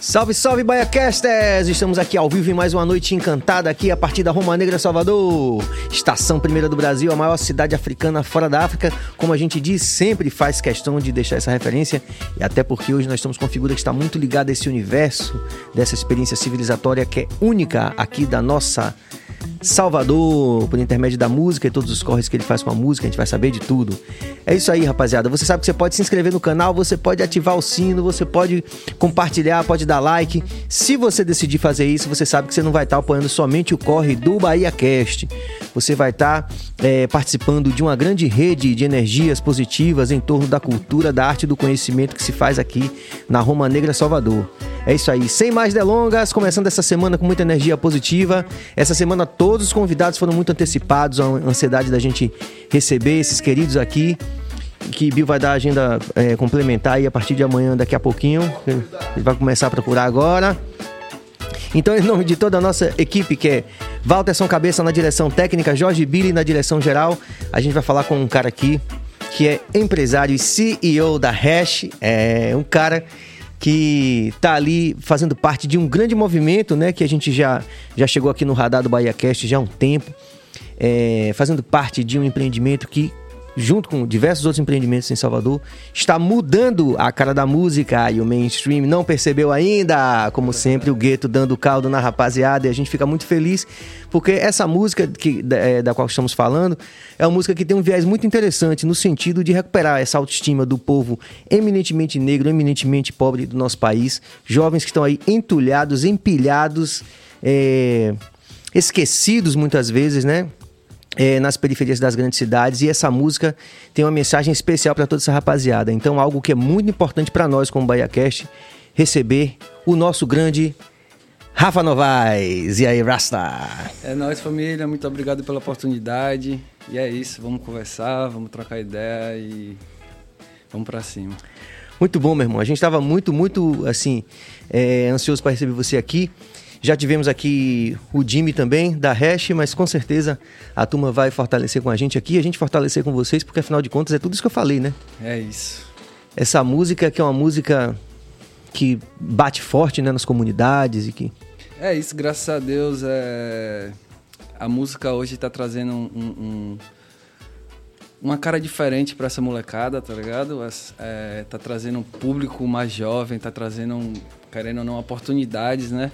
Salve, salve, Baiacasters! Estamos aqui ao vivo em mais uma noite encantada aqui a partir da Roma Negra, Salvador. Estação Primeira do Brasil, a maior cidade africana fora da África. Como a gente diz, sempre faz questão de deixar essa referência. E até porque hoje nós estamos com uma figura que está muito ligada a esse universo, dessa experiência civilizatória que é única aqui da nossa Salvador, por intermédio da música e todos os corres que ele faz com a música, a gente vai saber de tudo. É isso aí, rapaziada. Você sabe que você pode se inscrever no canal, você pode ativar o sino, você pode compartilhar, pode dar like. Se você decidir fazer isso, você sabe que você não vai estar apoiando somente o corre do Bahia Cast. Você vai estar é, participando de uma grande rede de energias positivas em torno da cultura, da arte e do conhecimento que se faz aqui na Roma Negra Salvador. É isso aí. Sem mais delongas, começando essa semana com muita energia positiva. Essa semana todos os convidados foram muito antecipados, a ansiedade da gente receber esses queridos aqui. Que Bill vai dar a agenda é, complementar aí a partir de amanhã, daqui a pouquinho. Ele vai começar a procurar agora. Então, em nome de toda a nossa equipe, que é Walterson Cabeça na direção técnica, Jorge Billy na direção geral, a gente vai falar com um cara aqui que é empresário e CEO da Hash. É um cara que está ali fazendo parte de um grande movimento, né? Que a gente já, já chegou aqui no radar do Bahia Cast já há um tempo, é, fazendo parte de um empreendimento que junto com diversos outros empreendimentos em Salvador, está mudando a cara da música e o mainstream. Não percebeu ainda, como sempre, o gueto dando caldo na rapaziada e a gente fica muito feliz porque essa música que, é, da qual estamos falando é uma música que tem um viés muito interessante no sentido de recuperar essa autoestima do povo eminentemente negro, eminentemente pobre do nosso país, jovens que estão aí entulhados, empilhados, é, esquecidos muitas vezes, né? É, nas periferias das grandes cidades e essa música tem uma mensagem especial para toda essa rapaziada. Então, algo que é muito importante para nós como BahiaCast, receber o nosso grande Rafa Novaes. E aí, Rasta? É nóis, família. Muito obrigado pela oportunidade. E é isso, vamos conversar, vamos trocar ideia e vamos para cima. Muito bom, meu irmão. A gente estava muito, muito, assim, é, ansioso para receber você aqui. Já tivemos aqui o Jimmy também, da Hash, mas com certeza a turma vai fortalecer com a gente aqui, a gente fortalecer com vocês, porque afinal de contas é tudo isso que eu falei, né? É isso. Essa música que é uma música que bate forte né, nas comunidades e que. É isso, graças a Deus. É... A música hoje está trazendo um, um, uma cara diferente para essa molecada, tá ligado? É, tá trazendo um público mais jovem, tá trazendo, querendo ou não, oportunidades, né?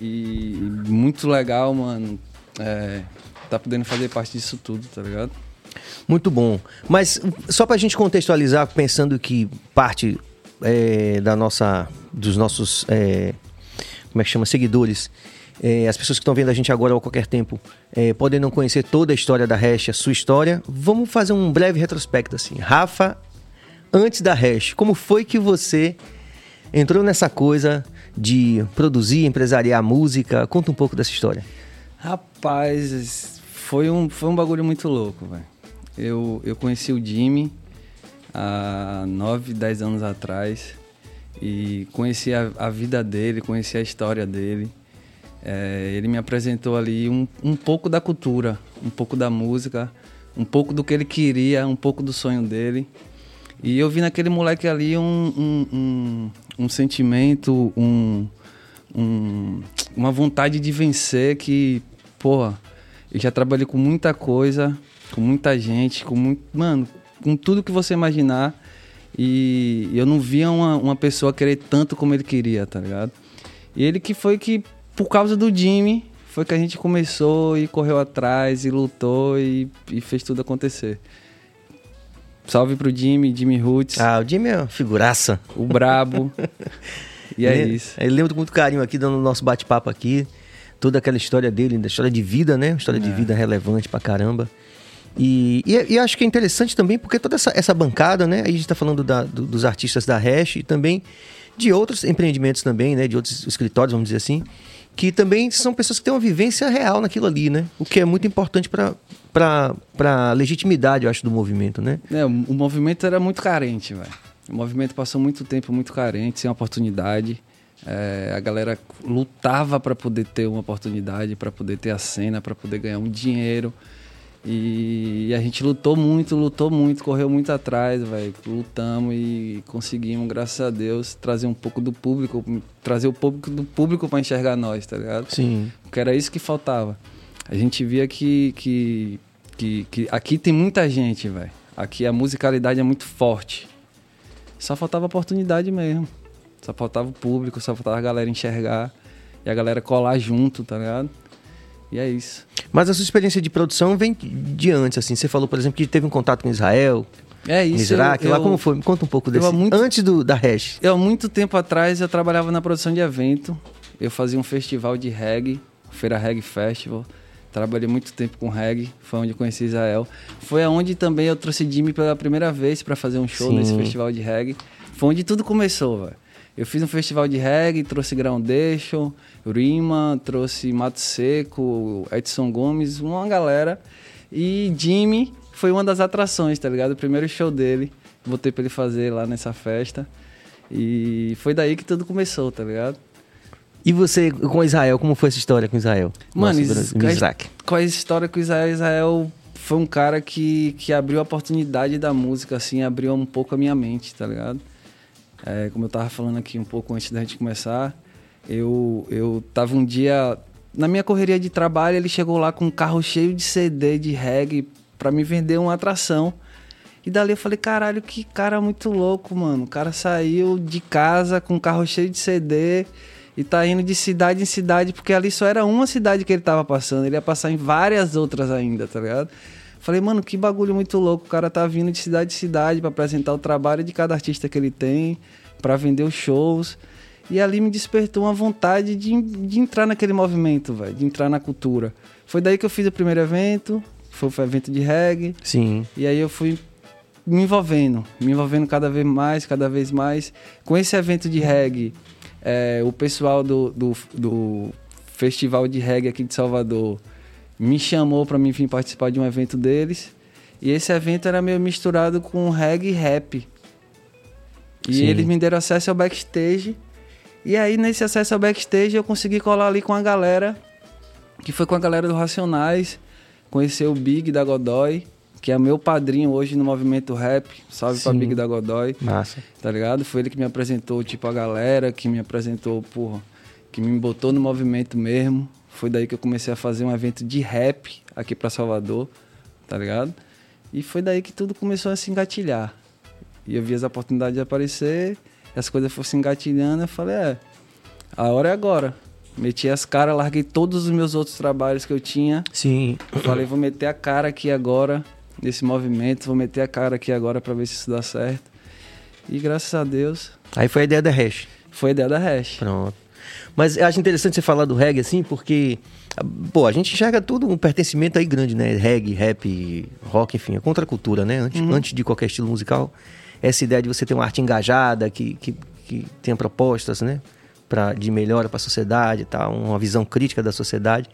E muito legal, mano. É, tá podendo fazer parte disso tudo, tá ligado? Muito bom. Mas só pra gente contextualizar, pensando que parte é, da nossa, dos nossos, é, como é que chama, seguidores, é, as pessoas que estão vendo a gente agora ou a qualquer tempo, é, podem não conhecer toda a história da Hash, a sua história. Vamos fazer um breve retrospecto assim. Rafa, antes da Hash, como foi que você entrou nessa coisa de produzir, empresariar música? Conta um pouco dessa história. Rapaz, foi um, foi um bagulho muito louco, velho. Eu, eu conheci o Jimmy há 9, 10 anos atrás e conheci a, a vida dele, conheci a história dele. É, ele me apresentou ali um, um pouco da cultura, um pouco da música, um pouco do que ele queria, um pouco do sonho dele. E eu vi naquele moleque ali um, um, um, sentimento, um, um, uma vontade de vencer que, porra, eu já trabalhei com muita coisa, com muita gente, com muito. Mano, com tudo que você imaginar. E eu não via uma, uma pessoa querer tanto como ele queria, tá ligado? E ele que foi que, por causa do Jimmy, foi que a gente começou e correu atrás e lutou e, e fez tudo acontecer. Salve pro Jimmy, Jimmy Roots. Ah, o Jimmy é uma figuraça. O brabo. e é ele, isso. Ele lembra com muito carinho aqui, dando o nosso bate-papo aqui. Toda aquela história dele, da história de vida, né? Uma história é. de vida relevante pra caramba. E, e, e, acho que é interessante também porque toda essa, essa bancada, né? Aí a gente tá falando da, do, dos artistas da Hash e também de outros empreendimentos também, né? De outros escritórios, vamos dizer assim que também são pessoas que têm uma vivência real naquilo ali, né? O que é muito importante para para legitimidade, eu acho, do movimento, né? É, o, movimento era muito carente, velho. O movimento passou muito tempo muito carente, sem oportunidade. É, a galera lutava para poder ter uma oportunidade, para poder ter a cena, para poder ganhar um dinheiro. E a gente lutou muito, lutou muito, correu muito atrás, velho. Lutamos e conseguimos, graças a Deus, trazer um pouco do público, trazer o público do público para enxergar nós, tá ligado? Sim. Porque era isso que faltava. A gente via que, que, que, que aqui tem muita gente, velho. Aqui a musicalidade é muito forte. Só faltava oportunidade mesmo. Só faltava o público, só faltava a galera enxergar e a galera colar junto, tá ligado? E é isso. Mas a sua experiência de produção vem de antes, assim. Você falou, por exemplo, que teve um contato com Israel, É isso. Israque. eu, Lá eu- como foi? Me conta um pouco eu desse. há muito- Antes do, da hash. Eu, há muito tempo atrás, eu trabalhava na produção de evento. Eu fazia um festival de reggae, Feira Reggae Festival. Trabalhei muito tempo com reggae, foi onde eu conheci Israel. Foi aonde também eu trouxe Jimmy pela primeira vez para fazer um show Sim. nesse festival de reggae. Foi onde tudo começou, velho. Eu fiz um festival de reggae, trouxe Groundation, Rima, trouxe Mato Seco, Edson Gomes, uma galera. E Jimmy foi uma das atrações, tá ligado? O primeiro show dele, botei pra ele fazer lá nessa festa. E foi daí que tudo começou, tá ligado? E você, com Israel, como foi essa história com Israel? Mano, Nossa, Is- Mizraque. com a história com o Israel, Israel foi um cara que, que abriu a oportunidade da música, assim, abriu um pouco a minha mente, tá ligado? É, como eu tava falando aqui um pouco antes da gente começar, eu, eu tava um dia. Na minha correria de trabalho, ele chegou lá com um carro cheio de CD de reggae pra me vender uma atração. E dali eu falei, caralho, que cara muito louco, mano. O cara saiu de casa com um carro cheio de CD e tá indo de cidade em cidade, porque ali só era uma cidade que ele tava passando. Ele ia passar em várias outras ainda, tá ligado? Falei, mano, que bagulho muito louco. O cara tá vindo de cidade em cidade pra apresentar o trabalho de cada artista que ele tem, pra vender os shows. E ali me despertou uma vontade de, de entrar naquele movimento, velho, de entrar na cultura. Foi daí que eu fiz o primeiro evento, foi o evento de reggae. Sim. E aí eu fui me envolvendo, me envolvendo cada vez mais, cada vez mais. Com esse evento de reggae, é, o pessoal do, do, do festival de reggae aqui de Salvador me chamou para mim vir participar de um evento deles. E esse evento era meio misturado com reggae e rap. E Sim. eles me deram acesso ao backstage. E aí, nesse acesso ao backstage, eu consegui colar ali com a galera, que foi com a galera do Racionais, conhecer o Big da Godoy, que é meu padrinho hoje no movimento rap. Salve pra Sim. Big da Godoy, Massa. tá ligado? Foi ele que me apresentou, tipo, a galera, que me apresentou, porra, que me botou no movimento mesmo. Foi daí que eu comecei a fazer um evento de rap aqui pra Salvador, tá ligado? E foi daí que tudo começou a se engatilhar. E eu vi as oportunidades aparecer, as coisas foram se engatilhando, eu falei, é, a hora é agora. Meti as caras, larguei todos os meus outros trabalhos que eu tinha. Sim. Falei, vou meter a cara aqui agora, nesse movimento, vou meter a cara aqui agora pra ver se isso dá certo. E graças a Deus, Aí foi a ideia da hash. foi a ideia da Hash. Pronto. Mas eu acho interessante você falar do reggae assim, porque, pô, a gente enxerga tudo um pertencimento aí grande, né? Reggae, rap, rock, enfim, é contracultura, né? Antes, antes de qualquer estilo musical, essa ideia de você ter uma arte engajada, que, que, que tenha propostas, né? Pra, de melhora para a sociedade e tal, uma visão crítica da sociedade.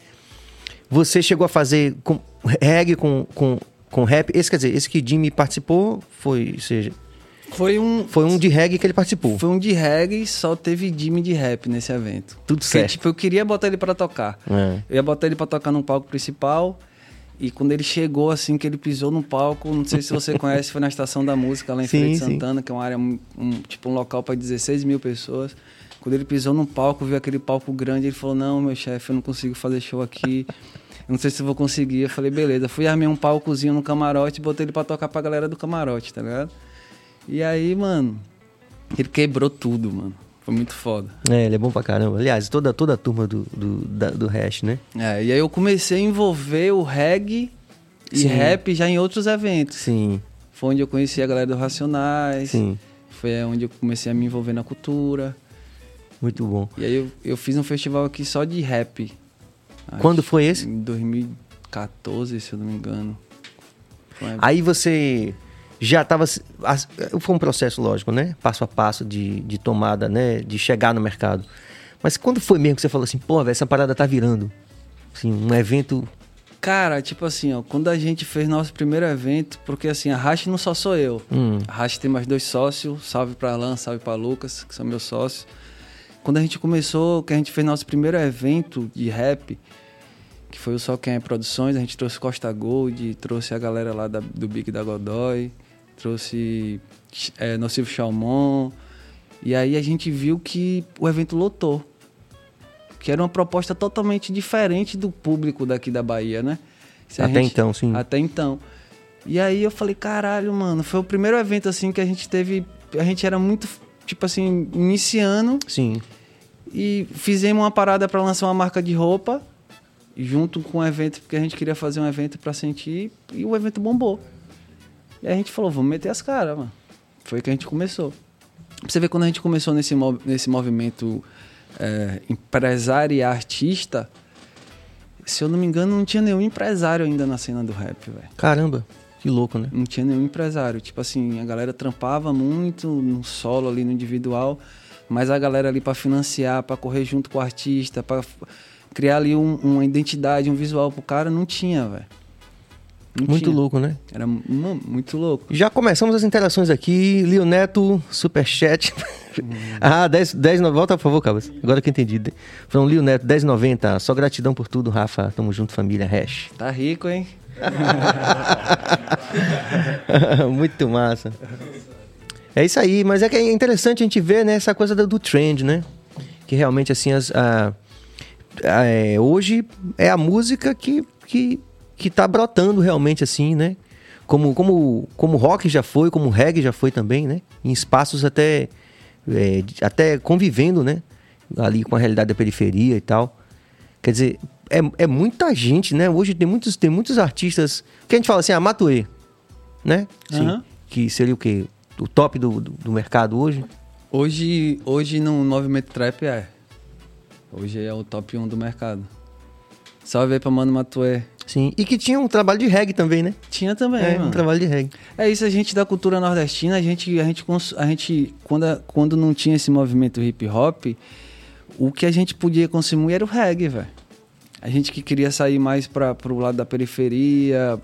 Você chegou a fazer com, reggae com, com, com rap. Esse, quer dizer, esse que Jimmy participou foi, seja, Foi um, foi um de reggae que ele participou. foi um de reggae, só teve Jimmy de rap nesse evento. Tudo Porque, certo. tipo, eu queria botar ele pra tocar. É. Eu ia botar ele pra tocar no palco principal. E quando ele chegou, assim, que ele pisou no palco, não sei se você conhece, foi na Estação da Música, lá em Sim, Feira de sim. Santana, que é uma área, um, um- tipo, um local para 16 mil pessoas. Quando ele pisou no palco, viu aquele palco grande, ele falou, não, meu chefe, eu não consigo fazer show aqui. Não sei se eu vou conseguir. Eu falei, beleza. Fui armei um palcozinho no camarote e botei ele pra tocar pra galera do camarote, tá ligado? E aí, mano, ele quebrou tudo, mano. Foi muito foda. É, ele é bom pra caramba. Aliás, toda, toda a turma do, do, da- do hash, né? É, e aí eu comecei a envolver o reggae e Sim. rap já em outros eventos. Sim, Foi onde eu conheci a galera do Racionais. sim. Foi onde eu comecei a me envolver na cultura. Muito bom. E aí eu, eu fiz um festival aqui só de rap. Acho Quando foi esse? Em 2014, se eu não me engano. Aí você já estava. Foi um processo lógico, né? Passo a passo de, de tomada, né? De chegar no mercado. Mas quando foi mesmo que você falou assim, pô, velho, essa parada tá virando? Assim, um evento. Cara, tipo assim, ó, quando a gente fez nosso primeiro evento, porque assim, a Rash não só sou eu. Hum, A Rash tem mais dois sócios, salve pra Alan, salve pra Lucas, que são meus sócios. Quando a gente começou, que a gente fez nosso primeiro evento de rap, que foi o Só Quem é Produções. A gente trouxe Costa Gold, trouxe a galera lá da, do Big da Godoy, trouxe é, Nocivo Chalmon. E aí a gente viu que o evento lotou. Que era uma proposta totalmente diferente do público daqui da Bahia, né? Se até gente, então, sim. Até então. E aí eu falei, caralho, mano, foi o primeiro evento assim que a gente teve. A gente era muito, tipo assim, iniciando. Sim. E fizemos uma parada para lançar uma marca de roupa, junto com o evento, porque a gente queria fazer um evento para sentir, e o evento bombou. E a gente falou, vamos meter as caras, mano. Foi que a gente começou. Pra você ver quando a gente começou nesse, nesse movimento é, empresário e artista, se eu não me engano, não tinha nenhum empresário ainda na cena do rap, velho. Caramba. Que louco, né? Não tinha nenhum empresário. Tipo assim, a galera trampava muito no solo ali, no individual, mas a galera ali para financiar, para correr junto com o artista, para criar ali um, uma identidade, um visual pro cara, não tinha, velho. Muito tinha. louco, né? Era muito louco. Já começamos as interações aqui. Lio Neto, superchat. Hum. ah, 10, 10, volta por favor, Cabas. Agora que eu entendi. From Lio Neto, 10,90. Só gratidão por tudo, Rafa. Tamo junto, família. Hash. Tá rico, hein? Muito massa. É isso aí, mas é que é interessante a gente ver né, essa coisa do, do trend, né? Que realmente, assim, as, a, a, é, hoje é a música que, que, que tá brotando realmente, assim, né? Como, como, como rock já foi, como reggae já foi também, né? Em espaços até, é, até convivendo, né? Ali com a realidade da periferia e tal. Quer dizer, é, é muita gente, né? Hoje tem muitos, tem muitos artistas que a gente fala assim, ah, Matuê, né? Sim, uhum. Que seria o quê? O top do, do, do, mercado hoje? Hoje, hoje no movimento trap é. Hoje é o top 1 do mercado. Salve aí pra Mano Matuê. Sim, e que tinha um trabalho de reggae também, né? Tinha também, é, mano. um trabalho de reggae. É isso, a gente da cultura nordestina, a gente, a gente, a gente quando, quando não tinha esse movimento hip hop, o que a gente podia consumir era o reggae, velho. A gente que queria sair mais para o lado da periferia.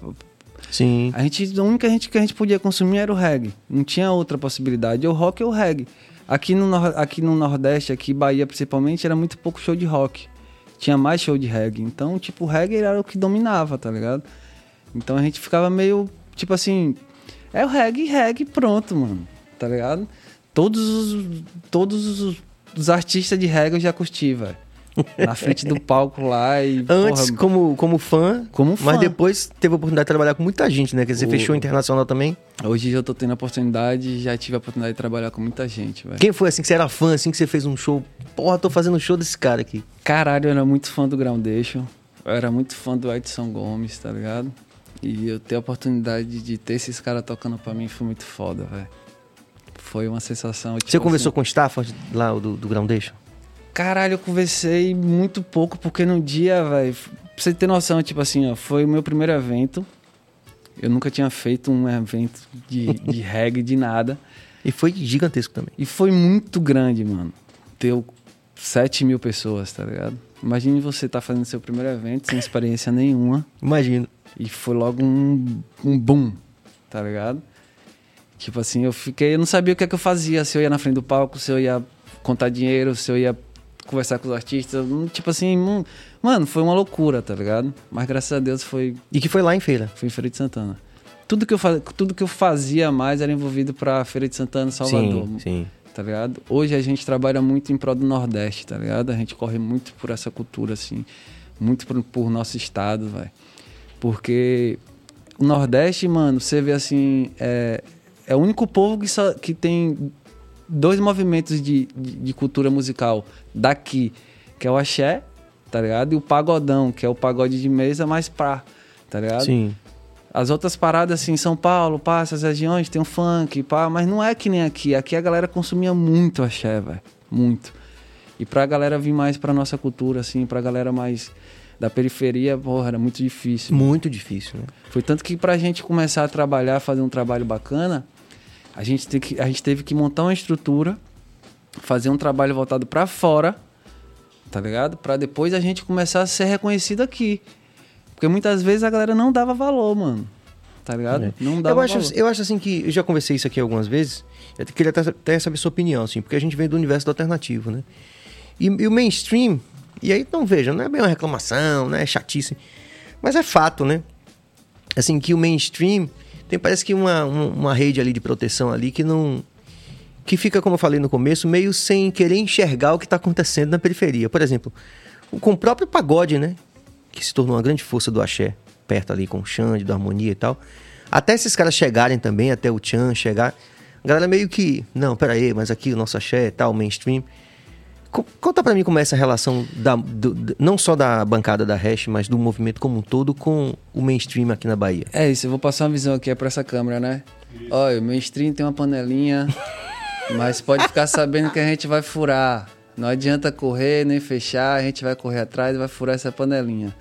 Sim. A gente, a única gente que a gente podia consumir era o reggae. Não tinha outra possibilidade. O rock é o reggae. Aqui no, aqui no Nordeste, aqui Bahia principalmente, era muito pouco show de rock. Tinha mais show de reggae. Então, tipo, o reggae era o que dominava, tá ligado? Então a gente ficava meio, tipo assim, é o reggae, reggae, pronto, mano. Tá ligado? Todos os, todos os, os artistas de reggae eu já curti, velho na frente do palco lá e. Antes, porra, como, como fã. Como fã. Mas depois teve a oportunidade de trabalhar com muita gente, né? Quer dizer, o... fechou internacional também. Hoje eu tô tendo a oportunidade, já tive a oportunidade de trabalhar com muita gente, velho. Quem foi assim que você era fã, assim, que você fez um show? Porra, tô fazendo um show desse cara aqui. Caralho, eu era muito fã do Groundation. Eu era muito fã do Edson Gomes, tá ligado? E eu ter a oportunidade de ter esses caras tocando pra mim foi muito foda, velho. Foi uma sensação. Tipo, você conversou assim... com o Stafford lá do, do Groundation? Caralho, eu conversei muito pouco, porque no dia, velho. Pra você ter noção, tipo assim, ó, foi o meu primeiro evento. Eu nunca tinha feito um evento de, de reggae, de nada. E foi gigantesco também. E foi muito grande, mano. Deu 7 mil pessoas, tá ligado? Imagine você tá fazendo seu primeiro evento sem experiência nenhuma. Imagino. E foi logo um, um boom, tá ligado? Tipo assim, eu fiquei. Eu não sabia o que é que eu fazia. Se eu ia na frente do palco, se eu ia contar dinheiro, se eu ia conversar com os artistas. Tipo assim, mano, foi uma loucura, tá ligado? Mas graças a Deus foi. E que foi lá em Feira? Foi em Feira de Santana. Tudo que eu, faz... Tudo que eu fazia mais era envolvido pra Feira de Santana, Salvador. Sim, sim. Tá ligado? Hoje a gente trabalha muito em prol do Nordeste, tá ligado? A gente corre muito por essa cultura, assim. Muito por, por nosso estado, vai. Porque o Nordeste, mano, você vê assim. É, é o único povo que, só, que tem dois movimentos de, de, de, cultura musical daqui, que é o axé, tá ligado? E o pagodão, que é o pagode de mesa mais pra, tá ligado? Sim. As outras paradas, assim, São Paulo, pá, essas regiões, tem o funk, pá, mas não é que nem aqui. Aqui a galera consumia muito axé, velho. Muito. E pra galera vir mais pra nossa cultura, assim, pra galera mais da periferia, porra, era muito difícil. Muito difícil, né? Foi tanto que pra gente começar a trabalhar, fazer um trabalho bacana, a gente, tem que, a gente teve que montar uma estrutura, fazer um trabalho voltado para fora, tá ligado? Para depois a gente começar a ser reconhecido aqui. Porque muitas vezes a galera não dava valor, mano. Tá ligado? É. Não dava eu acho, valor. Eu acho assim que. Eu já conversei isso aqui algumas vezes. Eu queria até, até saber sua opinião, assim, porque a gente vem do universo do alternativo, né? E, e o mainstream, E aí, não veja, não é bem uma reclamação, não é chatice. Mas é fato, né? Assim, que o mainstream tem parece que uma, uma rede ali de proteção ali que não. que fica, como eu falei no começo, meio sem querer enxergar o que está acontecendo na periferia. Por exemplo, com o próprio pagode, né? Que se tornou uma grande força do axé, perto ali com o Xande, do Harmonia e tal. Até esses caras chegarem também, até o Chan chegar. A galera meio que, não, peraí, mas aqui o nosso axé e tal, mainstream. Conta para mim como é essa relação, da, do, não só da bancada da Hash, mas do movimento como um todo com o mainstream aqui na Bahia. É isso, eu vou passar uma visão aqui é para essa câmera, né? Isso. Olha, o mainstream tem uma panelinha, mas pode ficar sabendo que a gente vai furar. Não adianta correr nem fechar, a gente vai correr atrás e vai furar essa panelinha.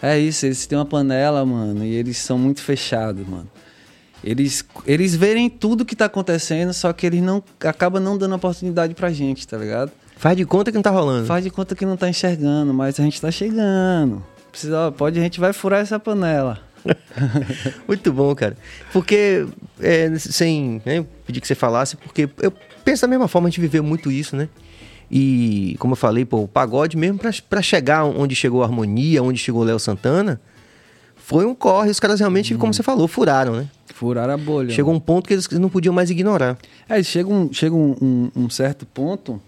É isso, eles têm uma panela, mano, e eles são muito fechados, mano. Eles, eles verem tudo que tá acontecendo, só que eles não acabam não dando oportunidade pra gente, tá ligado? Faz de conta que não tá rolando. Faz de conta que não tá enxergando, mas a gente tá chegando. Precisa, pode, a gente vai furar essa panela. Muito bom, cara. Porque, é, sem né, pedir que você falasse, porque eu penso da mesma forma, a gente viveu muito isso, né? E, como eu falei, pô, o pagode mesmo para chegar onde chegou a harmonia, onde chegou o Léo Santana, foi um corre. Os caras realmente, hum. como você falou, furaram, né? Furaram a bolha. Chegou um ponto que eles não podiam mais ignorar. É, chega um, chega um, um, um certo ponto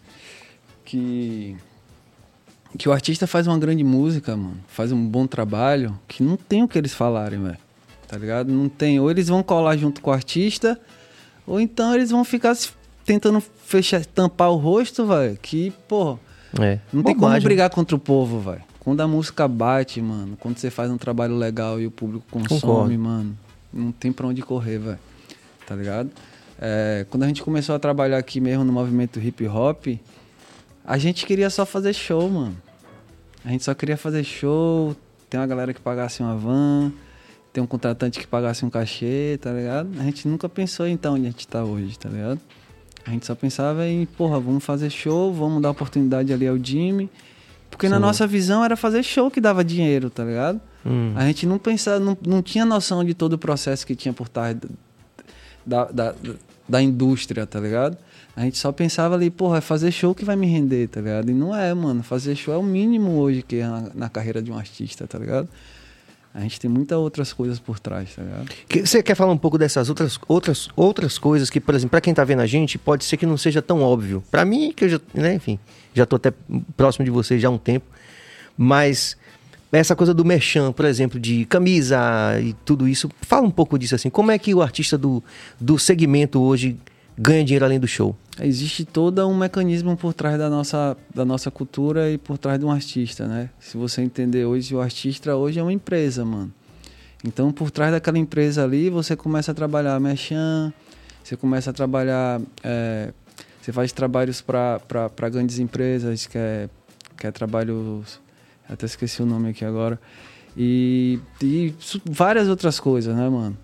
que que o artista faz uma grande música, mano, faz um bom trabalho, que não tem o que eles falarem, velho. Tá ligado? Não tem. Ou eles vão colar junto com o artista, ou então eles vão ficar tentando fechar, tampar o rosto, velho. Que, pô. É. Não tem como brigar contra o povo, velho. Quando a música bate, mano, quando você faz um trabalho legal e o público consome, Concordo. mano, não tem pra onde correr, velho. Tá ligado? É, quando a gente começou a trabalhar aqui mesmo no movimento hip hop, a gente queria só fazer show, mano. A gente só queria fazer show, tem uma galera que pagasse uma van, tem um contratante que pagasse um cachê, tá ligado? A gente nunca pensou então onde a gente tá hoje, tá ligado? A gente só pensava em, porra, vamos fazer show, vamos dar oportunidade ali ao Jimmy. Porque Sim. na nossa visão era fazer show que dava dinheiro, tá ligado? Hum. A gente não pensava, não, não tinha noção de todo o processo que tinha por trás da, da, da, da indústria, tá ligado? A gente só pensava ali, porra, é fazer show que vai me render, tá ligado? E não é, mano. Fazer show é o mínimo hoje que é na, na carreira de um artista, tá ligado? A gente tem muitas outras coisas por trás, tá ligado? Você quer falar um pouco dessas outras, outras, outras coisas que, por exemplo, para quem tá vendo a gente, pode ser que não seja tão óbvio. Para mim, que eu já, né, enfim, já tô até próximo de vocês já há um tempo, mas essa coisa do merchan, por exemplo, de camisa e tudo isso, fala um pouco disso assim. Como é que o artista do, do segmento hoje ganha dinheiro além do show? Existe todo um mecanismo por trás da nossa, da nossa cultura e por trás de um artista, né? Se você entender hoje, o artista hoje é uma empresa, mano. Então, por trás daquela empresa ali, você começa a trabalhar merchan, você começa a trabalhar... É, você faz trabalhos para grandes empresas, que é, que é trabalhos... Até esqueci o nome aqui agora. E, e várias outras coisas, né, mano?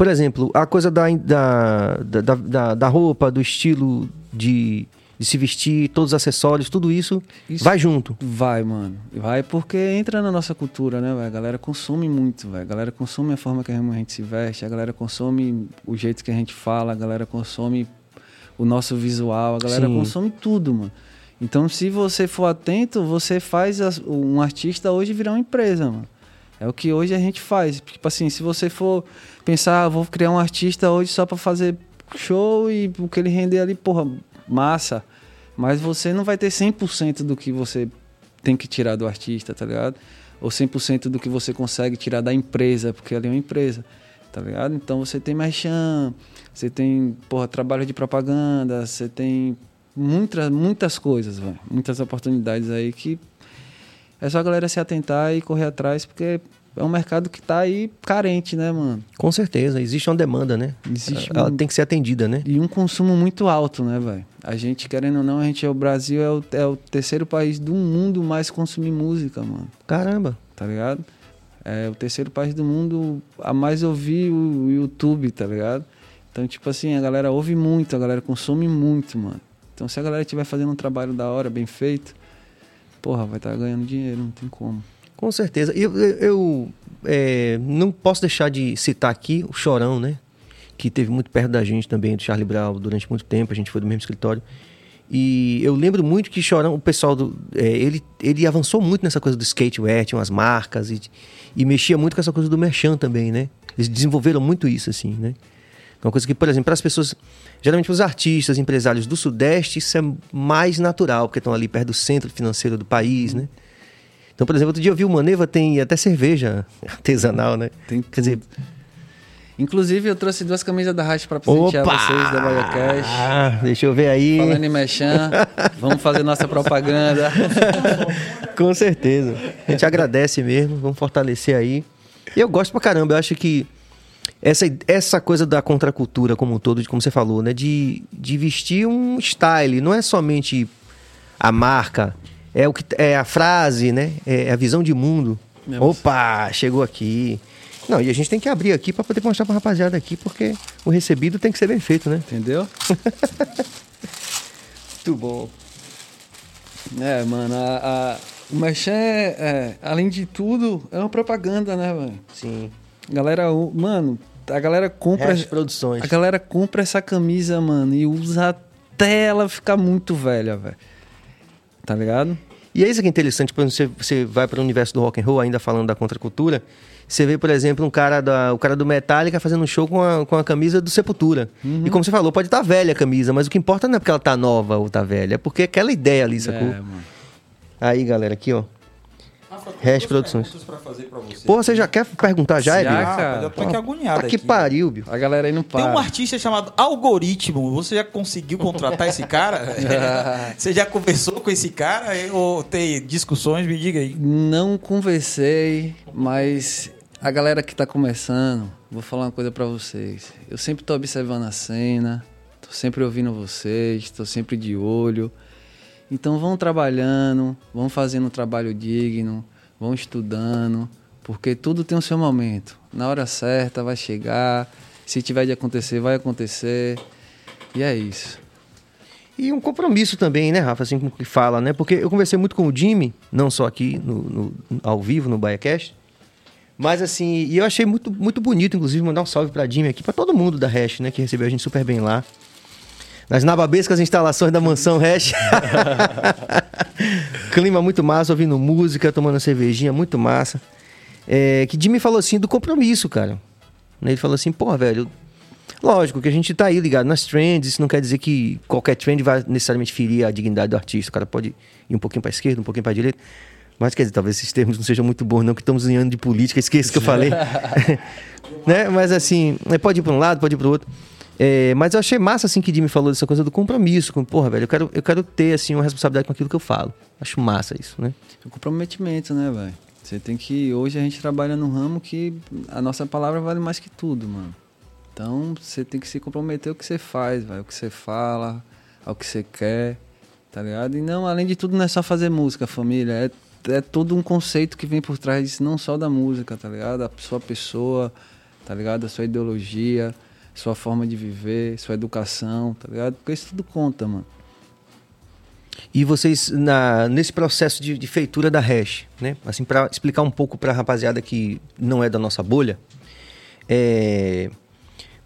Por exemplo, a coisa da, da, da, da, da roupa, do estilo de, de se vestir, todos os acessórios, tudo isso, isso, vai junto. Vai, mano. Vai porque entra na nossa cultura, né, velho? A galera consome muito, velho. A galera consome a forma que a gente se veste, a galera consome o jeito que a gente fala, a galera consome o nosso visual, a galera Sim. consome tudo, mano. Então, se você for atento, você faz um artista hoje virar uma empresa, mano. É o que hoje a gente faz. Tipo assim, se você for pensar, ah, vou criar um artista hoje só para fazer show e o que ele render ali, porra, massa. Mas você não vai ter 100% do que você tem que tirar do artista, tá ligado? Ou 100% do que você consegue tirar da empresa, porque ali é uma empresa, tá ligado? Então você tem merchan, você tem, porra, trabalho de propaganda, você tem muitas, muitas coisas, véio, muitas oportunidades aí que é só a galera se atentar e correr atrás, porque é um mercado que está aí carente, né, mano? Com certeza, existe uma demanda, né? Existe Ela um... tem que ser atendida, né? E um consumo muito alto, né, velho? A gente, querendo ou não, a gente é o Brasil, é o, é o terceiro país do mundo mais consumir música, mano. Caramba! Tá ligado? É o terceiro país do mundo a mais ouvir o YouTube, tá ligado? Então, tipo assim, a galera ouve muito, a galera consome muito, mano. Então, se a galera estiver fazendo um trabalho da hora, bem feito, porra, vai estar tá ganhando dinheiro, não tem como. Com certeza. Eu, eu, é, não posso deixar de citar aqui o Chorão, né? Que teve muito perto da gente também, do Charlie Brown, durante muito tempo. A gente foi do mesmo escritório. E eu lembro muito que Chorão, o pessoal do. É, ele, ele avançou muito nessa coisa do skatewear, tinha umas marcas e, e mexia muito com essa coisa do merchan também, né? Eles desenvolveram muito isso, assim, né? Uma coisa que, por exemplo, para as pessoas, geralmente para os artistas, empresários do Sudeste, isso é mais natural, porque estão ali perto do centro financeiro do país, né? Então, por exemplo, outro dia eu vi o Maneva tem até cerveja artesanal, né? Tem Quer dizer, Inclusive, eu trouxe duas camisas da Racha para presentear Opa! vocês da Bahia Cash. Ah, deixa eu ver aí. Falando em Mechan, vamos fazer nossa propaganda. Com certeza. A gente agradece mesmo, vamos fortalecer aí. Eu gosto pra caramba, eu acho que essa, essa coisa da contracultura como um todo, como você falou, né? De, de vestir um style, não é somente a marca, é, o que, é a frase, né? É a visão de mundo. Opa, chegou aqui. Não, e a gente tem que abrir aqui para poder mostrar pra rapaziada aqui, porque o recebido tem que ser bem feito, né? Entendeu? Muito bom. É, mano, a, a, o Merchan é, é, além de tudo, é uma propaganda, né, mano? Sim. Galera, mano, a galera compra. As produções. A galera compra essa camisa, mano, e usa até ela ficar muito velha, velho. Tá ligado? E é isso que é interessante, quando você, você vai para o universo do rock and roll, ainda falando da contracultura, você vê, por exemplo, um cara, da, o cara do Metallica fazendo um show com a, com a camisa do Sepultura. Uhum. E como você falou, pode estar tá velha a camisa, mas o que importa não é porque ela tá nova ou tá velha, é porque aquela ideia ali, sacou? É, mano. Aí, galera, aqui, ó. Rafa, Produções. Pra fazer pra você. Pô, você já quer perguntar já, Já, cara. Eu tô aqui agoniado. Tá que pariu, Bill. A galera aí não para. Tem um artista chamado Algoritmo. Você já conseguiu contratar esse cara? você já conversou com esse cara? Ou tem discussões? Me diga aí. Não conversei, mas a galera que tá começando, vou falar uma coisa para vocês. Eu sempre tô observando a cena, tô sempre ouvindo vocês, tô sempre de olho. Então vão trabalhando, vão fazendo um trabalho digno, vão estudando, porque tudo tem o seu momento. Na hora certa vai chegar, se tiver de acontecer, vai acontecer. E é isso. E um compromisso também, né, Rafa? Assim como que fala, né? Porque eu conversei muito com o Jimmy, não só aqui no, no ao vivo, no BaiaCast, mas assim, e eu achei muito, muito bonito, inclusive, mandar um salve pra Jimmy aqui, pra todo mundo da Hash, né? Que recebeu a gente super bem lá nas nababescas instalações da mansão Hash. Clima muito massa, ouvindo música, tomando cervejinha, muito massa. É, que Jimmy falou assim do compromisso, cara. Ele falou assim, pô, velho, lógico que a gente tá aí ligado nas trends, isso não quer dizer que qualquer trend vai necessariamente ferir a dignidade do artista. O cara pode ir um pouquinho pra esquerda, um pouquinho pra direita. Mas quer dizer, talvez esses termos não sejam muito bons, não, que estamos em ano de política, esqueça que eu falei. né? Mas assim, pode ir para um lado, pode ir para o outro. É, mas eu achei massa, assim, que Jimmy falou dessa coisa do compromisso. Com, porra, velho, eu quero, eu quero ter, assim, uma responsabilidade com aquilo que eu falo. Acho massa isso, né? O comprometimento, né, velho? Você tem que... Hoje a gente trabalha num ramo que a nossa palavra vale mais que tudo, mano. Então, você tem que se comprometer ao que você faz, velho. O que você fala, ao que você quer, tá ligado? E não, além de tudo, não é só fazer música, família. É, é todo um conceito que vem por trás, não só da música, tá ligado? A sua pessoa, tá ligado? A sua ideologia sua forma de viver, sua educação, tá ligado? Porque isso tudo conta, mano. E vocês, na, nesse processo de, de feitura da hash, né? Assim, para explicar um pouco para a rapaziada que não é da nossa bolha, é,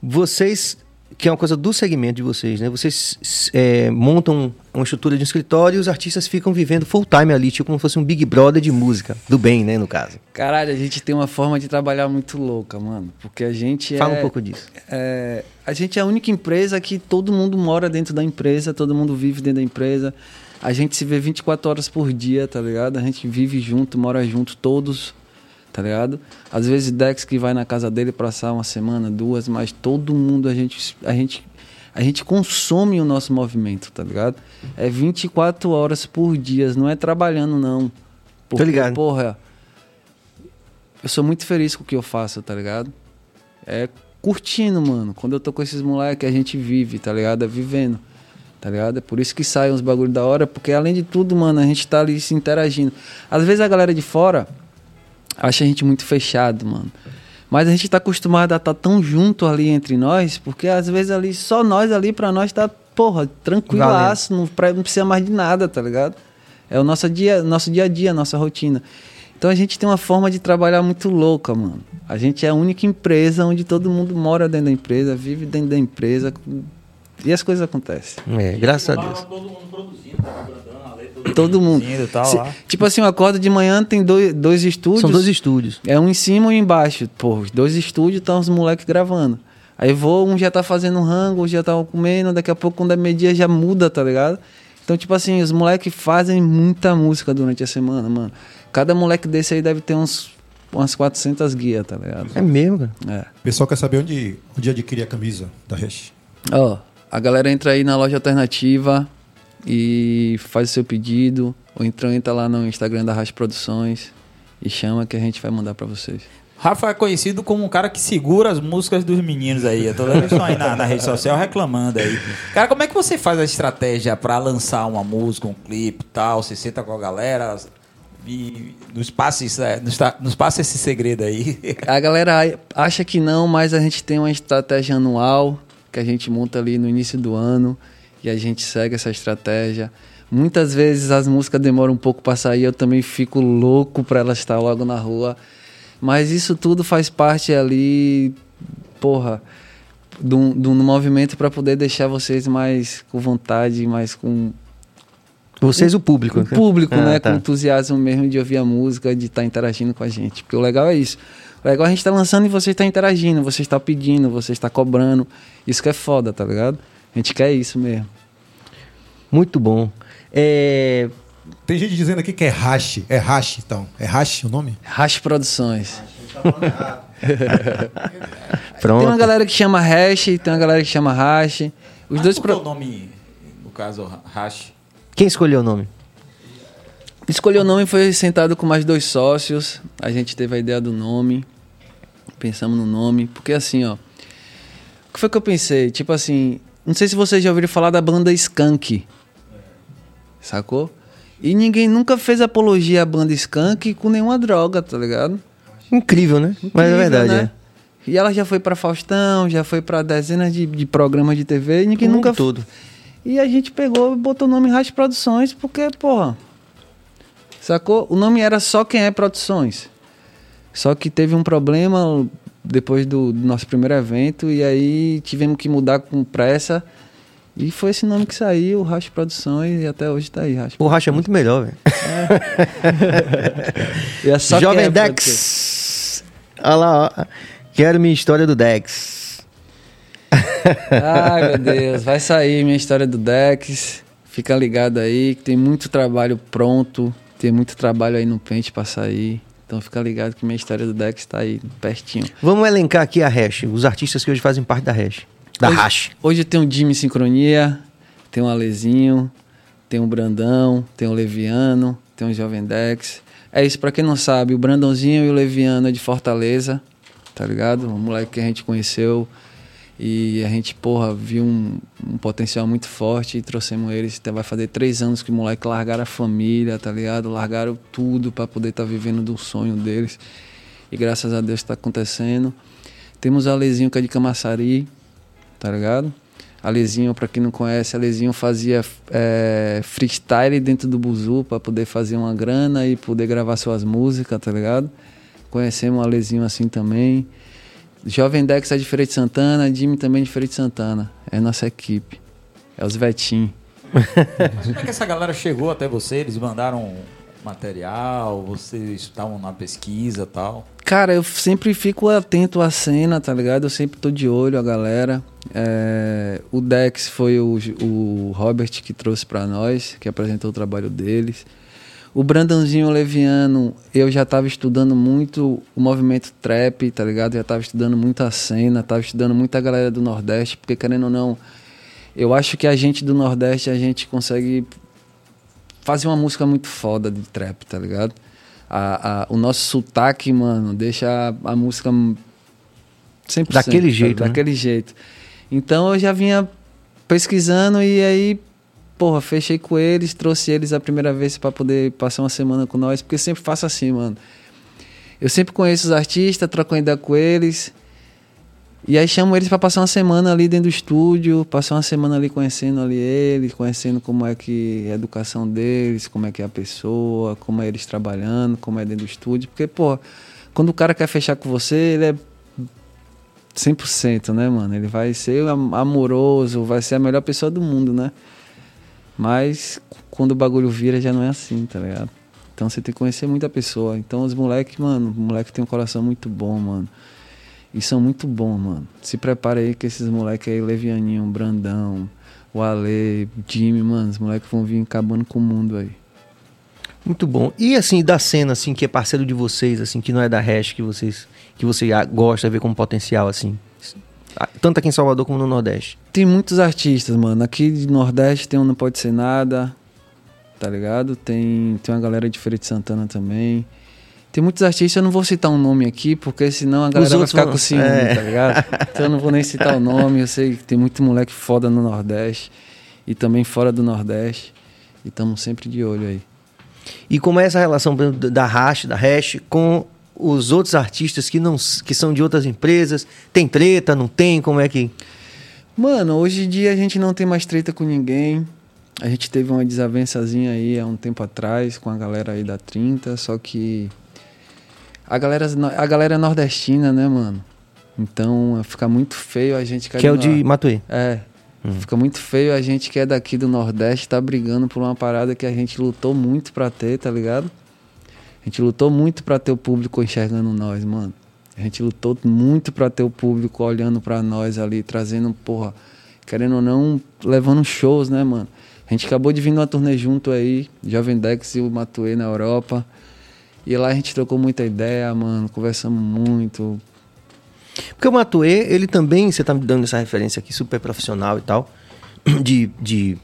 vocês que é uma coisa do segmento de vocês, né? Vocês é, montam uma estrutura de um escritório e os artistas ficam vivendo full time ali, tipo como se fosse um Big Brother de música, do bem, né, no caso. Caralho, a gente tem uma forma de trabalhar muito louca, mano. Porque a gente Fala é, um pouco disso. É, a gente é a única empresa que todo mundo mora dentro da empresa, todo mundo vive dentro da empresa. A gente se vê 24 horas por dia, tá ligado? A gente vive junto, mora junto, todos tá ligado? Às vezes Dex que vai na casa dele passar uma semana, duas, mas todo mundo a gente a gente a gente consome o nosso movimento, tá ligado? É 24 horas por dia, não é trabalhando não. Porque, Tô ligado. porra, eu sou muito feliz com o que eu faço, tá ligado? É curtindo, mano. Quando eu tô com esses moleques, a gente vive, tá ligado? É vivendo, tá ligado? É por isso que saem uns bagulho da hora, porque além de tudo, mano, a gente tá ali se interagindo. Às vezes a galera de fora acha a gente muito fechado, mano. Mas a gente tá acostumado a estar tá tão junto ali entre nós, porque às vezes ali, só nós ali pra nós tá, porra, tranquilaço, não, não precisa mais de nada, tá ligado? É o nosso dia, nosso dia a dia, nossa rotina. Então a gente tem uma forma de trabalhar muito louca, mano. A gente é a única empresa onde todo mundo mora dentro da empresa, vive dentro da empresa. E as coisas acontecem. É, graças a Deus. Todo mundo produzindo, tá cantando, a letra, Todo mundo. tal, Se- lá. tipo assim, eu acordo de manhã, tem dois, dois estúdios. São dois estúdios. É um em cima e um embaixo. Pô, os dois estúdios estão os moleques gravando. Aí vou, um já tá fazendo rango, um já tá comendo, daqui a pouco quando é meio-dia já muda, tá ligado? Então, tipo assim, os moleques fazem muita música durante a semana, mano. Cada moleque desse aí deve ter uns umas 400 guias, tá ligado? É mesmo, cara. É. O pessoal quer saber onde, onde adquirir a camisa da Hash. Ó, a galera entra aí na loja alternativa e faz o seu pedido, ou então entra lá no Instagram da Racha Produções e chama que a gente vai mandar pra vocês. Rafa é conhecido como um cara que segura as músicas dos meninos aí. Toda vez estão aí na, na rede social reclamando aí. Cara, como é que você faz a estratégia pra lançar uma música, um clipe e tal? Você senta com a galera e nos passa, isso, é, nos passa esse segredo aí. A galera acha que não, mas a gente tem uma estratégia anual que a gente monta ali no início do ano e a gente segue essa estratégia. Muitas vezes as músicas demoram um pouco para sair, eu também fico louco para elas estar logo na rua. Mas isso tudo faz parte ali, porra, de um, de um movimento para poder deixar vocês mais com vontade, mais com Vocês, o público. o público, Ah, né? tá. Com entusiasmo mesmo de ouvir a música, de estar interagindo com a gente. Porque o legal é isso. O legal é a gente estar lançando e você está interagindo, você está pedindo, você está cobrando. Isso que é foda, tá ligado? A gente quer isso mesmo. Muito bom. É, Tem gente dizendo aqui que é Hash. É Hash, então. É Hash o nome? Hash Produções. Pronto. Tem uma galera que chama Hash, tem uma galera que chama Hash. Os dois Por que pro... o nome, no caso, Hash? Quem escolheu o nome? Escolheu o nome foi sentado com mais dois sócios. A gente teve a ideia do nome. Pensamos no nome. Porque assim, ó. O que foi que eu pensei? Tipo assim. Não sei se vocês já ouviram falar da banda Skank. Sacou? E ninguém nunca fez apologia à banda Skank com nenhuma droga, tá ligado? Incrível, né? Mas é Incrível, verdade, né? E ela já foi pra Faustão, já foi pra dezenas de, de programas de TV e ninguém nunca todo. e a gente pegou e botou o nome Racha Produções porque, porra. Sacou? O nome era Só Quem É Produções. Só que teve um problema depois do, do nosso primeiro evento e aí tivemos que mudar com pressa. E foi esse nome que saiu, Racha Produções, e até hoje tá aí, Racha. O Racha é muito melhor, velho. É Quem Jovem É Dex. Olha lá, ó. Quero minha história do Dex. Ai, meu Deus, vai sair minha história do Dex. Fica ligado aí, que tem muito trabalho pronto, tem muito trabalho aí no pente pra sair. Então fica ligado que minha história do Dex tá aí pertinho. Vamos elencar aqui a Hash, os artistas que hoje fazem parte da Hash. Da hoje, Hash. Hoje tem o Jimmy Sincronia, tem o Alezinho, tem o Brandão, tem o Leviano, tem o Jovem Dex. É isso, pra quem não sabe, o Brandãozinho e o Leviano é de Fortaleza, tá ligado? Um moleque que a gente conheceu e a gente, porra, viu um, um potencial muito forte e trouxemos eles. Então vai fazer três anos que o moleque largaram a família, tá ligado? Largaram tudo pra poder estar vivendo do sonho deles. E graças a Deus tá acontecendo. Temos o Alezinho que é de Camaçari, tá ligado? Alezinho, pra quem não conhece, Alezinho fazia é, freestyle dentro do Buzu pra poder fazer uma grana e poder gravar suas músicas, tá ligado? Conhecemos o Alezinho assim também. Jovem Dex é de Feira de Santana, Jimmy também é de Feira de Santana. É nossa equipe. É os Vetim. Como é que essa galera chegou até você? Eles mandaram material, vocês estavam na pesquisa e tal? Cara, eu sempre fico atento à cena, tá ligado? Eu sempre tô de olho a galera. É, o Dex foi o, o Robert que trouxe pra nós, que apresentou o trabalho deles. O Brandãozinho Leviano, eu já tava estudando muito o movimento trap, tá ligado? Já tava estudando muito a cena, tava estudando muito a galera do Nordeste, porque querendo ou não, eu acho que a gente do Nordeste, a gente consegue fazer uma música muito foda de trap, tá ligado? A, a- o nosso sotaque, mano, deixa a, a música 100%. Daquele tá? jeito, né? Daquele jeito. Então eu já vinha pesquisando e aí, porra, fechei com eles, trouxe eles a primeira vez pra poder passar uma semana com nós, porque eu sempre faço assim, mano. Eu sempre conheço os artistas, troco ideia com eles. E aí chamo eles pra passar uma semana ali dentro do estúdio, passar uma semana ali conhecendo ali eles, conhecendo como é que é a educação deles, como é que é a pessoa, como é eles trabalhando, como é dentro do estúdio. Porque, pô, quando o cara quer fechar com você, ele é 100%, né, mano? Ele vai ser am- amoroso, vai ser a melhor pessoa do mundo, né? Mas quando o bagulho vira já não é assim, tá ligado? Então você tem que conhecer muita pessoa. Então os moleques, mano, os moleques têm um coração muito bom, mano. E são muito bons, mano. Se prepara aí que esses moleques aí, Levianinho, Brandão, o Ale, Jimmy, mano, os moleques vão vir acabando com o mundo aí. Muito bom. E assim, da cena, assim, que é parceiro de vocês, assim, que não é da Hash, que vocês. que você gosta, vê como potencial, assim. Tanto aqui em Salvador como no Nordeste. Tem muitos artistas, mano. Aqui de Nordeste tem um Não Pode Ser Nada, tá ligado? Tem, tem uma galera de Feira de Santana também. Tem muitos artistas, eu não vou citar um nome aqui, porque senão a galera vai ficar com ciúme, é. tá ligado? Então eu não vou nem citar o nome. Eu sei que tem muito moleque foda no Nordeste e também fora do Nordeste. E estamos sempre de olho aí. E como é essa relação da Hash, da Hash, com os outros artistas que não que são de outras empresas? Tem treta, não tem? Como é que. Mano, hoje em dia a gente não tem mais treta com ninguém. A gente teve uma desavençazinha aí há um tempo atrás com a galera aí da 30, só que a galera, a galera é nordestina, né, mano? Então fica muito feio a gente Que é o de Matuê. É. Fica muito feio a gente que é daqui do Nordeste tá brigando por uma parada que a gente lutou muito pra ter, tá ligado? A gente lutou muito pra ter o público enxergando nós, mano. A gente lutou muito pra ter o público olhando pra nós ali, trazendo, porra, querendo ou não, levando shows, né, mano? A gente acabou de vir numa turnê junto aí, Jovem Dex e o Matuê na Europa. E lá a gente trocou muita ideia, mano, conversamos muito. Porque o Matuê, ele também, você tá me dando essa referência aqui, super profissional e tal, de, de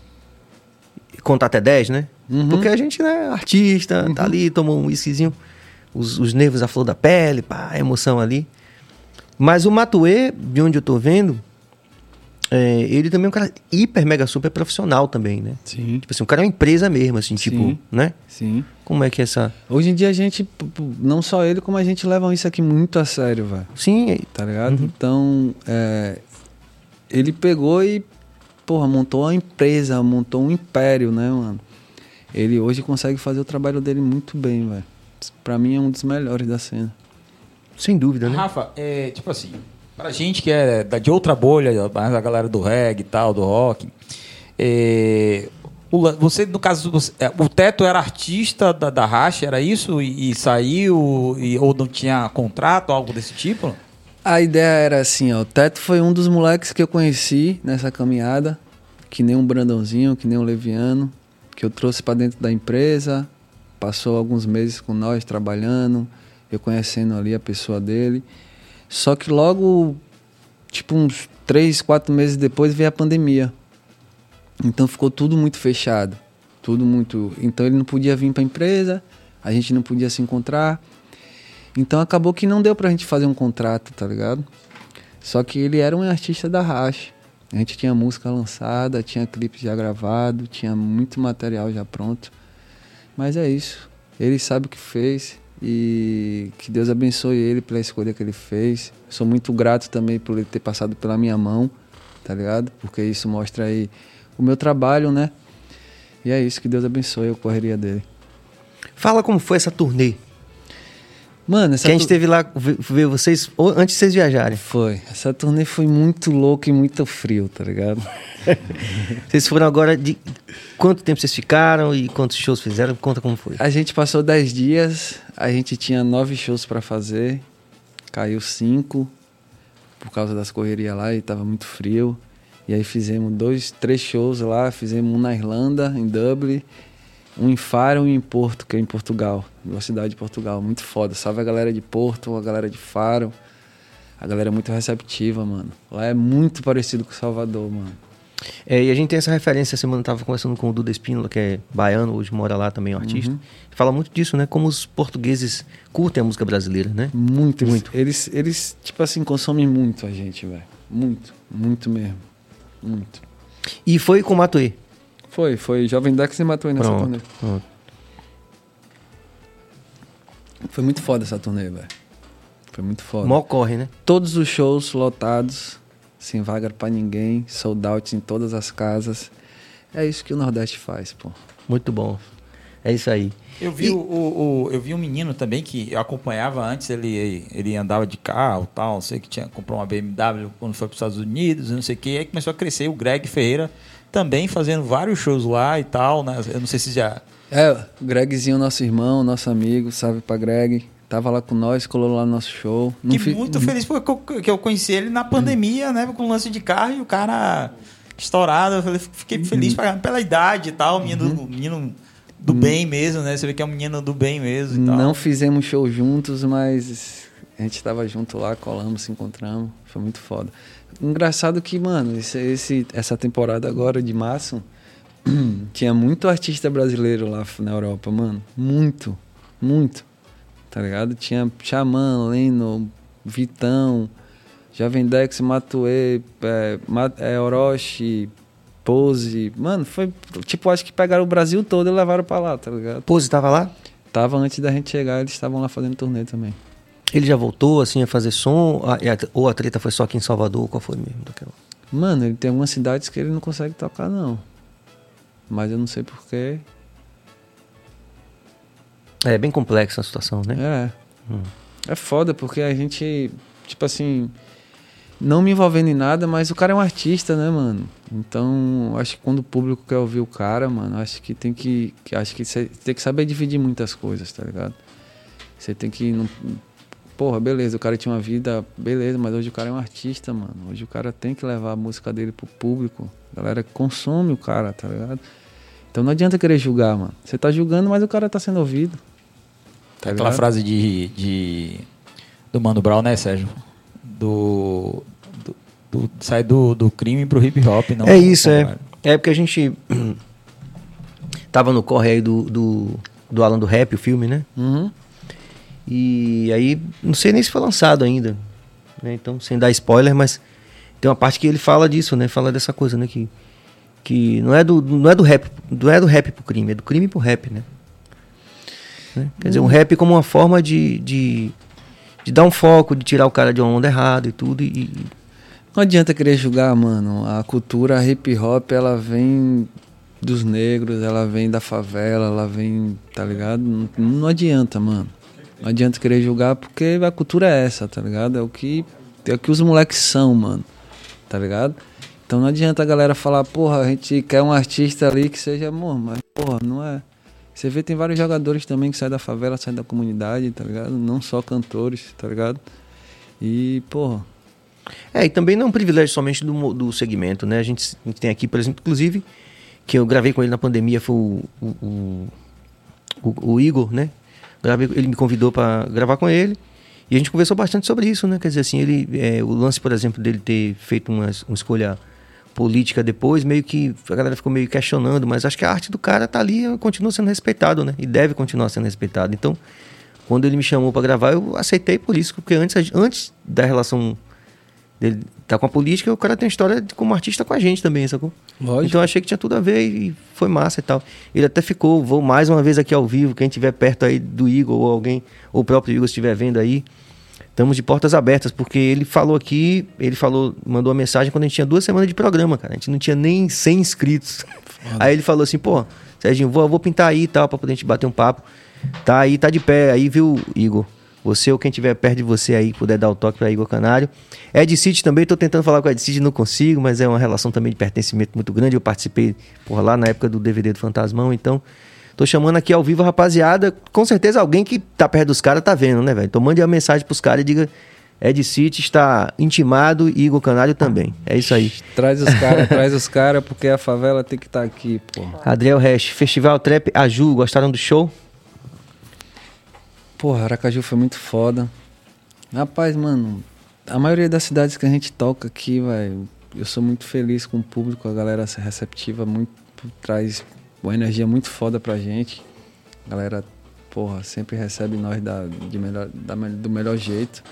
contar até 10, né? Uhum. Porque a gente, né, artista, tá ali, toma um whiskyzinho, os, os nervos à flor da pele, pá, a emoção ali. Mas o Matuê, de onde eu tô vendo, é, ele também é um cara hiper, mega, super profissional também, né? Sim. Tipo assim, o cara é uma empresa mesmo, assim, tipo, Sim. né? Sim. Como é que é essa... Hoje em dia a gente, não só ele, como a gente leva isso aqui muito a sério, velho. Sim, Tá ligado? Então, é, ele pegou e, porra, montou uma empresa, montou um império, né, mano? Ele hoje consegue fazer o trabalho dele muito bem, velho. Pra mim é um dos melhores da cena. sem dúvida, né? Rafa, é, tipo assim, pra gente que é da- de outra bolha, mais a galera do reggae e tal, do rock, é, o você, no caso, você- é, o Teto era artista da, da Racha, era isso? E, e saiu, e, ou não tinha contrato, algo desse tipo? A ideia era assim, ó. O Teto foi um dos moleques que eu conheci nessa caminhada, que nem um Brandãozinho, que nem um Leviano, que eu trouxe pra dentro da empresa, passou alguns meses com nós trabalhando, eu conhecendo ali a pessoa dele. Só que logo, tipo uns três, quatro meses depois veio a pandemia. Então ficou tudo muito fechado, tudo muito. Então ele não podia vir pra empresa, a gente não podia se encontrar. Então acabou que não deu pra gente fazer um contrato, tá ligado? Só que ele era um artista da Racha. A gente tinha música lançada, tinha clipe já gravado, tinha muito material já pronto. Mas é isso. Ele sabe o que fez e que Deus abençoe ele pela escolha que ele fez. Sou muito grato também por ele ter passado pela minha mão, tá ligado? Porque isso mostra aí o meu trabalho, né? E é isso, que Deus abençoe a correria dele. Fala como foi essa turnê. Mano, essa que a gente tu- teve lá ver vocês antes de vocês viajarem. Foi. Essa turnê foi muito louca e muito frio, tá ligado? Vocês foram agora de quanto tempo vocês ficaram e quantos shows fizeram? Conta como foi. A gente passou 10 dias, a gente tinha nove shows pra fazer, caiu cinco por causa das correrias lá e tava muito frio. E aí fizemos dois, três shows lá, fizemos um na Irlanda, em Dublin, um em Faro e um em Porto, que é em Portugal, uma cidade de Portugal, muito foda. Salve a galera de Porto, a galera de Faro. A galera é muito receptiva, mano. Lá é muito parecido com Salvador, mano. É, e a gente tem essa referência, essa semana eu tava conversando com o Duda Espínola, que é baiano, hoje mora lá também, um artista. Fala muito disso, né? Como os portugueses curtem a música brasileira, né? Muito, Muito. muito. Eles, eles, tipo assim, consomem muito a gente, velho. Muito, muito mesmo. Muito. E foi com o Matuê. Foi, foi Jovem Dex e matou aí nessa Pronto, turnê. pronto. Foi muito foda essa turnê, velho. Foi muito foda. Mó corre, né? Todos os shows lotados, sem vaga pra ninguém, sold out em todas as casas. É isso que o Nordeste faz, pô. Muito bom. É isso aí. Eu vi, E- o, o- o- eu vi um menino também que eu acompanhava antes, ele, ele andava de carro tal, não sei que tinha comprou uma BMW quando foi para os Estados Unidos, não sei o que, aí começou a crescer o Greg Ferreira também fazendo vários shows lá e tal, né? Eu não sei se já. É, o Gregzinho, nosso irmão, nosso amigo, salve pra Greg. Tava lá com nós, colou lá no nosso show. Não Que fi- muito feliz porque eu, conheci ele na pandemia, né? Com o lance de carro e o cara estourado. Eu falei, fiquei feliz pra pela idade e tal, menino, do- menino do bem mesmo, né? Você vê que é um menino do bem mesmo e tal. Não fizemos show juntos, mas a gente tava junto lá, colamos, se encontramos. Foi muito foda. Engraçado que, mano, esse, esse- essa temporada agora de março, tinha muito artista brasileiro lá na Europa, mano. Muito, muito. Tá ligado? Tinha Xamã, Leno, Vitão, Jovem Dex, Matue, é, é, Orochi, Pose. Mano, foi. Tipo, acho que pegaram o Brasil todo e levaram pra lá, tá ligado? Pose tava lá? Tava antes da gente chegar, eles estavam lá fazendo turnê também. Ele já voltou, assim, a fazer som? A- e a- Ou a treta foi só aqui em Salvador? Qual foi mesmo? daquela? Mano, ele tem algumas cidades que ele não consegue tocar, não. Mas eu não sei porquê. É bem complexa a situação, né? É. É foda, porque a gente, tipo assim, não me envolvendo em nada, mas o cara é um artista, né, mano? Então, acho que quando o público quer ouvir o cara, mano, acho que tem que. que- acho que você tem que saber dividir muitas coisas, tá ligado? Você tem que. Não, porra, beleza, o cara tinha uma vida, beleza, mas hoje o cara é um artista, mano. Hoje o cara tem que levar a música dele pro público. A galera consome o cara, tá ligado? Então não adianta querer julgar, mano. Você tá julgando, mas o cara tá sendo ouvido. Tá Aquela ligado? frase de, de do Mano Brown, né, Sérgio? Do, do, do- sai do, do crime pro hip hop, não? é isso, é. É porque a gente tava no corre aí do, do, do Alan do Rap, o filme, né? Uhum. E aí, não sei nem se foi lançado ainda. né? Então, sem dar spoiler, mas tem uma parte que ele fala disso, né? Fala dessa coisa, né? Que, que não, é do, não é do rap, não é do rap pro crime, é do crime pro rap, né? Né? Quer dizer, um rap como uma forma de, de, de dar um foco, de tirar o cara de uma onda errada e tudo. E, Não adianta querer julgar, mano. A cultura hip hop, ela vem dos negros, ela vem da favela, ela vem, tá ligado? Não, não adianta, mano. Não adianta querer julgar porque a cultura é essa, tá ligado? É o que, é o que os moleques são, mano. Tá ligado? Então não adianta a galera falar, porra, a gente quer um artista ali que seja amor, mas porra, não é. Você vê, tem vários jogadores também que saem da favela, saem da comunidade, tá ligado? Não só cantores, tá ligado? E, porra, É, e também não é um privilégio somente do, do segmento, né? A gente, a gente tem aqui, por exemplo, inclusive, que eu gravei com ele na pandemia foi o, o, o- o Igor, né? Ele me convidou para gravar com ele e a gente conversou bastante sobre isso, né? Quer dizer, assim, ele, é, o lance, por exemplo, dele ter feito uma, uma escolha política depois, meio que a galera ficou meio questionando, mas acho que a arte do cara tá ali continua sendo respeitado, né? E deve continuar sendo respeitado. Então, quando ele me chamou para gravar, eu aceitei por isso, porque antes, antes da relação dele tá com a política, o cara tem história de- como artista com a gente também, sacou? Lógico. Então eu achei que tinha tudo a ver e foi massa e tal. Ele até ficou, vou mais uma vez aqui ao vivo, quem estiver perto aí do Igor ou alguém, ou o próprio Igor estiver vendo aí, estamos de portas abertas, porque ele falou aqui, ele falou, mandou uma mensagem quando a gente tinha duas semanas de programa, cara. A gente não tinha nem 100 inscritos. Aí ele falou assim, pô, Serginho, vou, vou pintar aí e tal, pra poder a gente bater um papo. Tá aí, tá de pé. Aí, viu, Igor? Você ou quem tiver perto de você aí, puder dar o toque pra Igor Canário. Ed City também, tô tentando falar com o Ed City, não consigo, mas é uma relação também de pertencimento muito grande. Eu participei por lá na época do DVD do Fantasmão, então tô chamando aqui ao vivo a rapaziada. Com certeza alguém que tá perto dos caras tá vendo, né, velho? Então mande uma mensagem pros caras e diga: Ed City está intimado e Igor Canário também. É isso aí. Traz os caras, traz os caras, porque a favela tem que estar aqui, pô. Adriel Resch, Festival Trap Aju, gostaram do show? Porra, Aracaju foi muito foda. Rapaz, mano, a maioria das cidades que a gente toca aqui, velho, eu sou muito feliz com o público, a galera receptiva muito, traz uma energia muito foda pra gente. A galera, porra, sempre recebe nós da, de melhor, da do melhor jeito.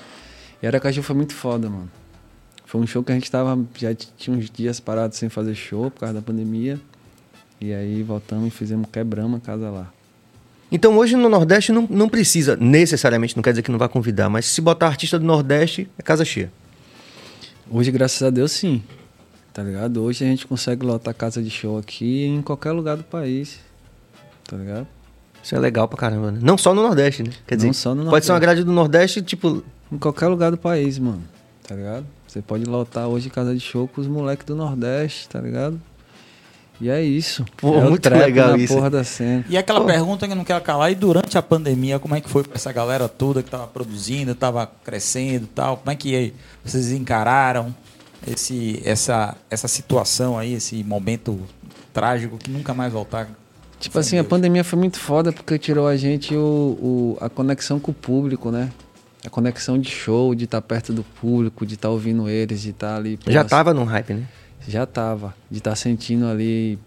E Aracaju foi muito foda, mano. Foi um show que a gente tava, já tinha uns dias parados sem fazer show por causa da pandemia. E aí voltamos e fizemos, quebramos a casa lá. Então hoje no Nordeste não, não precisa, necessariamente, não quer dizer que não vai convidar, mas se botar artista do Nordeste, é casa cheia. Hoje, graças a Deus, sim. Tá ligado? Hoje a gente consegue lotar casa de show aqui em qualquer lugar do país. Tá ligado? Isso é legal pra caramba, né? Não só no Nordeste, né? Quer dizer, Não só no pode ser uma Nordeste. grade do Nordeste, tipo, Em qualquer lugar do país, mano. Tá ligado? Você pode lotar hoje casa de show com os moleques do Nordeste, tá ligado? E é isso. Pô, é muito trap legal na isso. porra da cena. E aquela pergunta que eu não quero calar, e durante a pandemia, como é que foi pra essa galera toda que tava produzindo, tava crescendo e tal? Como é que vocês encararam esse, essa, essa situação aí, esse momento trágico que nunca mais voltar? Tipo assim, a pandemia foi muito foda porque tirou a gente o, o- a conexão com o público, né? A conexão de show, de estar perto do público, de estar ouvindo eles, de estar ali. pô, já assim, tava num hype, né? Já tava. De estar sentindo ali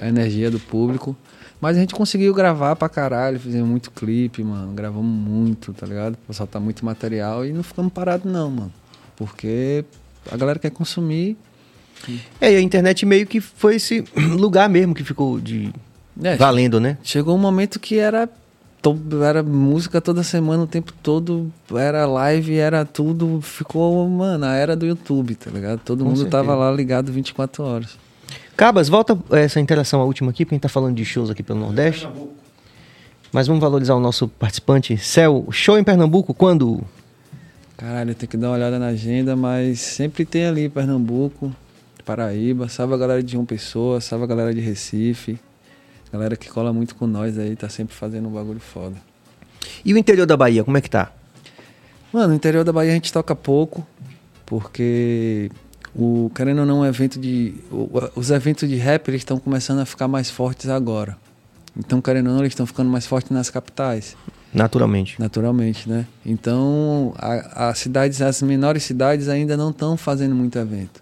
a energia do público. Mas a gente conseguiu gravar pra caralho, fizemos muito clipe, mano. Gravamos muito, tá ligado? Pra soltar muito material e não ficamos parados, não, mano. Porque a galera quer consumir. É, e a internet meio que foi esse lugar mesmo que ficou de É, valendo, né? Chegou um momento que era to- era música toda semana, o tempo todo, era live, era tudo, ficou, mano, a era do YouTube, tá ligado? Todo Com mundo certeza. tava lá ligado 24 horas. Cabas, volta essa interação a última aqui, porque a gente tá falando de shows aqui pelo Nordeste. Mas vamos valorizar o nosso participante. Céu, show em Pernambuco, quando? Caralho, tem que dar uma olhada na agenda, mas sempre tem ali Pernambuco, Paraíba, salve a galera de João Pessoa, salve a galera de Recife, galera que cola muito com nós aí, tá sempre fazendo um bagulho foda. E o interior da Bahia, como é que tá? Mano, no interior da Bahia a gente toca pouco, porque o querendo ou não, o evento de o- os eventos de rap eles estão começando a ficar mais fortes agora. Então, querendo ou não, eles estão ficando mais fortes nas capitais, Naturalmente. naturalmente, né? Então, a- as cidades, as menores cidades ainda não estão fazendo muito evento,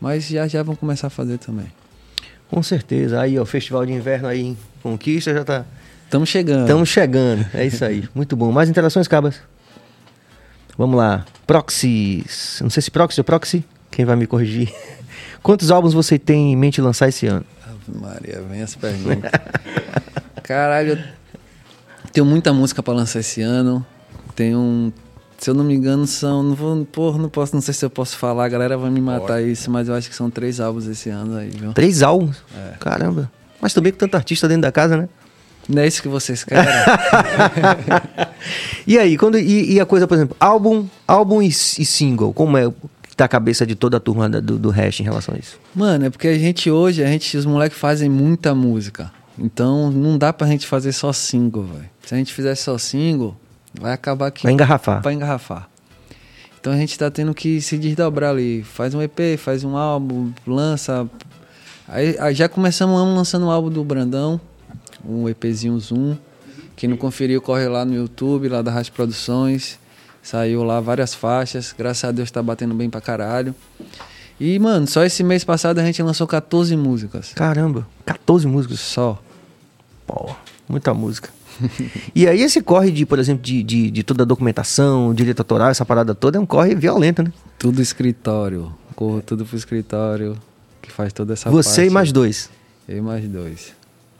mas já já vão começar a fazer também. Com certeza. Aí, ó, o Festival de Inverno aí em Conquista já tá. Estamos chegando. Estamos chegando. É isso aí. Muito bom. Mais interações, Cabas? Vamos lá. Proxys. Não sei se Proxy ou Proxy. Quem vai me corrigir? Quantos álbuns você tem em mente lançar esse ano? Ave Maria, vem as perguntas. Caralho, eu tenho muita música pra lançar esse ano. Tenho um. Se eu não me engano, são. Não vou. Porra, não posso. Não sei se eu posso falar, a galera vai me matar isso, mas eu acho que são três álbuns esse ano aí, viu? Três álbuns? É. Caramba. Mas também com tanto artista dentro da casa, né? Não é isso que vocês querem? E aí, quando, e, e a coisa, por exemplo, álbum, álbum e, e single, como é que tá a cabeça de toda a turma do, do hash em relação a isso? Mano, é porque a gente hoje, a gente, os moleques fazem muita música. Então não dá pra gente fazer só single, velho. Se a gente fizesse só single, vai acabar que Vai engarrafar. pra engarrafar. Então a gente tá tendo que se desdobrar ali. Faz um EP, faz um álbum, lança. Aí, aí já começamos lançando o álbum do Brandão, um EPzinho Zoom. Quem não conferiu, corre lá no YouTube, lá da Rádio Produções. Saiu lá várias faixas. Graças a Deus tá batendo bem pra caralho. E, mano, só esse mês passado a gente lançou 14 músicas. Caramba, 14 músicas. Só. Pô, muita música. e aí esse corre de, por exemplo, de, de, de toda a documentação, direito autoral, essa parada toda, é um corre violento, né? Tudo escritório. Corro tudo pro escritório. Que faz toda essa Você parte. e mais dois. Eu e mais dois.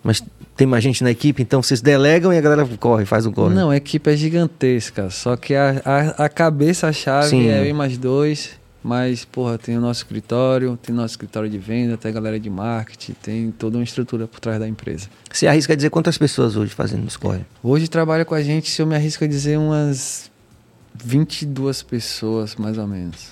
Mas tem mais gente na equipe, então vocês delegam e a galera corre, faz o corre. Não, a equipe é gigantesca. Só que a, a, a cabeça-chave é eu e mais dois. Mas, porra, tem o nosso escritório, tem nosso escritório de venda, tem a galera de marketing, tem toda uma estrutura por trás da empresa. Você arrisca a dizer quantas pessoas hoje fazendo esse corre? Hoje trabalha com a gente, se eu me arrisco a dizer, umas 22 pessoas, mais ou menos.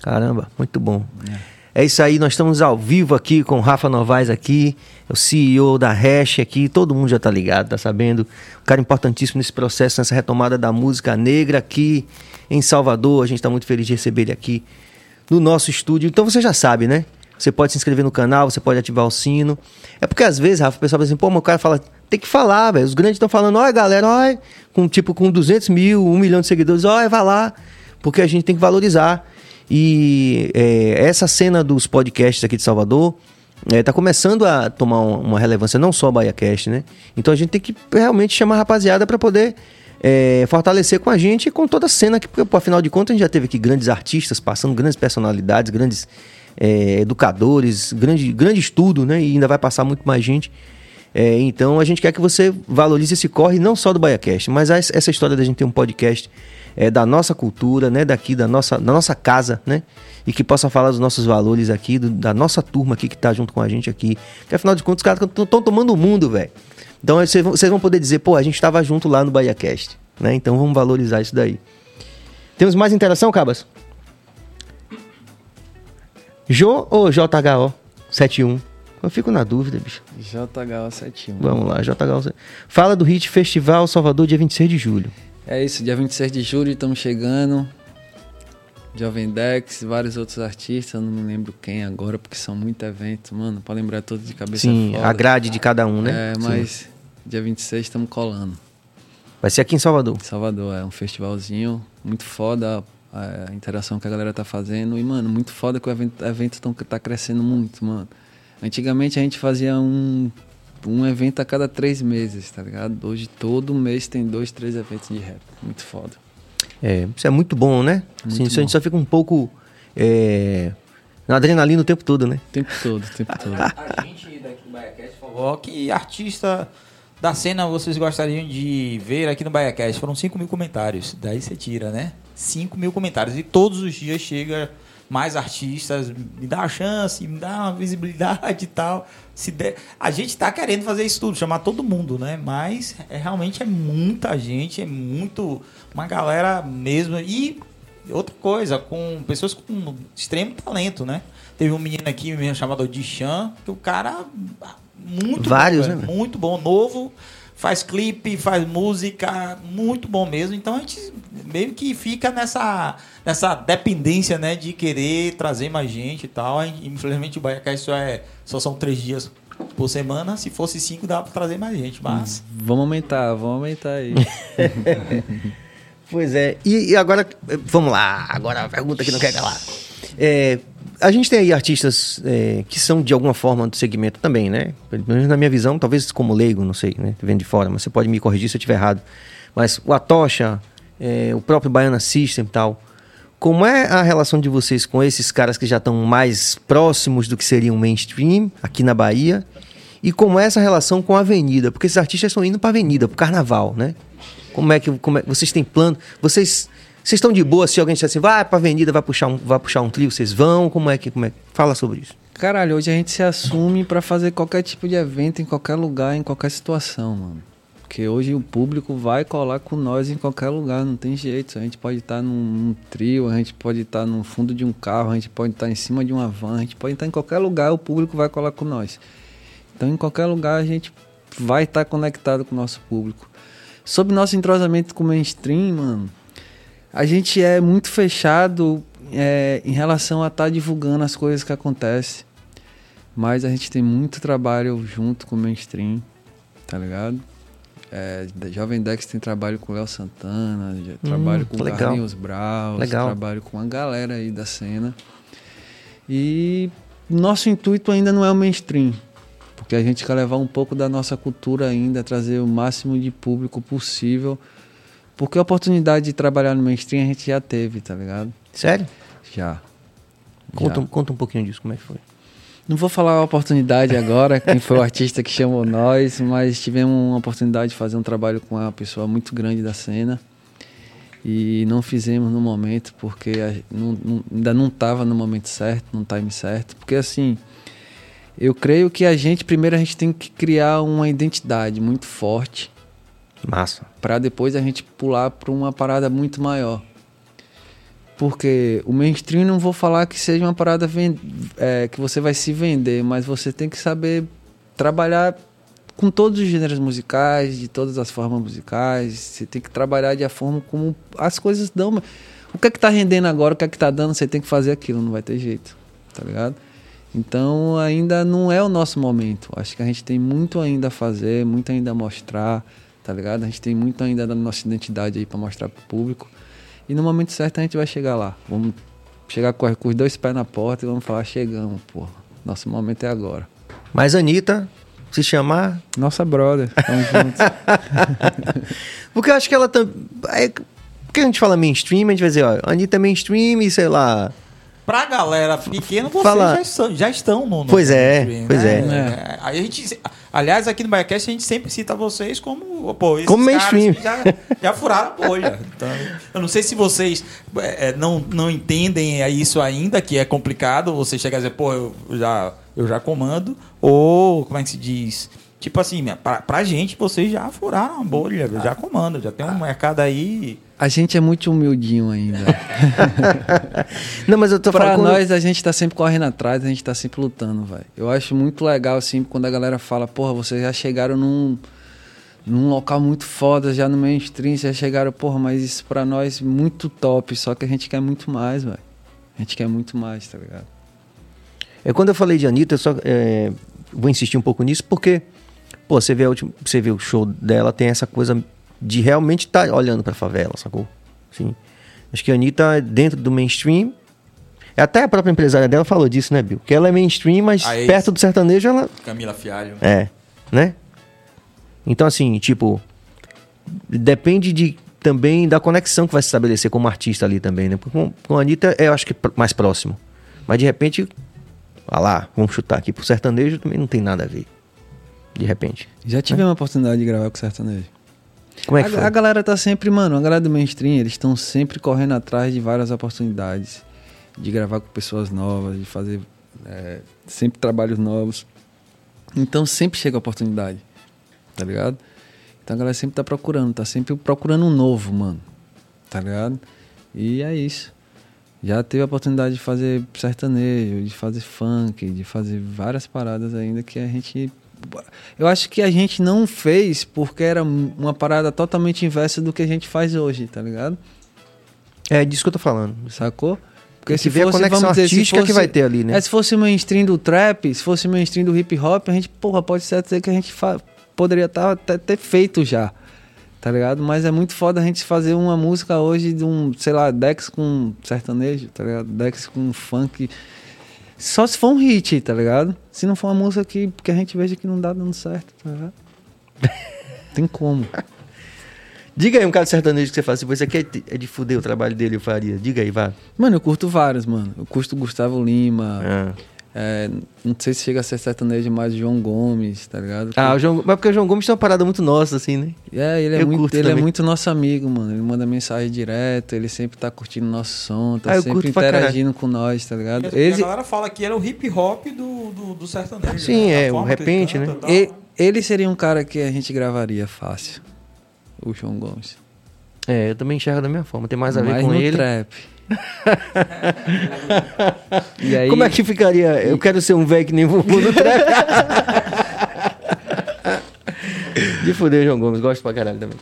Caramba, muito bom. É isso aí, nós estamos ao vivo aqui com o Rafa Novaes aqui, o CEO da Hash aqui, todo mundo já tá ligado, tá sabendo. Um cara importantíssimo nesse processo, nessa retomada da música negra aqui em Salvador. A gente tá muito feliz de receber ele aqui no nosso estúdio. Então você já sabe, né? Você pode se inscrever no canal, você pode ativar o sino. É porque às vezes, Rafa, o pessoal fala assim, pô, o cara fala, tem que falar, velho. Os grandes estão falando, olha galera, olha, com tipo com 200 mil, 1 milhão de seguidores, olha, vai lá, porque a gente tem que valorizar. E é, essa cena dos podcasts aqui de Salvador está começando a tomar um- uma relevância, não só o BaiaCast, né? Então a gente tem que realmente chamar a rapaziada para poder é, fortalecer com a gente e com toda a cena, aqui, porque pô, afinal de contas a gente já teve aqui grandes artistas passando, grandes personalidades, grandes é, educadores, grande, grande estudo, né? E ainda vai passar muito mais gente. É, então a gente quer que você valorize esse corre não só do BaiaCast, mas essa história da gente ter um podcast é, da nossa cultura, né, daqui da nossa, da nossa casa, né, e que possa falar dos nossos valores aqui, do- da nossa turma aqui que tá junto com a gente aqui. Porque afinal de contas, os caras estão tomando o mundo, velho. Então vocês vão- poder dizer, pô, a gente estava junto lá no BahiaCast, né? Então vamos valorizar isso daí. Temos mais interação, Cabas? Jô ou JHO 71? Eu fico na dúvida, bicho. JHO71. Vamos lá, JHO. Fala do Hit Festival Salvador, dia 26 de julho. É isso, dia 26 de julho estamos chegando. Jovem Dex, vários outros artistas, eu não me lembro quem agora, porque são muitos eventos, mano. Pra lembrar todos de cabeça Sim, é foda. a grade de cada um, né? É, Sim. mas dia 26 estamos colando. Vai ser aqui em Salvador. Em Salvador, é um festivalzinho muito foda a, a interação que a galera tá fazendo. E, mano, muito foda que o evento, evento tão, tá crescendo muito, mano. Antigamente a gente fazia um, um evento a cada três meses, tá ligado? Hoje todo mês tem dois, três eventos de rap. Muito foda. É, isso é muito bom, né? Muito Sim, isso a gente bom. só fica um pouco é, na adrenalina o tempo todo, né? O tempo todo, o tempo todo. A gente daqui do BaiaCast falou que artista da cena vocês gostariam de ver aqui no BaiaCast. Foram 5 mil comentários. Daí você tira, né? 5 mil comentários. E todos os dias chega mais artistas. Me dá uma chance, me dá uma visibilidade e tal. Se der... A gente tá querendo fazer isso tudo, chamar todo mundo, né? Mas é, realmente é muita gente, é muito. Uma galera mesmo. E outra coisa, com pessoas com extremo talento, né? Teve um menino aqui mesmo chamado Dishan, que o cara muito Vários, bom, né, muito bom, novo, faz clipe, faz música, muito bom mesmo. Então a gente meio que fica nessa nessa dependência, né, de querer trazer mais gente e tal. Infelizmente o Baiacast só é só são três dias por semana. Se fosse cinco dava para trazer mais gente, mas Vamos aumentar, vamos aumentar aí. Pois é. E, e agora, vamos lá. Agora a pergunta que não quer calar. É, a gente tem aí artistas é, que são de alguma forma do segmento também, né? Na minha visão, talvez como leigo, não sei, né? Vendo de fora, mas você pode me corrigir se eu estiver errado. Mas o Atocha, é, o próprio Baiana System e tal. Como é a relação de vocês com esses caras que já estão mais próximos do que seria um mainstream aqui na Bahia? E como é essa relação com a Avenida? Porque esses artistas estão indo para a Avenida, para o Carnaval, né? Como é que como é, vocês têm plano? Vocês vocês estão de boa se alguém disser assim, vai para a Avenida, vai puxar um, vai puxar um trio, vocês vão? Como é que como é? Fala sobre isso. Caralho, hoje a gente se assume pra fazer qualquer tipo de evento, em qualquer lugar, em qualquer situação, mano. Porque hoje o público vai colar com nós em qualquer lugar, não tem jeito. A gente pode estar num, num trio, a gente pode estar no fundo de um carro, a gente pode estar em cima de uma van, a gente pode estar em qualquer lugar, o público vai colar com nós. Então, em qualquer lugar, a gente vai estar conectado com o nosso público. Sobre nosso entrosamento com o mainstream, mano, a gente é muito fechado é, em relação a estar divulgando as coisas que acontecem. Mas a gente tem muito trabalho junto com o mainstream, tá ligado? É, Jovem Dex tem trabalho com o Léo Santana, já trabalho com o legal. Carlinhos Brau, Legal. trabalho com a galera aí da cena. E nosso intuito ainda não é o mainstream, porque a gente quer levar um pouco da nossa cultura ainda, trazer o máximo de público possível. Porque a oportunidade de trabalhar no mainstream a gente já teve, tá ligado? Sério? Já. Conta, Já. um- conta um pouquinho disso, como é que foi? Não vou falar a oportunidade agora, quem foi o artista que chamou nós, mas tivemos uma oportunidade de fazer um trabalho com uma pessoa muito grande da cena. E não fizemos no momento, porque não- não- ainda não estava no momento certo, no time certo. Porque assim, eu creio que a gente, primeiro, a gente tem que criar uma identidade muito forte Massa. para depois a gente pular para uma parada muito maior. Porque o mainstream não vou falar que seja uma parada é, que você vai se vender, mas você tem que saber trabalhar com todos os gêneros musicais, de todas as formas musicais. Você tem que trabalhar de a forma como as coisas dão. O que é que tá rendendo agora, o que é que tá dando, você tem que fazer aquilo, não vai ter jeito, tá ligado? Então ainda não é o nosso momento. Acho que a gente tem muito ainda a fazer, muito ainda a mostrar, tá ligado? A gente tem muito ainda da nossa identidade aí para mostrar pro público. E no momento certo a gente vai chegar lá. Vamos chegar com os dois pés na porta e vamos falar, chegamos, porra. Nosso momento é agora. Mas Anitta, se chamar. Nossa brother, tamo juntos. Porque eu acho que ela também. Porque a gente fala mainstream, a gente vai dizer, ó, Anitta é mainstream sei lá. Pra galera pequena, vocês Fala- já, estão, já estão no, no Pois é, pois é. É, Aí a gente, aliás, aqui no Biacast a gente sempre cita vocês como, pô, esses Como mainstream. caras que Já, já furaram a bolha. Então, eu não sei se vocês é, não, não entendem isso ainda, que é complicado. Você chegar a dizer, pô, eu já, eu já comando. Ou, como é que se diz? Tipo assim, pra, pra gente, vocês já furaram a bolha, já comandam, já tem um mercado aí. A gente é muito humildinho ainda. Não, mas eu tô pra falando. nós, a gente tá sempre correndo atrás, a gente tá sempre lutando, velho. Eu acho muito legal, assim, quando a galera fala, porra, vocês já chegaram num, num local muito foda, já no mainstream, já chegaram, porra, mas isso pra nós muito top, só que a gente quer muito mais, velho. A gente quer muito mais, tá ligado? É, quando eu falei de Anitta, eu só é, vou insistir um pouco nisso, porque, pô, você vê, última- você vê o show dela, tem essa coisa de realmente estar olhando pra favela, sacou? Sim. Acho que a Anitta, é dentro do mainstream, até a própria empresária dela falou disso, né, Bill? Que ela é mainstream, mas é perto do sertanejo ela Camila Fialho. é, né? Então, assim, tipo, depende de também da conexão que vai se estabelecer como artista ali também, né? Porque com, com a Anitta, é, eu acho que pr- mais próximo. Mas de repente, ah lá, vamos chutar aqui pro sertanejo também não tem nada a ver. De repente. Já tive uma oportunidade de gravar com o sertanejo. Como é que a, foi? a galera tá sempre, mano, a galera do mainstream, eles estão sempre correndo atrás de várias oportunidades. De gravar com pessoas novas, de fazer é, sempre trabalhos novos. Então sempre chega a oportunidade, tá ligado? Então a galera sempre tá procurando, tá sempre procurando um novo, mano, tá ligado? E é isso. Já teve a oportunidade de fazer sertanejo, de fazer funk, de fazer várias paradas ainda que a gente. Eu acho que a gente não fez porque era uma parada totalmente inversa do que a gente faz hoje, tá ligado? É disso que eu tô falando. Sacou? Tem que ver a conexão dizer, se artística que vai ter ali, né? É, se fosse o mainstream do trap, se fosse o mainstream do hip hop, a gente, porra, pode ser dizer que a gente poderia tá, até ter feito já, tá ligado? Mas é muito foda a gente fazer uma música hoje de um, sei lá, Dex com sertanejo, tá ligado? Dex com funk. Só se for um hit, tá ligado? Se não for uma música que, que a gente veja que não dá dando certo, tá? Tem como. Diga aí um cara sertanejo que você fala pô, isso aqui é de, é de fuder o trabalho dele, eu faria. Diga aí, vá. Mano, eu curto vários, mano. Eu curto Gustavo Lima. Ah, é, não sei se chega a ser sertanejo, mas João Gomes, tá ligado? Ah, o João, mas porque o João Gomes tem uma parada muito nossa, assim, né? É, ele é, Eu muito, ele é muito nosso amigo, mano. Ele manda mensagem direto, ele sempre tá curtindo nosso som, tá Ah, sempre interagindo com nós, tá ligado? E Esse, A galera fala que ele é o hip hop do, do, do sertanejo. Sim, né? É, o ele repente, canta né? tal. e- ele seria um cara que a gente gravaria fácil. O João Gomes. É, eu também enxergo da mesma forma. Tem mais a ver com no ele. trap. e aí, Como é que ficaria? Eu quero ser um velho que nem vovô no trap. De fuder, João Gomes. Gosto pra caralho também.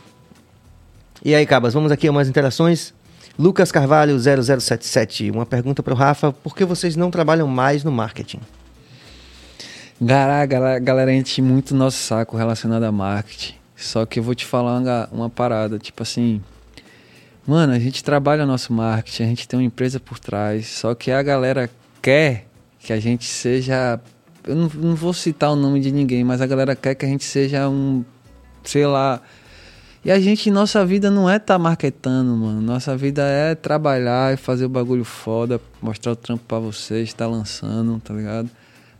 E aí, Cabas, vamos aqui a mais interações. Lucas Carvalho 0077. Uma pergunta pro Rafa. Por que vocês não trabalham mais no marketing? Galera, galera, galera enche muito nosso saco relacionado a marketing. Só que eu vou te falar uma, uma parada, tipo assim. Mano, a gente trabalha nosso marketing, a gente tem uma empresa por trás. Só que a galera quer que a gente seja. Eu não, não vou citar o nome de ninguém, mas a galera quer que a gente seja um. Sei lá. E a gente, nossa vida não é tá marketando, mano. Nossa vida é trabalhar e fazer o bagulho foda, mostrar o trampo pra vocês, tá lançando, tá ligado?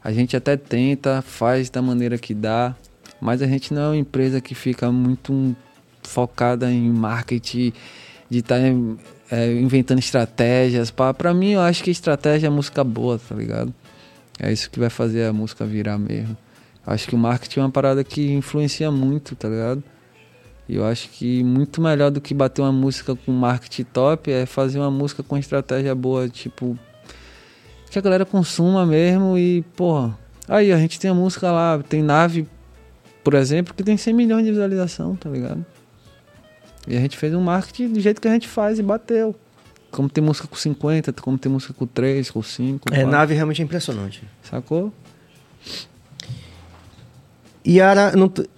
A gente até tenta, faz da maneira que dá, mas a gente não é uma empresa que fica muito focada em marketing, de estar inventando estratégias. Pra mim, eu acho que estratégia é música boa, tá ligado? É isso que vai fazer a música virar mesmo. Acho que o marketing é uma parada que influencia muito, tá ligado? E eu acho que muito melhor do que bater uma música com marketing top é fazer uma música com estratégia boa, tipo, que a galera consuma mesmo e, porra. Aí a gente tem a música lá, tem nave, por exemplo, que tem 100 milhões de visualização, tá ligado? E a gente fez um marketing do jeito que a gente faz e bateu. Como tem música com 50, como tem música com 3, com 5, com É, 4, nave realmente é impressionante. sacou? Yara, não. t-.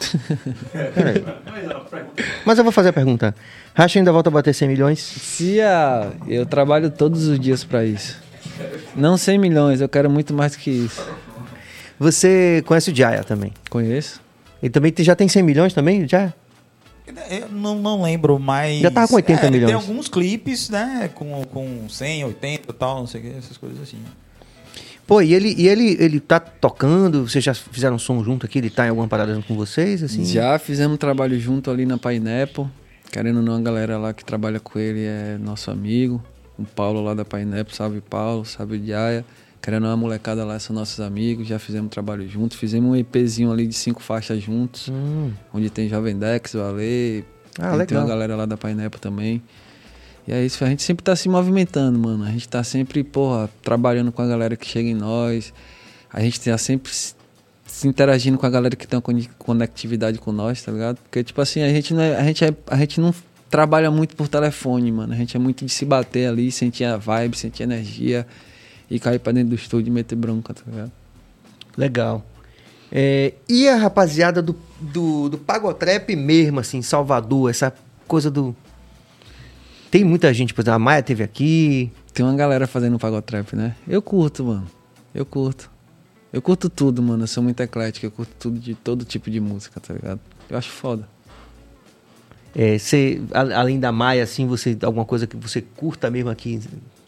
Mas eu vou fazer a pergunta. Racha ainda volta a bater 100 milhões? Se a, eu trabalho todos os dias pra isso. Não 100 milhões, eu quero muito mais do que isso. Você conhece o Jaya também? Conheço? Ele também já tem 100 milhões também? Já? Eu não, não lembro, mas. Já tava com 80 ele milhões. Tem alguns clipes, né? Com, com 100, 80 e tal, não sei o que, essas coisas assim. Pô, e ele, e ele, ele tá tocando? Vocês já fizeram som junto aqui? Ele tá em alguma parada junto com vocês? Assim? Já fizemos um trabalho junto ali na Pineapple. Querendo ou não, a galera lá que trabalha com ele é nosso amigo. O Paulo lá da Pineapple, salve Paulo, salve o Diaia. Querendo uma molecada lá, são nossos amigos, já fizemos trabalho juntos, fizemos um EPzinho ali de cinco faixas juntos, Hum. onde tem Jovem Dex, o Ale, Ah, tem uma galera lá da Painepa também. E é isso, a gente sempre tá se movimentando, mano. A gente tá sempre, porra, trabalhando com a galera que chega em nós. A gente tá sempre se interagindo com a galera que tem uma cone- conectividade com nós, tá ligado? Porque, tipo assim, a gente não, é, a gente é, a gente não trabalha muito por telefone, mano. A gente é muito de se bater ali, sentir a vibe, sentir a energia e cair pra dentro do estúdio e meter bronca, tá ligado? Legal. É, e a rapaziada do, do, do Pagotrap mesmo, assim, Salvador, essa coisa do. Tem muita gente, por exemplo, a Maia teve aqui. Tem uma galera fazendo pagotrap, né? Eu curto, mano. Eu curto. Eu curto tudo, mano. Eu sou muito eclético. Eu curto tudo de todo tipo de música, tá ligado? Eu acho foda. É, você, além da Maia, assim, você alguma coisa que você curta mesmo aqui,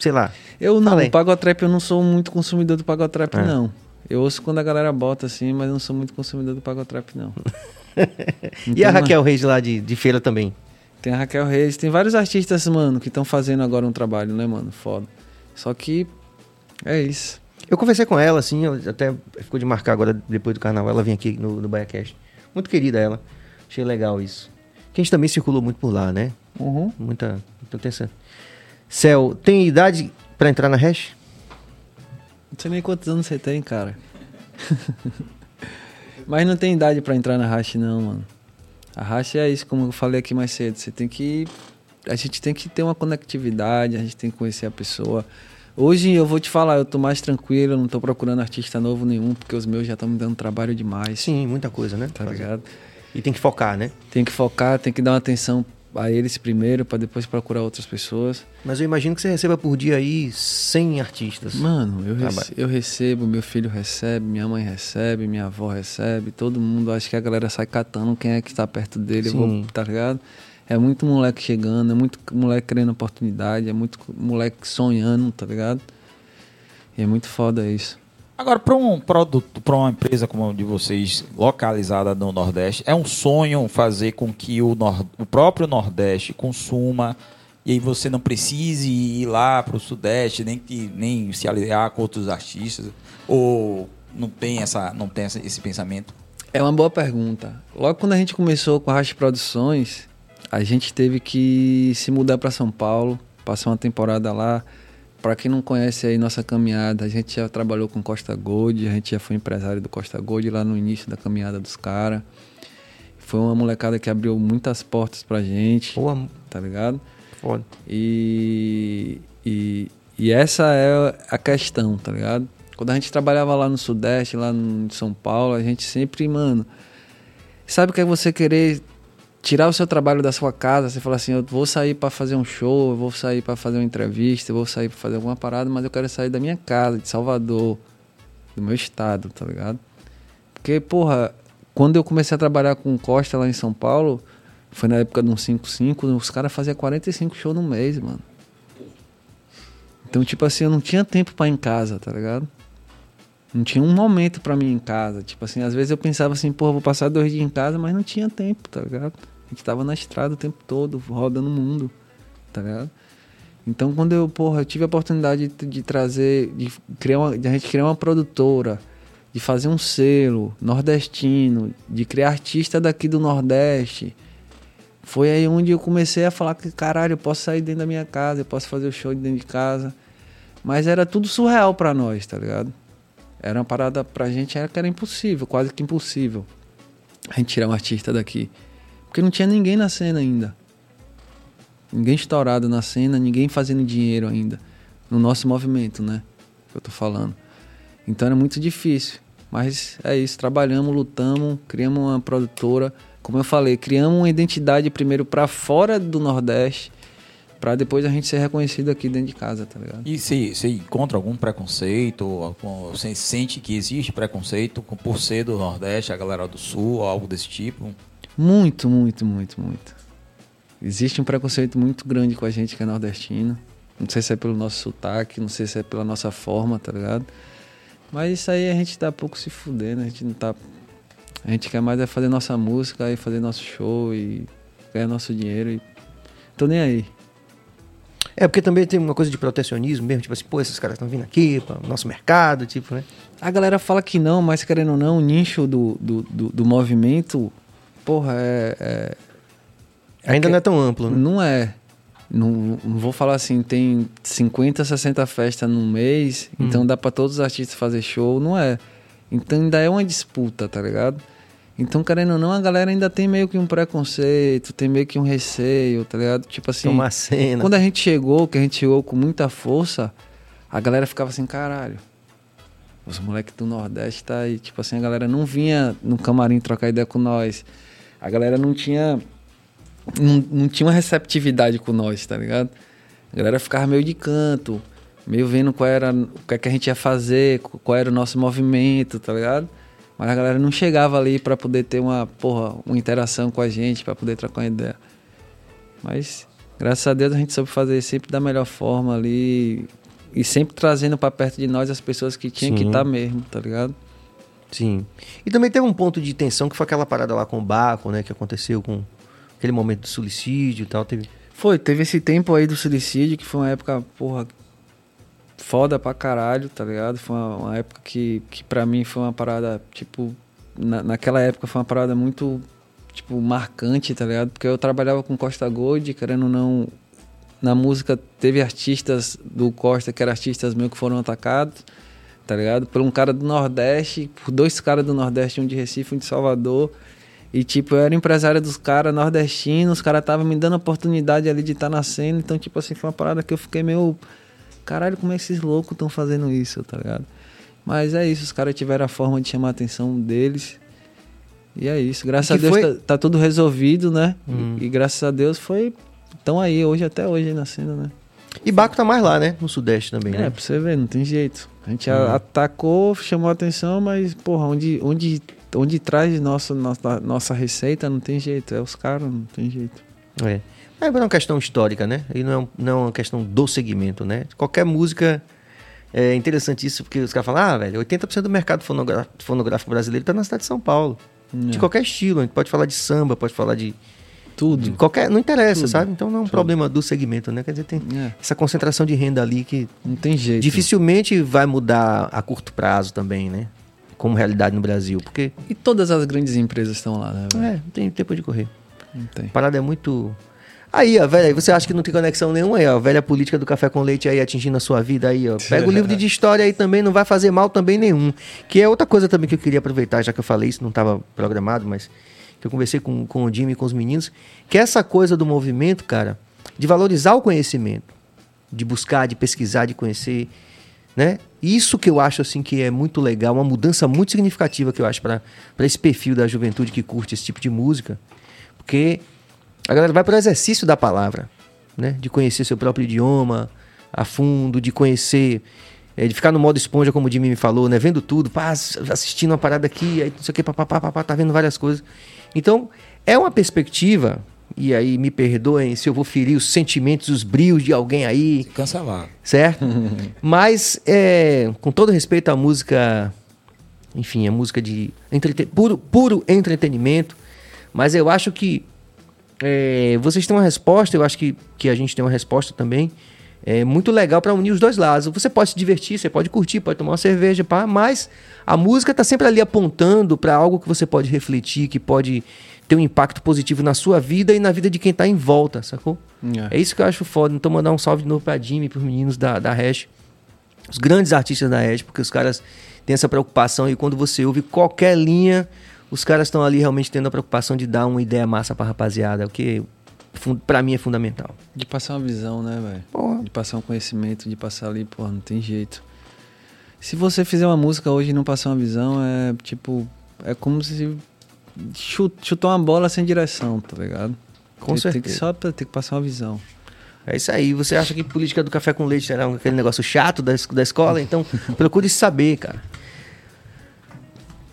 sei lá. Eu não, o pagotrap eu não sou muito consumidor do pagotrap, É. não. Eu ouço quando a galera bota assim, mas eu não sou muito consumidor do pagotrap, não. E tem a uma- Raquel Reis lá de, de feira também. Tem a Raquel Reis, tem vários artistas, mano, que estão fazendo agora um trabalho, né, mano? Foda. Só que é isso. Eu conversei com ela, assim, até ficou de marcar agora, depois do carnaval, ela vem aqui no, no BaiaCast. Muito querida ela. Achei legal isso. Que a gente também circulou muito por lá, né? Muita, muita atenção. Céu, tem idade pra entrar na hash? Não sei nem quantos anos você tem, cara. Mas não tem idade pra entrar na Hash, não, mano. A Hash é isso, como eu falei aqui mais cedo. Você tem que. A gente tem que ter uma conectividade, a gente tem que conhecer a pessoa. Hoje eu vou te falar, eu tô mais tranquilo, não tô procurando artista novo nenhum, porque os meus já estão me dando trabalho demais. Sim, muita coisa, né? Tá ligado? E tem que focar, né? Tem que focar, tem que dar uma atenção a eles primeiro, pra depois procurar outras pessoas. Mas eu imagino que você receba por dia aí 100 artistas. Mano, eu, rece- eu recebo, meu filho recebe, minha mãe recebe, minha avó recebe, todo mundo. Acho que a galera sai catando quem é que está perto dele, eu vou, tá ligado? É muito moleque chegando, é muito moleque querendo oportunidade, é muito moleque sonhando, tá ligado? E é muito foda isso. Agora, para um produto, para uma empresa como a de vocês, localizada no Nordeste, é um sonho fazer com que o, nor- o próprio Nordeste consuma e aí você não precise ir lá para o Sudeste, nem, que, nem se aliar com outros artistas, ou não tem, essa, não tem essa- esse pensamento? É uma boa pergunta. Logo quando a gente começou com a Racha Produções, a gente teve que se mudar para São Paulo, passar uma temporada lá. Para quem não conhece aí nossa caminhada, a gente já trabalhou com Costa Gold, a gente já foi empresário do Costa Gold lá no início da caminhada dos caras. Foi uma molecada que abriu muitas portas pra gente, Pô, tá ligado? foda. E, e, e essa é a questão, tá ligado? Quando a gente trabalhava lá no Sudeste, lá em São Paulo, a gente sempre, mano. Sabe o que é você querer tirar o seu trabalho da sua casa? Você fala assim: eu vou sair pra fazer um show, eu vou sair pra fazer uma entrevista, eu vou sair pra fazer alguma parada, mas eu quero sair da minha casa, de Salvador, do meu estado, tá ligado? Porque, porra, quando eu comecei a trabalhar com Costa lá em São Paulo, foi na época de um 55, os caras faziam 45 shows no mês, mano. Então, tipo assim, eu não tinha tempo pra ir em casa, tá ligado? Não tinha um momento pra mim em casa. Tipo assim, às vezes eu pensava assim, porra, vou passar dois dias em casa, mas não tinha tempo, tá ligado? A gente tava na estrada o tempo todo, rodando o mundo, tá ligado? Então, quando eu, porra, eu tive a oportunidade de, de trazer, de criar uma, de a gente criar uma produtora, de fazer um selo nordestino, de criar artista daqui do Nordeste, foi aí onde eu comecei a falar que, caralho, eu posso sair dentro da minha casa, eu posso fazer o show de dentro de casa. Mas era tudo surreal pra nós, tá ligado? Era uma parada pra gente era que era impossível, quase que impossível. A gente tirar um artista daqui. Porque não tinha ninguém na cena ainda. Ninguém estourado na cena, ninguém fazendo dinheiro ainda. No nosso movimento, né? Que eu tô falando. Então era muito difícil. Mas é isso, trabalhamos, lutamos, criamos uma produtora. Como eu falei, criamos uma identidade primeiro pra fora do Nordeste, pra depois a gente ser reconhecido aqui dentro de casa, tá ligado? E você você encontra algum preconceito? Você sente que existe preconceito por ser do Nordeste, a galera do Sul, algo desse tipo? Muito, muito, muito, muito. Existe um preconceito muito grande com a gente que é nordestino. Não sei se é pelo nosso sotaque, não sei se é pela nossa forma, tá ligado? Mas isso aí a gente tá pouco se fudendo, a gente não tá. A gente quer mais é fazer nossa música e fazer nosso show e ganhar nosso dinheiro e. Tô nem aí. É, porque também tem uma coisa de protecionismo mesmo, tipo assim, pô, esses caras estão vindo aqui para o nosso mercado, tipo, né? A galera fala que não, mas querendo ou não, o nicho do, do, do, do movimento, porra, é. é- Ainda não é tão amplo, né? não é. Não, não vou falar assim, tem 50, 60 festas num mês, Hum. então dá pra todos os artistas fazer show, não é. Então ainda é uma disputa, tá ligado? Então, querendo ou não, a galera ainda tem meio que um preconceito, tem meio que um receio, tá ligado? Tipo assim. Uma cena. Quando a gente chegou, que a gente chegou com muita força, a galera ficava assim, caralho. Os moleques do Nordeste tá aí. Tipo assim, a galera não vinha no camarim trocar ideia com nós. A galera não tinha. Não, não tinha uma receptividade com nós, tá ligado? A galera ficava meio de canto, meio vendo qual era o que, é que a gente ia fazer, qual era o nosso movimento, tá ligado? Mas a galera não chegava ali pra poder ter uma, porra, uma interação com a gente, pra poder trocar uma ideia. Mas, graças a Deus, a gente soube fazer sempre da melhor forma ali. E sempre trazendo pra perto de nós as pessoas que tinham que Sim. estar mesmo, tá ligado? Sim. E também teve um ponto de tensão que foi aquela parada lá com o Baco, né? Que aconteceu com aquele momento do suicídio e tal. Teve. Foi, teve esse tempo aí do suicídio, que foi uma época, porra, foda pra caralho, tá ligado? Foi uma, uma época que, que pra mim foi uma parada, tipo, na, naquela época foi uma parada muito, tipo, marcante, tá ligado? Porque eu trabalhava com Costa Gold, querendo ou não, na música teve artistas do Costa que eram artistas meus que foram atacados, tá ligado? Por um cara do Nordeste, por dois caras do Nordeste, um de Recife, um de Salvador. E tipo, eu era empresário dos caras nordestinos, os caras estavam me dando a oportunidade ali de estar na cena. Então, tipo assim, foi uma parada que eu fiquei meio. Caralho, como é que esses loucos estão fazendo isso, tá ligado? Mas é isso, os caras tiveram a forma de chamar a atenção deles. E é isso. Graças a Deus foi- tá, tá tudo resolvido, né? Hum. E, e graças a Deus foi. Estão aí hoje, até hoje aí na cena, né? E Baco tá mais lá, né? No Sudeste também, É, né? pra você ver, não tem jeito. A gente Hum. a- atacou, chamou a atenção, mas, porra, onde, onde, onde traz nossa, nossa, nossa receita, não tem jeito. É os caras, não tem jeito. É. É uma questão histórica, né? E não é, não é uma questão do segmento, né? Qualquer música. É interessante isso, porque os caras falam, ah, velho, 80% do mercado fonográfico brasileiro tá na cidade de São Paulo. De É. qualquer estilo. A gente pode falar de samba, pode falar de. Tudo. de qualquer. Não interessa, Tudo. sabe? Então não é um problema do segmento, né? Quer dizer, tem É, essa concentração de renda ali que não tem jeito. dificilmente vai mudar a curto prazo também, né? Como realidade no Brasil. Porque. E todas as grandes empresas estão lá, né? É, não tem tempo de correr. Não tem. A parada é muito. Aí, ó, velho, você acha que não tem conexão nenhuma aí, ó. a Velha política do café com leite aí atingindo a sua vida aí, ó. Pega o livro de história aí também, não vai fazer mal também nenhum. Que é outra coisa também que eu queria aproveitar, já que eu falei isso, não estava programado, mas que eu conversei com, com o Jimmy e com os meninos, que é essa coisa do movimento, cara, de valorizar o conhecimento, de buscar, de pesquisar, de conhecer, né? Isso que eu acho assim que é muito legal, uma mudança muito significativa que eu acho para esse perfil da juventude que curte esse tipo de música, porque a galera vai para o exercício da palavra, né? De conhecer seu próprio idioma a fundo, de conhecer, eh, de ficar no modo esponja, como o Jimmy me falou, né? Vendo tudo, pá, assistindo uma parada aqui, aí não sei o que, papá, tá vendo várias coisas. Então, é uma perspectiva, e aí me perdoem se eu vou ferir os sentimentos, os brios de alguém aí, Cancelar. certo? Mas, é, com todo respeito à música, enfim, a música de entrete- puro, puro entretenimento, mas eu acho que é, vocês têm uma resposta, eu acho que, que a gente tem uma resposta também, é muito legal para unir os dois lados. Você pode se divertir, você pode curtir, pode tomar uma cerveja, pá, mas a música tá sempre ali apontando para algo que você pode refletir, que pode ter um impacto positivo na sua vida e na vida de quem tá em volta, sacou? É isso que eu acho foda. Então, mandar um salve de novo pra Jimmy, pros meninos da, da Hash. Os grandes artistas da Hash, porque os caras têm essa preocupação e quando você ouve qualquer linha, os caras estão ali realmente tendo a preocupação de dar uma ideia massa pra rapaziada, o que pra mim é fundamental. De passar uma visão, né, velho? Porra. De passar um conhecimento, de passar ali, pô, não tem jeito. Se você fizer uma música hoje e não passar uma visão, é tipo. É como se chu- chutar uma bola sem direção, tá ligado? Com tem, tem certeza. que só pra- tem que passar uma visão. É isso aí. Você acha que política do café com leite um- aquele negócio chato da, da escola? Então, procure saber, cara.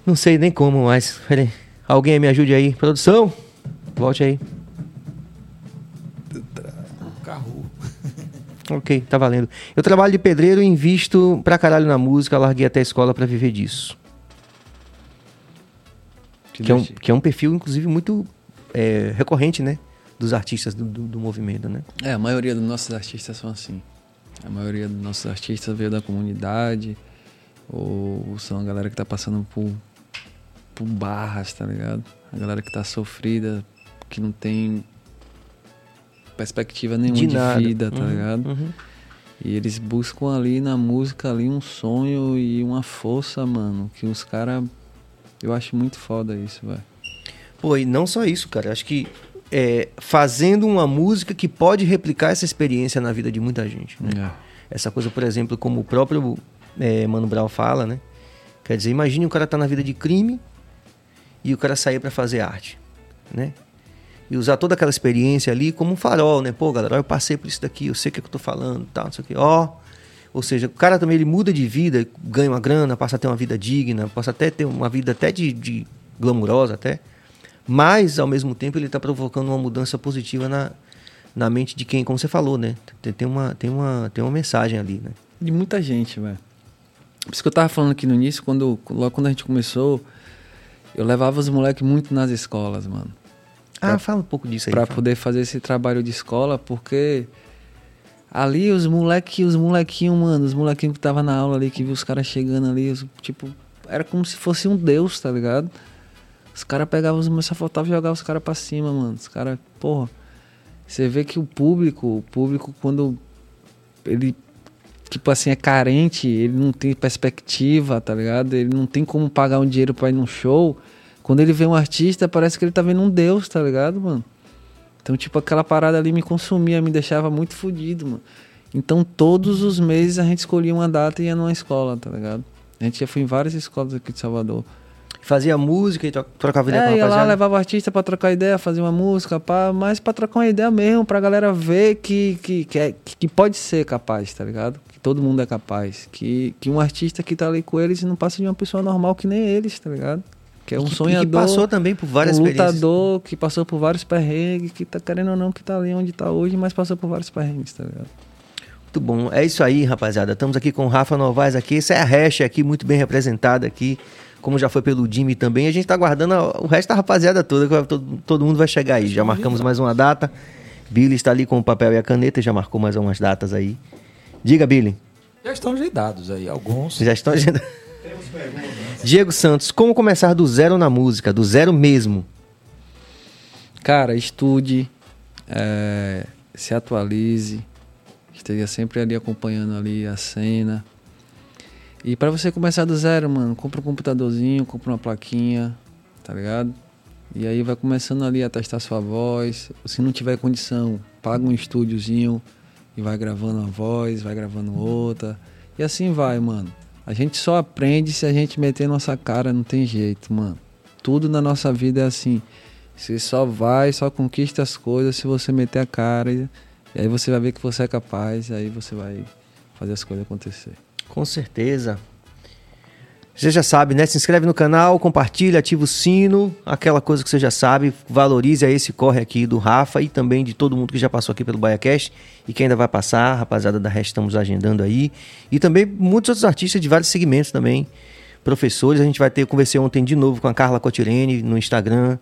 Não sei nem como, mas. Peraí. Alguém me ajude aí. Produção, volte aí. Ok, tá valendo. Eu trabalho de pedreiro e invisto pra caralho na música, larguei até a escola pra viver disso. Que é, um, que é um perfil, inclusive, muito é, recorrente, né? dos artistas do, do, do movimento, né? É, a maioria dos nossos artistas são assim. A maioria dos nossos artistas veio da comunidade, ou são a galera que tá passando por, por barras, tá ligado? A galera que tá sofrida, que não tem perspectiva nenhuma De de, vida, tá Uhum, ligado? uhum. E eles buscam ali na música ali um sonho e uma força, mano, que os caras eu acho muito foda isso, velho. Pô, e não só isso, cara. Acho que é, fazendo uma música que pode replicar essa experiência na vida de muita gente. Né? Essa coisa, por exemplo, como o próprio é, Mano Brown fala, né? Quer dizer, imagine o cara tá na vida de crime e o cara sair pra fazer arte, né? E usar toda aquela experiência ali como um farol, né? Pô, galera, eu passei por isso daqui, eu sei o que, é que eu tô falando, tal, não sei o que. Ó, ou seja, o cara também ele muda de vida, ganha uma grana, passa a ter uma vida digna, passa até ter uma vida até de, de glamurosa até, mas ao mesmo tempo ele está provocando uma mudança positiva na, na mente de quem, como você falou, né? Tem, tem uma tem uma tem uma mensagem ali, né? De muita gente, velho. Por isso que eu tava falando aqui no início, quando, logo quando a gente começou, eu levava os moleques muito nas escolas, mano. Ah, fala um pouco disso aí. Pra fala. poder fazer esse trabalho de escola, porque ali os moleque, os molequinhos, mano, os molequinhos que tava na aula ali, que viu os caras chegando ali, os- tipo, era como se fosse um deus, tá ligado? Os caras pegavam os só faltava jogar os caras pra cima, mano. Os caras, porra. Você vê que o público, o público, quando ele, tipo assim, é carente, ele não tem perspectiva, tá ligado? Ele não tem como pagar um dinheiro pra ir num show. Quando ele vê um artista, parece que ele tá vendo um deus, tá ligado, mano? Então, tipo, aquela parada ali me consumia, me deixava muito fodido, mano. Então, todos os meses a gente escolhia uma data e ia numa escola, tá ligado? A gente já foi em várias escolas aqui de Salvador. Fazia música e tro- trocava ideia com É, a ia lá, rapaziada. levava artista pra trocar ideia, fazer uma música, pá, mas pra trocar uma ideia mesmo, pra galera ver que, que, que, é- que pode ser capaz, tá ligado? Que todo mundo é capaz. Que, que um artista que tá ali com eles não passa de uma pessoa normal que nem eles, tá ligado? Que é um que- sonhador. E que passou também por várias um lutador que passou por vários perrengues, que tá querendo ou não, que tá ali onde tá hoje, mas passou por vários perrengues, tá ligado? Muito bom. É isso aí, rapaziada. Estamos aqui com o Rafa Novaes aqui. Essa é a hash aqui, muito bem representada aqui. Como já foi pelo Jimmy também. A gente tá aguardando o resto da rapaziada toda. Todo, todo mundo vai chegar aí. Já marcamos mais uma data. Billy está ali com o papel e a caneta. Já marcou mais umas datas aí. Diga, Billy. Já estão agendados aí, alguns. Já estão agendando. Diego Santos, como começar do zero na música? Do zero mesmo. Cara, estude, é, se atualize, esteja sempre ali acompanhando ali a cena. E pra você começar do zero, mano, compra um computadorzinho, compra uma plaquinha, tá ligado? E aí vai começando ali a testar sua voz. Se não tiver condição, paga um estúdiozinho e vai gravando uma voz, vai gravando outra. E assim vai, mano. A gente só aprende se a gente meter nossa cara, não tem jeito, mano. Tudo na nossa vida é assim. Você só vai, só conquista as coisas se você meter a cara. E, e aí você vai ver que você é capaz, e aí você vai fazer as coisas acontecer. Com certeza. Você já sabe, né? Se inscreve no canal, compartilha, ativa o sino, aquela coisa que você já sabe. Valorize a esse corre aqui do Rafa e também de todo mundo que já passou aqui pelo BaiaCast e que ainda vai passar. Rapaziada da Hash, estamos agendando aí. E também muitos outros artistas de vários segmentos também. Professores, a gente vai ter, conversei ontem de novo com a Carla Cotirene no Instagram.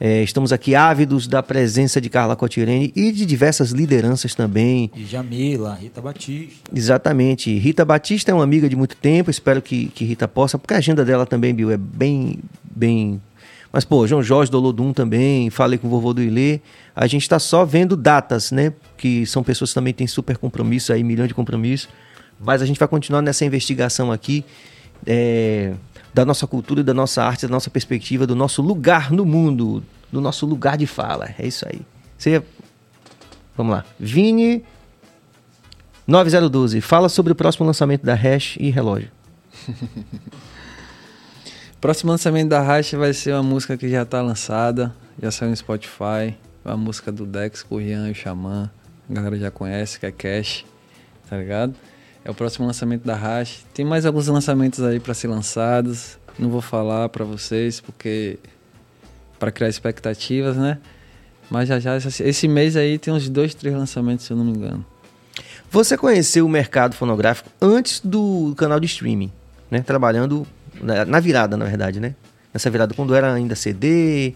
É, estamos aqui ávidos da presença de Carla Cotirene e de diversas lideranças também. E Jamila, Rita Batista. Exatamente. Rita Batista é uma amiga de muito tempo, espero que, que Rita possa, porque a agenda dela também, Bill, é bem. bem. Mas, pô, João Jorge do Olodum também, falei com o vovô do Ilê. A gente está só vendo datas, né? Que são pessoas que também têm super compromisso aí, milhão de compromisso. Mas a gente vai continuar nessa investigação aqui é, da nossa cultura, da nossa arte, da nossa perspectiva, do nosso lugar no mundo, do nosso lugar de fala. É isso aí. Você. Vamos lá. Vini 9012, fala sobre o próximo lançamento da Hash e Relógio. Próximo lançamento da Racha vai ser uma música que já tá lançada, já saiu no Spotify. É uma música do Dex, com o Rian e o Xamã. A galera já conhece, que é Cash, tá ligado? É o próximo lançamento da Racha. Tem mais alguns lançamentos aí pra ser lançados. Não vou falar pra vocês, porque. para criar expectativas, né? Mas já já, esse mês aí tem uns dois, três lançamentos, se eu não me engano. Você conheceu o mercado fonográfico antes do canal de streaming, né? Trabalhando na, na virada, na verdade, né? Nessa virada, quando era ainda CD.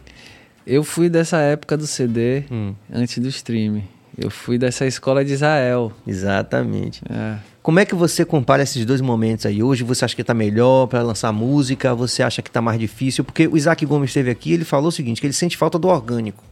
Eu fui dessa época do CD, Hum. antes do stream. Eu fui dessa escola de Israel. Exatamente. É. Como é que você compara esses dois momentos aí? Hoje você acha que tá melhor para lançar música? Você acha que tá mais difícil? Porque o Isaac Gomes esteve aqui, ele falou o seguinte, que ele sente falta do orgânico.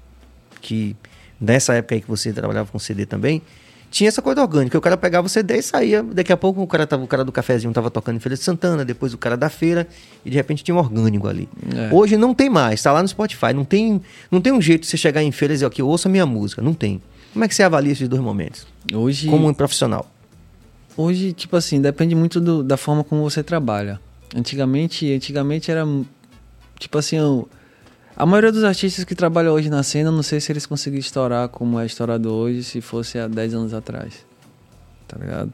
Que nessa época aí que você trabalhava com CD também, tinha essa coisa orgânica. O cara pegava o CD e saía. Daqui a pouco o cara, tava, o cara do cafezinho tava tocando em Feira de Santana, depois o cara da feira, e de repente tinha um orgânico ali. É. Hoje não tem mais, tá lá no Spotify. Não tem, não tem um jeito de você chegar em feira e dizer, aqui, ouça minha música. Não tem. Como é que você avalia esses dois momentos? Hoje, Como um profissional. hoje, tipo assim, depende muito do- da forma como você trabalha. Antigamente, antigamente era tipo assim, eu- a maioria dos artistas que trabalham hoje na cena, não sei se eles conseguiriam estourar como é estourado hoje se fosse há 10 anos atrás. Tá ligado?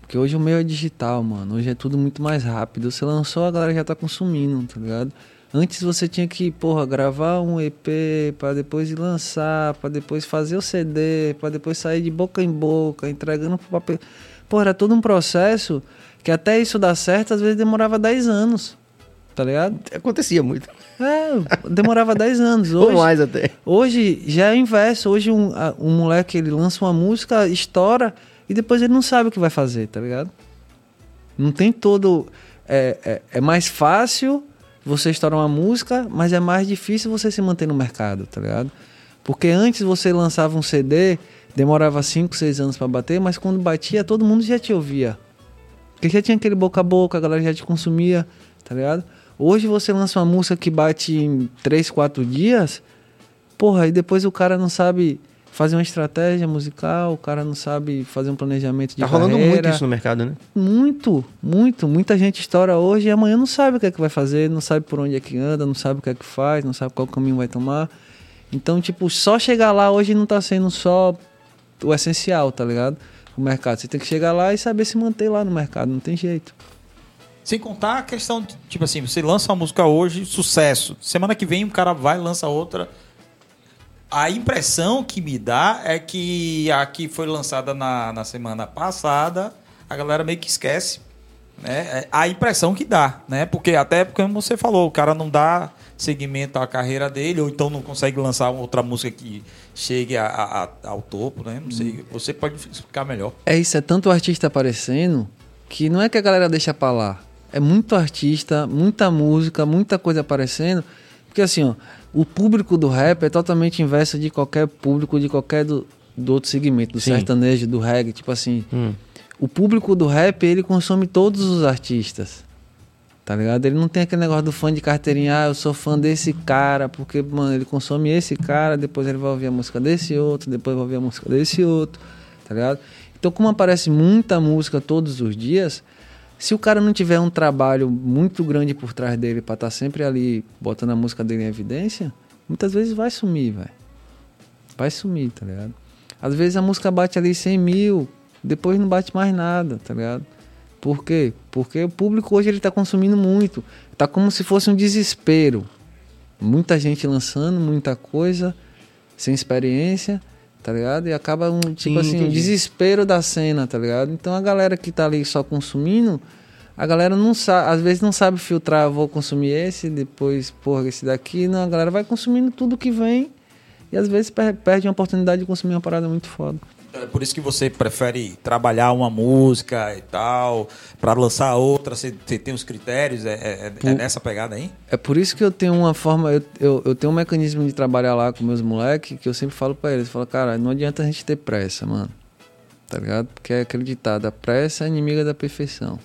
Porque hoje o meio é digital, mano. Hoje é tudo muito mais rápido. Você lançou, a galera já tá consumindo, tá ligado? Antes você tinha que, porra, gravar um EP pra depois lançar, pra depois fazer o CD, pra depois sair de boca em boca, entregando pro papel. Pô, era todo um processo que até isso dar certo, às vezes demorava 10 anos. Tá ligado? Acontecia muito. É, demorava 10 anos. Ou Hoje, mais até. Hoje já é o inverso. Hoje um, um moleque ele lança uma música, estoura e depois ele não sabe o que vai fazer, tá ligado? Não tem todo. É, é, é mais fácil você estourar uma música, mas é mais difícil você se manter no mercado, tá ligado? Porque antes você lançava um CD, demorava 5, 6 anos pra bater, mas quando batia, todo mundo já te ouvia. Porque já tinha aquele boca a boca, a galera já te consumia, tá ligado? Hoje você lança uma música que bate em 3, 4 dias, porra, e depois o cara não sabe fazer uma estratégia musical, o cara não sabe fazer um planejamento de Tá rolando carreira. muito isso no mercado, né? Muito, muito. Muita gente estoura hoje e amanhã não sabe o que é que vai fazer, não sabe por onde é que anda, não sabe o que é que faz, não sabe qual caminho vai tomar. Então, tipo, só chegar lá hoje não tá sendo só o essencial, tá ligado? O mercado. Você tem que chegar lá e saber se manter lá no mercado, não tem jeito. Sem contar a questão, de, tipo assim, você lança uma música hoje, sucesso. Semana que vem o cara vai e lança outra. A impressão que me dá é que a que foi lançada na, na semana passada, a galera meio que esquece. Né? É A impressão que dá, né? Porque até como você falou, o cara não dá seguimento à carreira dele, ou então não consegue lançar outra música que chegue a- a- a- ao topo, né? Não sei. Você pode explicar melhor. É isso, é tanto artista aparecendo que não é que a galera deixa pra lá. É muito artista, muita música, muita coisa aparecendo. Porque assim, ó, o público do rap é totalmente inverso de qualquer público de qualquer do, do outro segmento, do Sim. sertanejo, do reggae, tipo assim. Hum. O público do rap, ele consome todos os artistas. Tá ligado? Ele não tem aquele negócio do fã de carteirinha, ah, eu sou fã desse cara, porque, mano, ele consome esse cara, depois ele vai ouvir a música desse outro, depois vai ouvir a música desse outro, tá ligado? Então, como aparece muita música todos os dias, se o cara não tiver um trabalho muito grande por trás dele pra estar sempre ali botando a música dele em evidência, muitas vezes vai sumir, velho. Vai sumir, tá ligado? Às vezes a música bate ali 100 mil, depois não bate mais nada, tá ligado? Por quê? Porque o público hoje ele tá consumindo muito. Tá como se fosse um desespero. Muita gente lançando, muita coisa, sem experiência, tá ligado? E acaba um, tipo Sim, assim, um desespero da cena, tá ligado? Então a galera que tá ali só consumindo, a galera não sabe, às vezes não sabe filtrar, vou consumir esse, depois, porra, esse daqui. Não, a galera vai consumindo tudo que vem e às vezes per- perde a oportunidade de consumir uma parada muito foda. É por isso que você prefere trabalhar uma música e tal, para lançar outra, você, tem os critérios, é, é- é nessa pegada aí? É por isso que eu tenho uma forma, eu, eu, eu tenho um mecanismo de trabalhar lá com meus moleques que eu sempre falo pra eles, eu falo, cara, não adianta a gente ter pressa, mano. Tá ligado? Porque é aquele ditado, a pressa é inimiga da perfeição.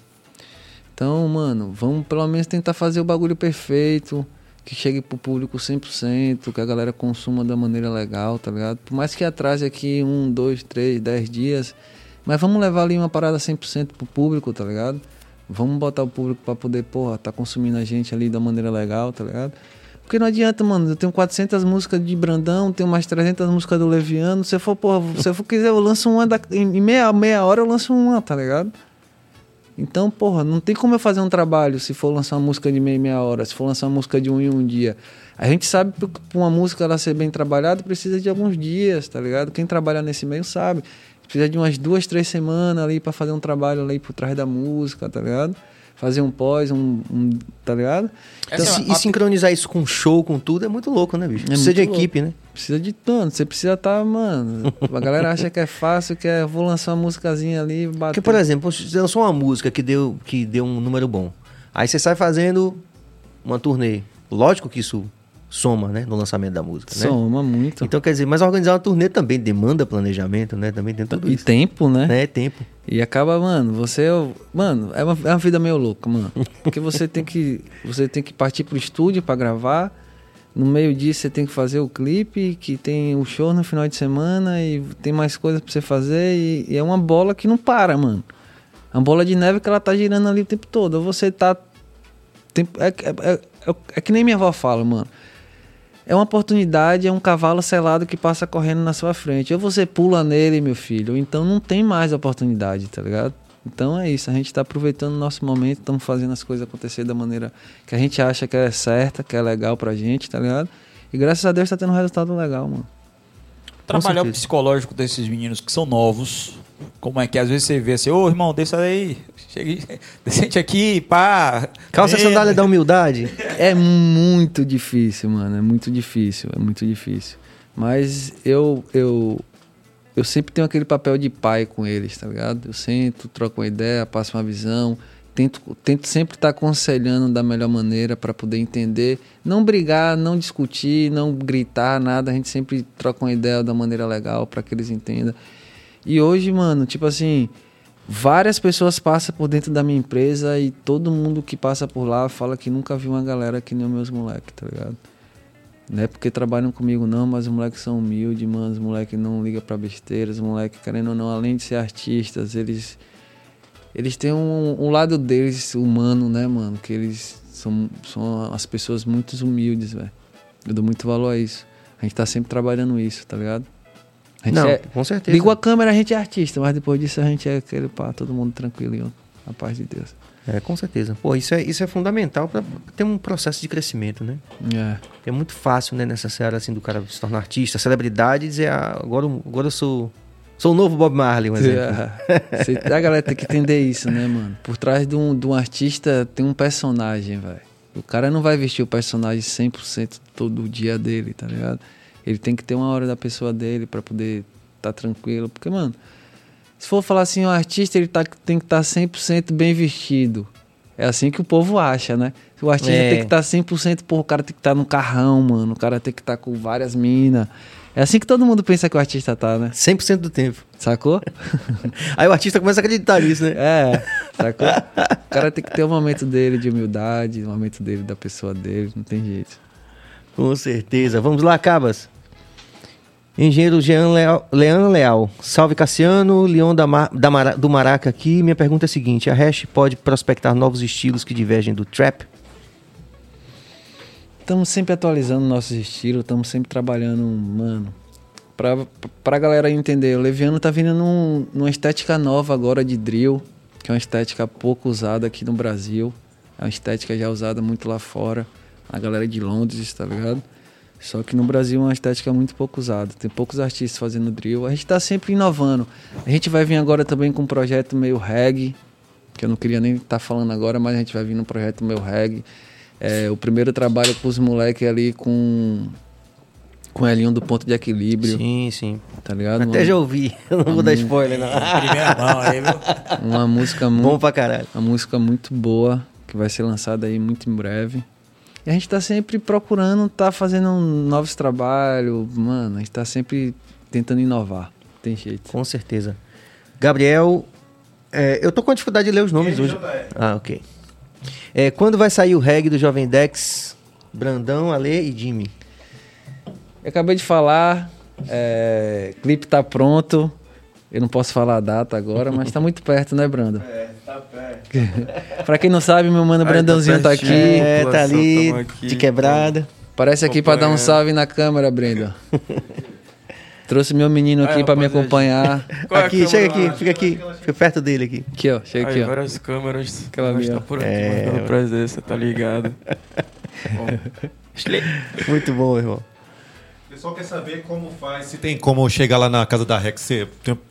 Então, mano, vamos pelo menos tentar fazer o bagulho perfeito, que chegue pro público 100%, que a galera consuma da maneira legal, tá ligado? Por mais que atrase aqui um, dois, três, dez dias, mas vamos levar ali uma parada 100% pro público, tá ligado? Vamos botar o público pra poder, porra, tá consumindo a gente ali da maneira legal, tá ligado? Porque não adianta, mano, eu tenho 400 músicas de Brandão, tenho mais 300 músicas do Leviano, se eu for, porra, se eu for quiser, eu lanço uma, da, em meia, meia hora eu lanço uma, tá ligado? Então, porra, não tem como eu fazer um trabalho se for lançar uma música de meia meia hora, se for lançar uma música de um em um dia. A gente sabe que uma música ela ser bem trabalhada precisa de alguns dias, tá ligado? Quem trabalha nesse meio sabe. Precisa de umas duas, três semanas ali pra fazer um trabalho ali por trás da música, tá ligado? Fazer um pós, um, um tá ligado? Então, Essa é e sincronizar isso com show, com tudo, é muito louco, né, bicho? É Precisa de muito equipe, né? Precisa de mano, você precisa estar, mano. A galera acha que é fácil, que é vou lançar uma musicazinha ali, bater. Porque, por exemplo, você lançou uma música que deu, que deu um número bom. Aí você sai fazendo uma turnê. Lógico que isso soma, né? No lançamento da música, né? Soma muito. Então, quer dizer, mas organizar uma turnê também demanda planejamento, né? Também tem tudo e isso. tempo, né? Né? É tempo. E acaba, mano, você. Mano, é uma, é uma vida meio louca, mano. Porque você tem que. Você tem que partir pro estúdio pra gravar. No meio disso você tem que fazer o clipe, que tem o show no final de semana e tem mais coisas pra você fazer. E, e é uma bola que não para, mano. É uma bola de neve que ela tá girando ali o tempo todo. Você tá. tem- é, é, é, é, é que nem minha avó fala, mano. É uma oportunidade, é um cavalo selado que passa correndo na sua frente. Ou você pula nele, meu filho, então não tem mais oportunidade, tá ligado? Então é isso, a gente tá aproveitando o nosso momento, estamos fazendo as coisas acontecer da maneira que a gente acha que é certa, que é legal pra gente, tá ligado? E graças a Deus tá tendo um resultado legal, mano. Trabalhar o psicológico desses meninos que são novos. Como é que às vezes você vê assim, ô irmão, desça aí, chegue, descente aqui, pá. Calça a sandália da humildade. É muito difícil, mano. É muito difícil, é muito difícil. Mas eu, eu, eu sempre tenho aquele papel de pai com eles, tá ligado? Eu sento, troco uma ideia, passo uma visão. Tento, tento sempre estar aconselhando da melhor maneira para poder entender. Não brigar, não discutir, não gritar, nada. A gente sempre troca uma ideia da maneira legal para que eles entendam. E hoje, mano, tipo assim, várias pessoas passam por dentro da minha empresa e todo mundo que passa por lá fala que nunca viu uma galera que nem os meus moleques, tá ligado? Não é porque trabalham comigo não, mas os moleques são humildes, mano, os moleques não ligam pra besteiras, os moleques, querendo ou não, além de ser artistas, eles eles têm um, um lado deles humano, né, mano, que eles são, são as pessoas muito humildes, velho. Eu dou muito valor a isso. A gente tá sempre trabalhando isso, tá ligado? Não, é- com certeza. Ligou a câmera, a gente é artista, mas depois disso a gente é aquele pá, todo mundo tranquilo, e a paz de Deus. É, com certeza. Pô, isso é, isso é fundamental para ter um processo de crescimento, né? É. É muito fácil, né, nessa seara assim do cara se tornar artista, celebridade e dizer, ah, agora, eu- agora eu sou sou o novo Bob Marley, um exemplo. É. A galera tem que entender isso, né, mano? Por trás de um, de um artista tem um personagem, velho. O cara não vai vestir o personagem 100% todo o dia dele, tá ligado? Ele tem que ter uma hora da pessoa dele pra poder tá tranquilo. Porque, mano, se for falar assim, o artista ele tá, tem que estar 100% bem vestido. É assim que o povo acha, né? O artista É. tem que estar 100%, pô, o cara tem que estar no carrão, mano. O cara tem que estar com várias minas. É assim que todo mundo pensa que o artista tá, né? 100% do tempo. Sacou? Aí o artista começa a acreditar nisso, né? É, sacou? O cara tem que ter o momento dele de humildade, o momento dele da pessoa dele, não tem jeito. Com certeza. Vamos lá, Cabas. Engenheiro Jean Leal, Leandro Leal. Salve Cassiano, Leon da Ma- da do Maraca aqui. Minha pergunta é a seguinte: a Hash pode prospectar novos estilos que divergem do trap? Estamos sempre atualizando nossos estilos, estamos sempre trabalhando, mano. Pra, pra galera entender, o Leviano tá vindo num- numa estética nova agora de drill, que é uma estética pouco usada aqui no Brasil. É uma estética já usada muito lá fora. A galera de Londres, tá ligado? Só que no Brasil é uma estética muito pouco usada. Tem poucos artistas fazendo drill. A gente tá sempre inovando. A gente vai vir agora também com um projeto meio reggae, que eu não queria nem estar falando agora, mas a gente vai vir num projeto meio reggae. É, o primeiro trabalho com os moleques ali com com o Elinho do ponto de equilíbrio, Sim, sim. tá ligado? Até Uma, já ouvi. Eu não vou dar spoiler, não. Primeira mão aí, viu? uma música muito Bom pra caralho. uma música muito boa que vai ser lançada aí muito em breve. E a gente tá sempre procurando, tá fazendo novos trabalhos, mano, a gente tá sempre tentando inovar. Tem jeito. Com certeza. Gabriel, é, eu tô com dificuldade de ler os nomes hoje. Ah, ok. É, quando vai sair o reggae do Jovem Dex, Brandão, Ale e Jimmy? Eu acabei de falar, é, clipe tá pronto. Eu não posso falar a data agora, mas tá muito perto, né, Brando? É, tá perto. pra quem não sabe, meu mano Brandãozinho tá aqui. É, tá ali, aqui, de quebrada. Parece aqui pra dar um salve na câmera, Brenda. Trouxe meu menino aqui Aí, pra me acompanhar. É aqui, chega aqui, lá? fica aqui. Fica perto dele aqui. Aqui, ó. Chega Aí, aqui, ó. várias câmeras. Aquela ali, tá por aqui, É, presença, tá ligado? Muito bom, irmão. O pessoal quer saber como faz, se tem como chegar lá na casa da Rex, você,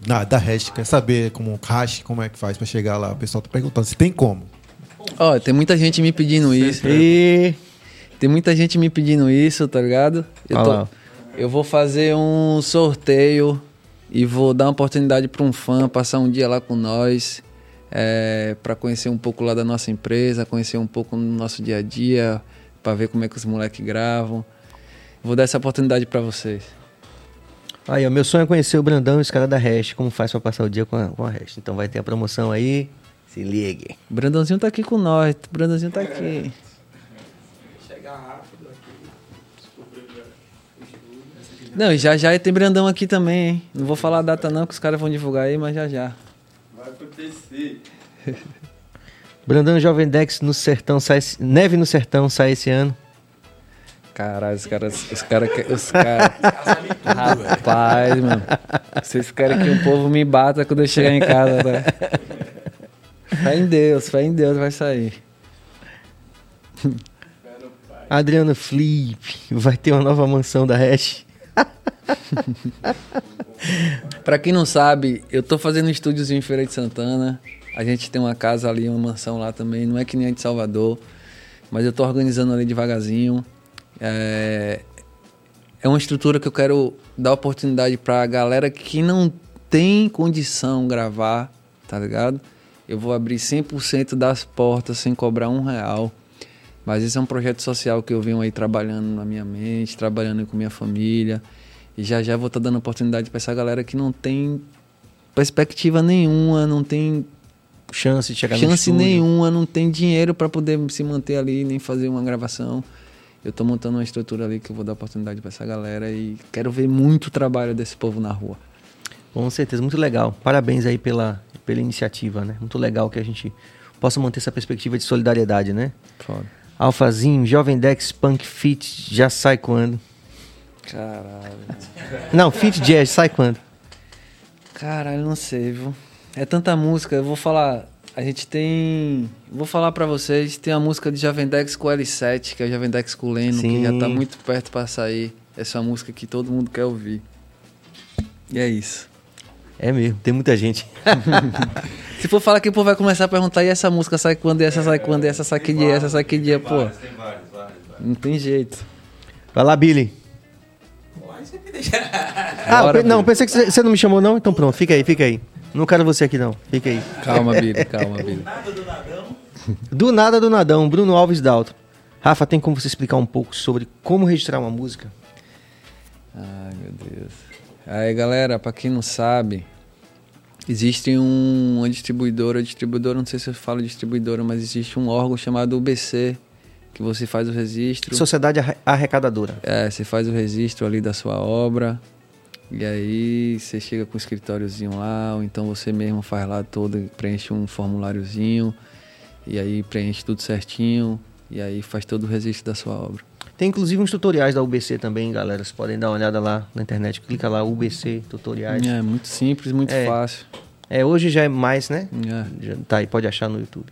na, da Rex, quer saber como hash, como é que faz pra chegar lá. O pessoal tá perguntando se tem como. Ó, tem muita gente me pedindo isso. E... Tem muita gente me pedindo isso, tá ligado? Eu, Olha tô- eu vou fazer um sorteio e vou dar uma oportunidade para um fã passar um dia lá com nós, é, para conhecer um pouco lá da nossa empresa, conhecer um pouco no nosso dia a dia, para ver como é que os moleques gravam. Vou dar essa oportunidade para vocês. Aí, ó, meu sonho é conhecer o Brandão e os caras da Hash, como faz pra passar o dia com a, com a Hash. Então vai ter a promoção aí, se ligue. O Brandãozinho tá aqui com nós, o Brandãozinho tá aqui. Não, e já já tem Brandão aqui também, hein? Não vou falar a data não, que os caras vão divulgar aí, mas já já. Brandão Jovem Dex no Sertão sai... Neve no Sertão sai esse ano. Caralho, os caras. Os caras. Os caras. Rapaz, mano. Vocês querem que o povo me bata quando eu chegar em casa, né? Fé em Deus, fé em Deus vai sair. Adriano Flip, vai ter uma nova mansão da Hash. Pra quem não sabe, eu tô fazendo um estúdiozinho em Feira de Santana. A gente tem uma casa ali, uma mansão lá também. Não é que nem a de Salvador, mas eu tô organizando ali devagarzinho. É, é uma estrutura que eu quero dar oportunidade pra galera que não tem condição gravar, tá ligado? Eu vou abrir 100% das portas sem cobrar um real. Mas esse é um projeto social que eu venho aí trabalhando na minha mente, trabalhando com minha família. E já já vou estar dando oportunidade para essa galera que não tem perspectiva nenhuma, não tem Chance de chegar chance nenhuma, não tem dinheiro para poder se manter ali, nem fazer uma gravação. Eu tô montando uma estrutura ali que eu vou dar oportunidade para essa galera e quero ver muito trabalho desse povo na rua. Com certeza, muito legal. Parabéns aí pela, pela iniciativa, né? Muito legal que a gente possa manter essa perspectiva de solidariedade, né? Foda. Alfazinho, Jovem Dex Punk Fit, já sai quando? Caralho. Não, Fit Jazz, sai quando? Caralho, não sei, viu? É tanta música, eu vou falar. A gente tem. Vou falar pra vocês, tem a música de Javendex com L7, que é o Javendex com o Leno, Sim. que já tá muito perto pra sair. Essa é uma música que todo mundo quer ouvir. E é isso. É mesmo, tem muita gente. Se for falar que o povo vai começar a perguntar, e essa música sai quando, e essa sai quando, e essa sai que dia, essa sai que dia, pô. Não tem jeito. Vai lá, Billy. Ah, Bora, não, Billy. pensei que você você não me chamou, não? Então pronto, fica aí, fica aí. Não quero você aqui, não. Fica aí. Calma, Billy, calma, Billy. Do nada do nadão, Bruno Alves Dalto. Rafa, tem como você explicar um pouco sobre como registrar uma música? Ai, meu Deus. Aí, galera, pra quem não sabe, existe um, uma distribuidora, distribuidora, não sei se eu falo distribuidora, mas existe um órgão chamado UBC, que você faz o registro. Sociedade Arre- Arrecadadora. É, você faz o registro ali da sua obra. E aí você chega com o escritóriozinho lá, ou então você mesmo faz lá todo, preenche um formuláriozinho, e aí preenche tudo certinho, e aí faz todo o registro da sua obra. Tem inclusive uns tutoriais da UBC também, galera. Vocês podem dar uma olhada lá na internet. Clica lá, UBC, tutoriais. É muito simples, muito É. fácil. É, hoje já é mais, né? É. Já tá aí, pode achar no YouTube.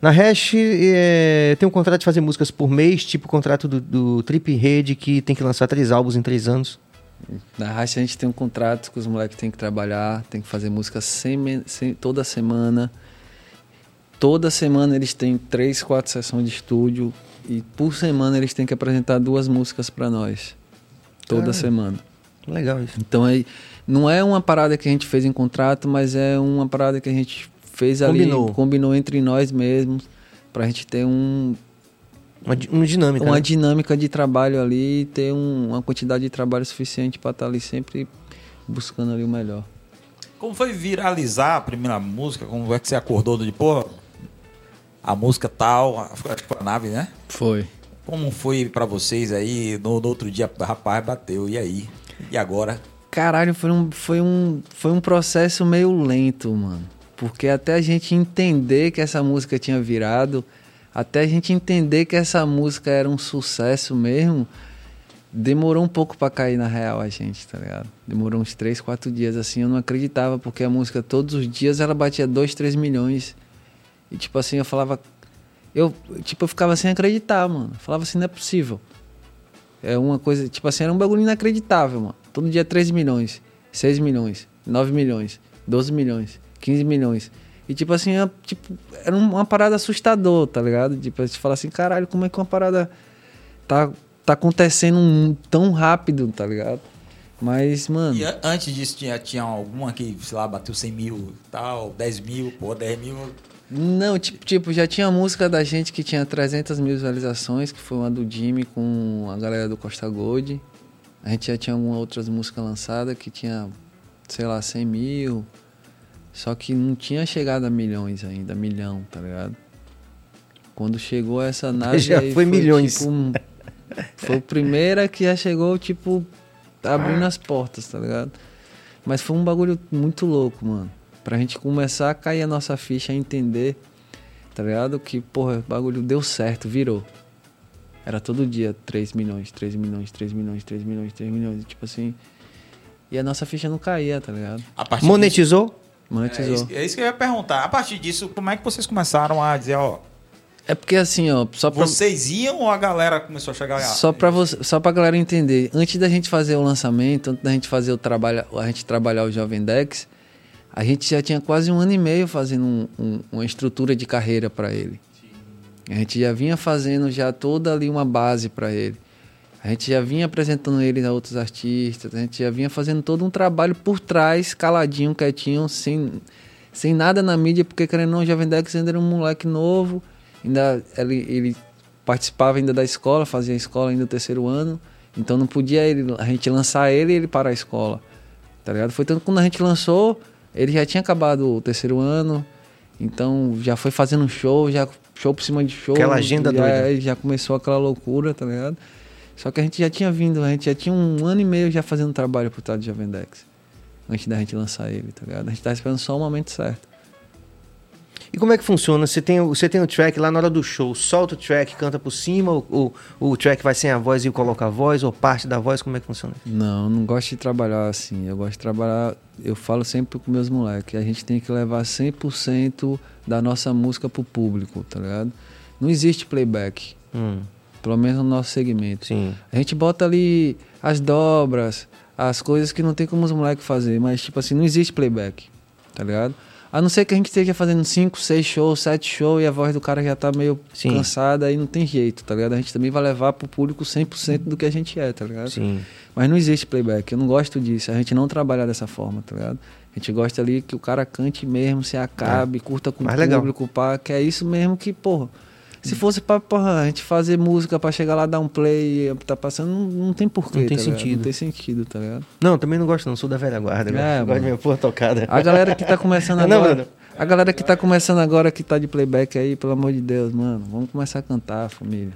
Na Hash, é, tem um contrato de fazer músicas por mês, tipo o contrato do, do Trip Rede, que tem que lançar três álbuns em três anos. Na Racha a gente tem um contrato que os moleques têm que trabalhar, tem que fazer música seme- se- toda semana. Toda semana eles têm três, quatro sessões de estúdio e por semana eles têm que apresentar duas músicas pra nós. Toda semana. Legal isso. Então aí não é uma parada que a gente fez em contrato, mas é uma parada que a gente fez ali, Combinou. combinou entre nós mesmos pra gente ter um, Uma, uma dinâmica. uma né? dinâmica de trabalho ali e ter um- uma quantidade de trabalho suficiente pra estar ali sempre buscando ali o melhor. Como foi viralizar a primeira música? Como é que você acordou de, pô, a música tal, a- acho que foi a nave, né? Foi. Como foi pra vocês aí? No, no outro dia, rapaz, bateu. E aí? E agora? Caralho, foi um, foi, um, foi um processo meio lento, mano. Porque até a gente entender que essa música tinha virado, até a gente entender que essa música era um sucesso mesmo, demorou um pouco pra cair na real a gente, tá ligado? Demorou uns 3, 4 dias assim, eu não acreditava, porque a música todos os dias ela batia 2, 3 milhões. E tipo assim, eu falava. Eu, tipo, eu ficava sem acreditar, mano. Eu falava assim, não é possível. É uma coisa, tipo assim, era um bagulho inacreditável, mano. Todo dia 3 milhões, 6 milhões, 9 milhões, 12 milhões, 15 milhões. E tipo assim, é, tipo, era uma parada assustador, tá ligado? Tipo, a gente fala assim, caralho, como é que uma parada tá, tá acontecendo um- tão rápido, tá ligado? Mas, mano. E antes disso, tinha, tinha alguma que, sei lá, bateu 100 mil, tal, 10 mil, pô, 10 mil. Não, tipo, tipo, já tinha música da gente que tinha 300 mil visualizações, que foi uma do Jimmy com a galera do Costa Gold. A gente já tinha algumas outras músicas lançadas que tinha, sei lá, 100 mil. Só que não tinha chegado a milhões ainda, milhão, tá ligado? Quando chegou essa nave Já aí foi milhões. tipo, um- foi a primeira que já chegou, tipo, abrindo as portas, tá ligado? Mas foi um bagulho muito louco, mano. Pra gente começar a cair a nossa ficha, a entender, tá ligado? Que, porra, o bagulho deu certo, virou. Era todo dia 3 milhões, 3 milhões, 3 milhões, 3 milhões, 3 milhões, tipo assim. E a nossa ficha não caía, tá ligado? A partir Monetizou? é, é isso que eu ia perguntar. A partir disso, como é que vocês começaram a dizer, ó, É porque assim, ó, só pra, vocês iam ou a galera começou a chegar? só pra, você, só pra galera entender, antes da gente fazer o lançamento, antes da gente fazer o trabalho, a gente trabalhar o Jovem Dex, a gente já tinha quase um ano e meio fazendo um- um- uma estrutura de carreira pra ele. A gente já vinha fazendo já toda ali uma base pra ele. A gente já vinha apresentando ele a outros artistas, a gente já vinha fazendo todo um trabalho por trás, caladinho, quietinho, sem, sem nada na mídia, porque querendo ou não, o Jovem Dex ainda era um moleque novo, ainda ele, ele participava ainda da escola, fazia a escola ainda no terceiro ano, então não podia ele, a gente lançar ele e ele parar a escola, tá ligado? Foi tanto que quando a gente lançou, ele já tinha acabado o terceiro ano, então já foi fazendo show, já show por cima de show. Aquela agenda já, doida. já começou aquela loucura, tá ligado? Só que a gente já tinha vindo, a gente já tinha um ano e meio já fazendo trabalho por trás do Jovem Dex. Antes da gente lançar ele, tá ligado? A gente tá esperando só o momento certo. E como é que funciona? Você tem, você tem o track lá na hora do show, solta o track, canta por cima, ou, ou- ou o track vai sem a voz e coloca a voz, ou parte da voz, como é que funciona? Não, eu não gosto de trabalhar assim. Eu gosto de trabalhar. Eu falo sempre com meus moleques. A gente tem que levar 100% da nossa música pro público, tá ligado? Não existe playback. Hum, Pelo menos no nosso segmento. sim. A gente bota ali as dobras, as coisas que não tem como os moleques fazer. Mas, tipo assim, não existe playback, tá ligado? A não ser que a gente esteja fazendo 5, 6 shows, 7 shows e a voz do cara já tá meio Sim. cansada aí não tem jeito, tá ligado? A gente também vai levar pro público 100% do que a gente é, tá ligado? Sim. Mas não existe playback, eu não gosto disso. A gente não trabalha dessa forma, tá ligado? A gente gosta ali que o cara cante mesmo, se acabe, curta com Mais o legal. público, pá, que é isso mesmo que, porra. Se fosse pra porra, a gente fazer música pra chegar lá, dar um play e tá passando, não, não tem porquê. Não tem tá ligado? sentido. Não tem sentido, tá ligado? Não, também não gosto, não. Sou da velha guarda. É, É, gosto mano. de minha porra tocada. A galera que tá começando Não, agora. Bruno. A galera que tá começando agora, que tá de playback aí, pelo amor de Deus, mano, vamos começar a cantar, família.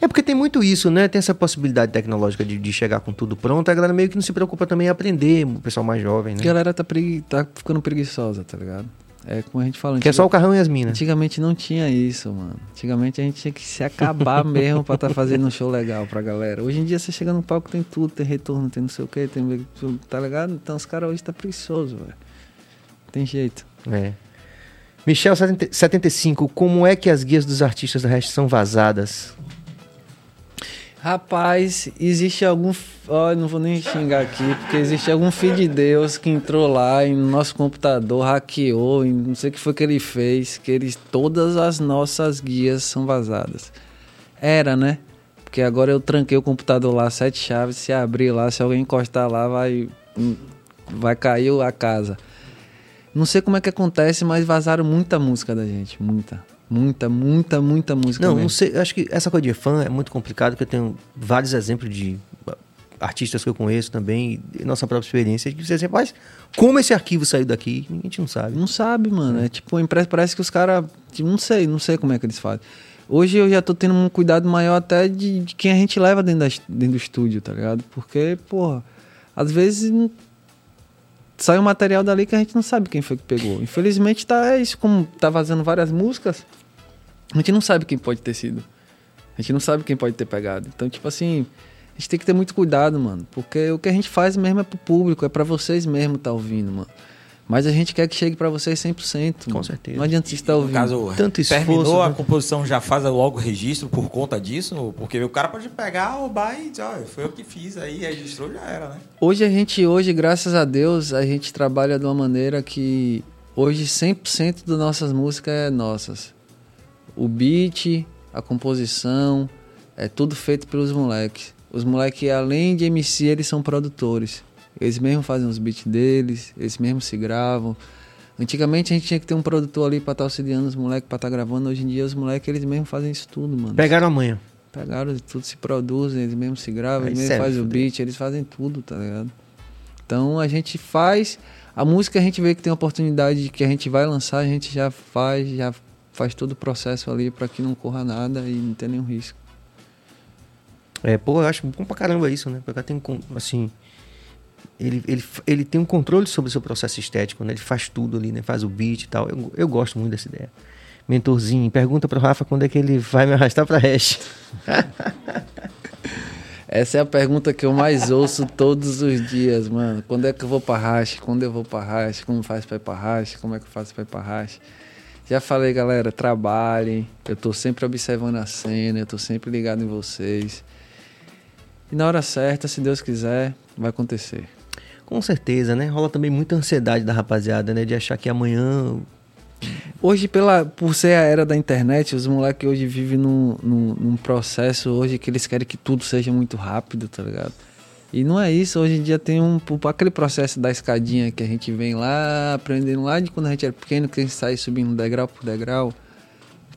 É porque tem muito isso, né? Tem essa possibilidade tecnológica de, de chegar com tudo pronto. A galera meio que não se preocupa também em aprender, o pessoal mais jovem, né? A galera tá, pregui... tá ficando preguiçosa, tá ligado? É como a gente fala. Que é só o carrão e as minas. Antigamente não tinha isso, mano. Antigamente a gente tinha que se acabar mesmo pra estar fazendo um show legal pra galera. Hoje em dia você chega no palco, tem tudo, tem retorno, tem não sei o que, tem. Tá ligado? Então os caras hoje tá preguiçoso, velho. Tem jeito. É. Michel 70 75, como é que as guias dos artistas da Rest são vazadas? Rapaz, existe algum. Ó, não vou nem xingar aqui, porque existe algum filho de Deus que entrou lá no nosso computador, hackeou, e não sei o que foi que ele fez, que eles, todas as nossas guias são vazadas. Era, né? Porque agora eu tranquei o computador lá, sete chaves, se abrir lá, se alguém encostar lá, vai. Vai cair a casa. Não sei como é que acontece, mas vazaram muita música da gente. Muita. Muita, muita, muita música. Não, mesmo. não sei. eu Acho que essa coisa de fã é muito complicado, porque eu tenho vários exemplos de ah, artistas que eu conheço também, nossa própria experiência, que você sempre faz. Como esse arquivo saiu daqui? A gente não sabe. Não sabe, mano. É tipo, impre- parece que os caras. Não sei, não sei como é que eles fazem. Hoje eu já tô tendo um cuidado maior até de, de quem a gente leva dentro, da, dentro do estúdio, tá ligado? Porque, porra, às vezes sai um material dali que a gente não sabe quem foi que pegou. Infelizmente tá é isso, como tá vazando várias músicas, a gente não sabe quem pode ter sido. A gente não sabe quem pode ter pegado. Então, tipo assim, a gente tem que ter muito cuidado, mano. Porque o que a gente faz mesmo é pro público, é pra vocês mesmo tá ouvindo, mano. Mas a gente quer que chegue pra vocês 100%. Com mano. certeza. Não adianta você estar No ouvindo. caso, Tanto esforço, terminou a né? composição, já faz logo o registro por conta disso? Porque o cara pode pegar, roubar e dizer, olha, foi eu que fiz, aí registrou, já era, né? Hoje a gente, hoje, graças a Deus, a gente trabalha de uma maneira que Hoje 100% das nossas músicas é nossas. O beat, a composição, é tudo feito pelos moleques. Os moleques, além de MC, eles são produtores. Eles mesmos fazem os beats deles, eles mesmos se gravam. Antigamente a gente tinha que ter um produtor ali pra estar auxiliando os moleques pra estar gravando. Hoje em dia os moleques, eles mesmos fazem isso tudo, mano. Pegaram amanhã. Pegaram tudo, se produzem, eles mesmos se gravam, Aí eles mesmos fazem o beat, eles fazem tudo, tá ligado? Então a gente faz, a música a gente vê que tem oportunidade de que a gente vai lançar, a gente já faz, já faz todo o processo ali pra que não corra nada e não tenha nenhum risco. É, pô, eu acho bom pra caramba isso, né? Porque tem, assim... Ele, ele, ele tem um controle sobre o seu processo estético, né? Ele faz tudo ali, né? Faz o beat e tal. Eu, eu gosto muito dessa ideia. Mentorzinho, pergunta pro Rafa quando é que ele vai me arrastar pra hash. Essa é a pergunta que eu mais ouço todos os dias, mano. Quando é que eu vou pra racha? Quando eu vou pra racha? Como faz pra ir pra racha? Como é que eu faço pra ir pra racha? Já falei, galera, trabalhem. Eu tô sempre observando a cena, eu tô sempre ligado em vocês. E na hora certa, se Deus quiser, vai acontecer. Com certeza, né? Rola também muita ansiedade da rapaziada, né? De achar que amanhã. Hoje, pela, por ser a era da internet, os moleques hoje vivem num, num, num processo hoje que eles querem que tudo seja muito rápido, tá ligado? E não é isso, hoje em dia tem um aquele processo da escadinha que a gente vem lá, aprendendo lá de quando a gente era pequeno, que a gente sai subindo degrau por degrau.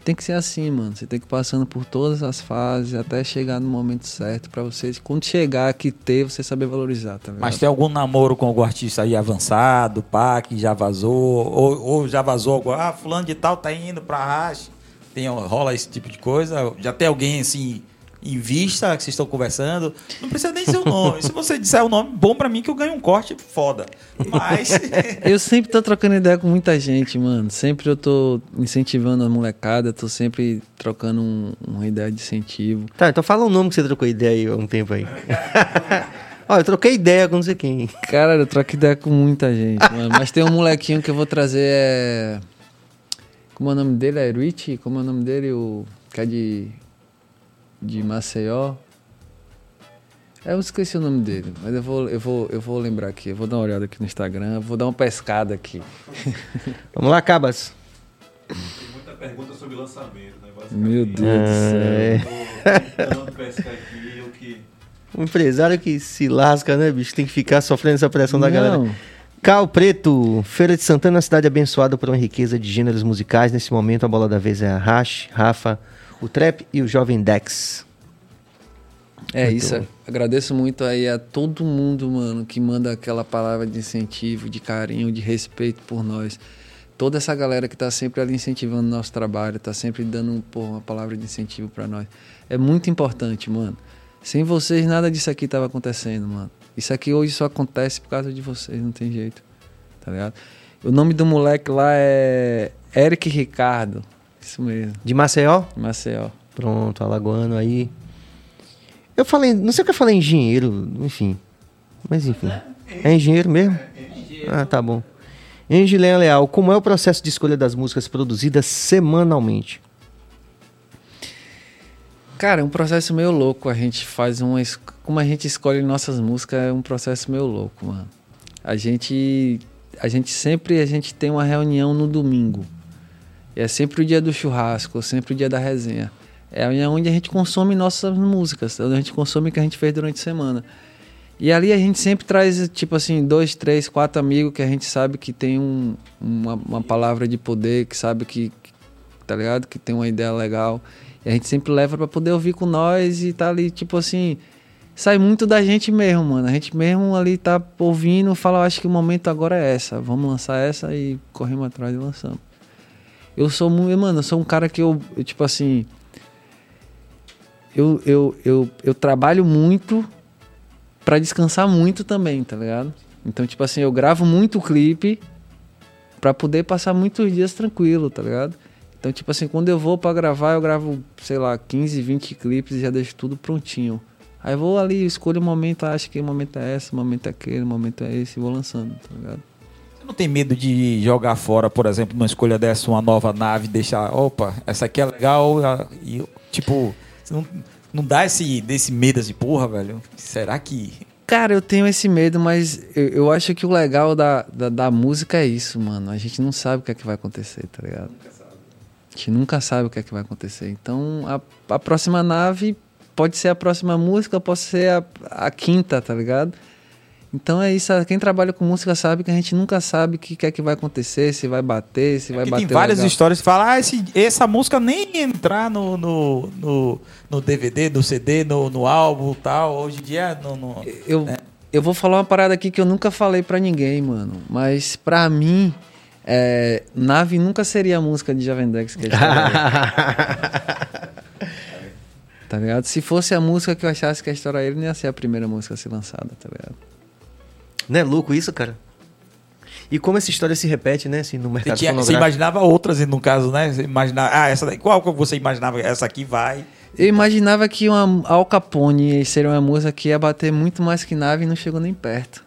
Tem que ser assim, mano. Você tem que ir passando por todas as fases até chegar no momento certo pra você, quando chegar aqui ter, você saber valorizar, tá ligado? Mas tem algum namoro com algum artista aí avançado, pá, que já vazou, ou, ou já vazou ah, fulano de tal tá indo pra racha. Tem, rola esse tipo de coisa? Já tem alguém assim em vista que vocês estão conversando? Não precisa nem dizer o nome. Se você disser o nome, bom pra mim que eu ganho um corte foda. Mas Eu sempre tô trocando ideia com muita gente, mano. Sempre eu tô incentivando a molecada, tô sempre trocando um- uma ideia de incentivo. Tá, então fala o nome que você trocou ideia aí há um tempo aí. Ó, eu troquei ideia com não sei quem. Cara, eu troco ideia com muita gente, mano. Mas tem um molequinho que eu vou trazer, é... Como é o nome dele? É Rich? Como é o nome dele? O... Que é de... De Maceió. É, Eu esqueci o nome dele, mas eu vou, eu, vou, eu vou lembrar aqui. Eu vou dar uma olhada aqui no Instagram, eu vou dar uma pescada aqui. Vamos lá, Cabas. Tem muita pergunta sobre lançamento, né? Meu Deus do É. céu. Tentando pescar aqui o que. Um empresário que se lasca, né, bicho? Tem que ficar sofrendo essa pressão da galera. Cal Preto, Feira de Santana, cidade abençoada por uma riqueza de gêneros musicais. Nesse momento, a bola da vez é a Rash, Rafa, o Trap e o Jovem Dex. É Muito isso. bom. Agradeço muito aí a todo mundo, mano, que manda aquela palavra de incentivo, de carinho, de respeito por nós. Toda essa galera que tá sempre ali incentivando o nosso trabalho, tá sempre dando pô, uma palavra de incentivo pra nós. É muito importante, mano. Sem vocês, nada disso aqui tava acontecendo, mano. Isso aqui hoje só acontece por causa de vocês, não tem jeito. Tá ligado? O nome do moleque lá é Eric Ricardo. Isso mesmo, De Maceió? Maceió. Pronto, alagoano aí. Eu falei, não sei o que eu falei engenheiro, enfim. Mas enfim. É engenheiro mesmo? Ah, tá bom. Engileia Leal, como é o processo de escolha das músicas produzidas semanalmente? Cara, é um processo meio louco. A gente faz uma. Como a gente escolhe nossas músicas, é um processo meio louco, mano. A gente. A gente sempre a gente tem uma reunião no domingo. É sempre o dia do churrasco, sempre o dia da resenha. É onde a gente consome nossas músicas, onde a gente consome o que a gente fez durante a semana. E ali a gente sempre traz, tipo assim, dois, três, quatro amigos que a gente sabe que tem um- uma, uma palavra de poder, que sabe que, tá ligado? Que tem uma ideia legal. E a gente sempre leva pra poder ouvir com nós e tá ali, tipo assim, sai muito da gente mesmo, mano. A gente mesmo ali tá ouvindo, fala, "Eu acho que o momento agora é essa. Vamos lançar essa e corremos atrás e lançamos. Eu sou muito, mano, eu sou um cara que eu, eu, tipo assim, eu, eu, eu, eu trabalho muito pra descansar muito também, tá ligado? Então, tipo assim, eu gravo muito clipe pra poder passar muitos dias tranquilo, tá ligado? Então, tipo assim, quando eu vou pra gravar, eu gravo, sei lá, 15, 20 clipes e já deixo tudo prontinho. Aí vou ali, escolho o momento, acho que o momento é esse, o momento é aquele, o momento é esse, e vou lançando, tá ligado? Você não tem medo de jogar fora, por exemplo, numa escolha dessa, uma nova nave, deixar, opa, essa aqui é legal, e tipo, não, não dá esse, desse medo assim, porra, velho, será que Cara, eu tenho esse medo, mas eu, eu acho que o legal da, da, da música é isso, mano. A gente não sabe o que é que vai acontecer, tá ligado? A gente nunca sabe o que é que vai acontecer. Então, a, a próxima nave pode ser a próxima música, pode ser a, a quinta, tá ligado? Então é isso, quem trabalha com música sabe que a gente nunca sabe o que, que é que vai acontecer, se vai bater, se vai Porque bater. tem várias legal. histórias que falam, ah, esse, essa música nem entrar no, no, no, no DVD, no CD, no, no álbum e tal. Hoje em dia, no, no- Eu, eu vou falar uma parada aqui que eu nunca falei pra ninguém, mano. Mas pra mim, é, Nave nunca seria a música de Javendex que a gente tá Tá ligado? Se fosse a música que eu achasse que a história ele, não ia ser a primeira música a ser lançada, tá ligado? Não é louco isso, cara? E como essa história se repete, né, assim, no Você, mercado tinha- você imaginava outras, e no caso, né? Você imaginava, ah, essa daí, qual que você imaginava? Essa aqui vai. Eu imaginava que uma Al Capone seria uma música que ia bater muito mais que Nave e não chegou nem perto.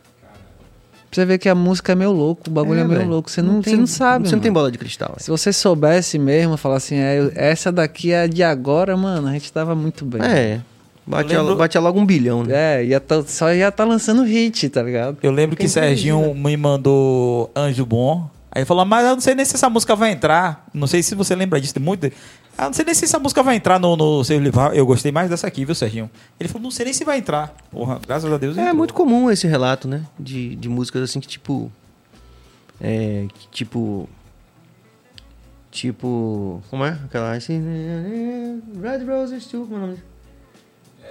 Pra você ver que a música é meio louco, o bagulho é, meio velho. louco. Você não, tem- você não sabe, Você não tem mano. bola de cristal. Se você soubesse mesmo, falar assim, é, essa daqui é a de agora, mano, a gente tava muito bem. É. Bate, Eu lembro- bate logo um bilhão, né? É, ia tá- só ia tá lançando hit, tá ligado? Eu lembro que Quem Serginho me mandou Anjo Bom. Aí ele falou, mas eu não sei nem se essa música vai entrar. Não sei se você lembra disso, tem muito. Ah, não sei nem se essa música vai entrar no, no seu livro. Eu gostei mais dessa aqui, viu, Serginho? Ele falou, não sei nem se vai entrar. Porra, graças a Deus. É entrou. muito comum esse relato, né? De, de músicas assim que tipo. É. que Tipo. Tipo. Como é? Aquela. Assim, Red Roses too. Como é o nome?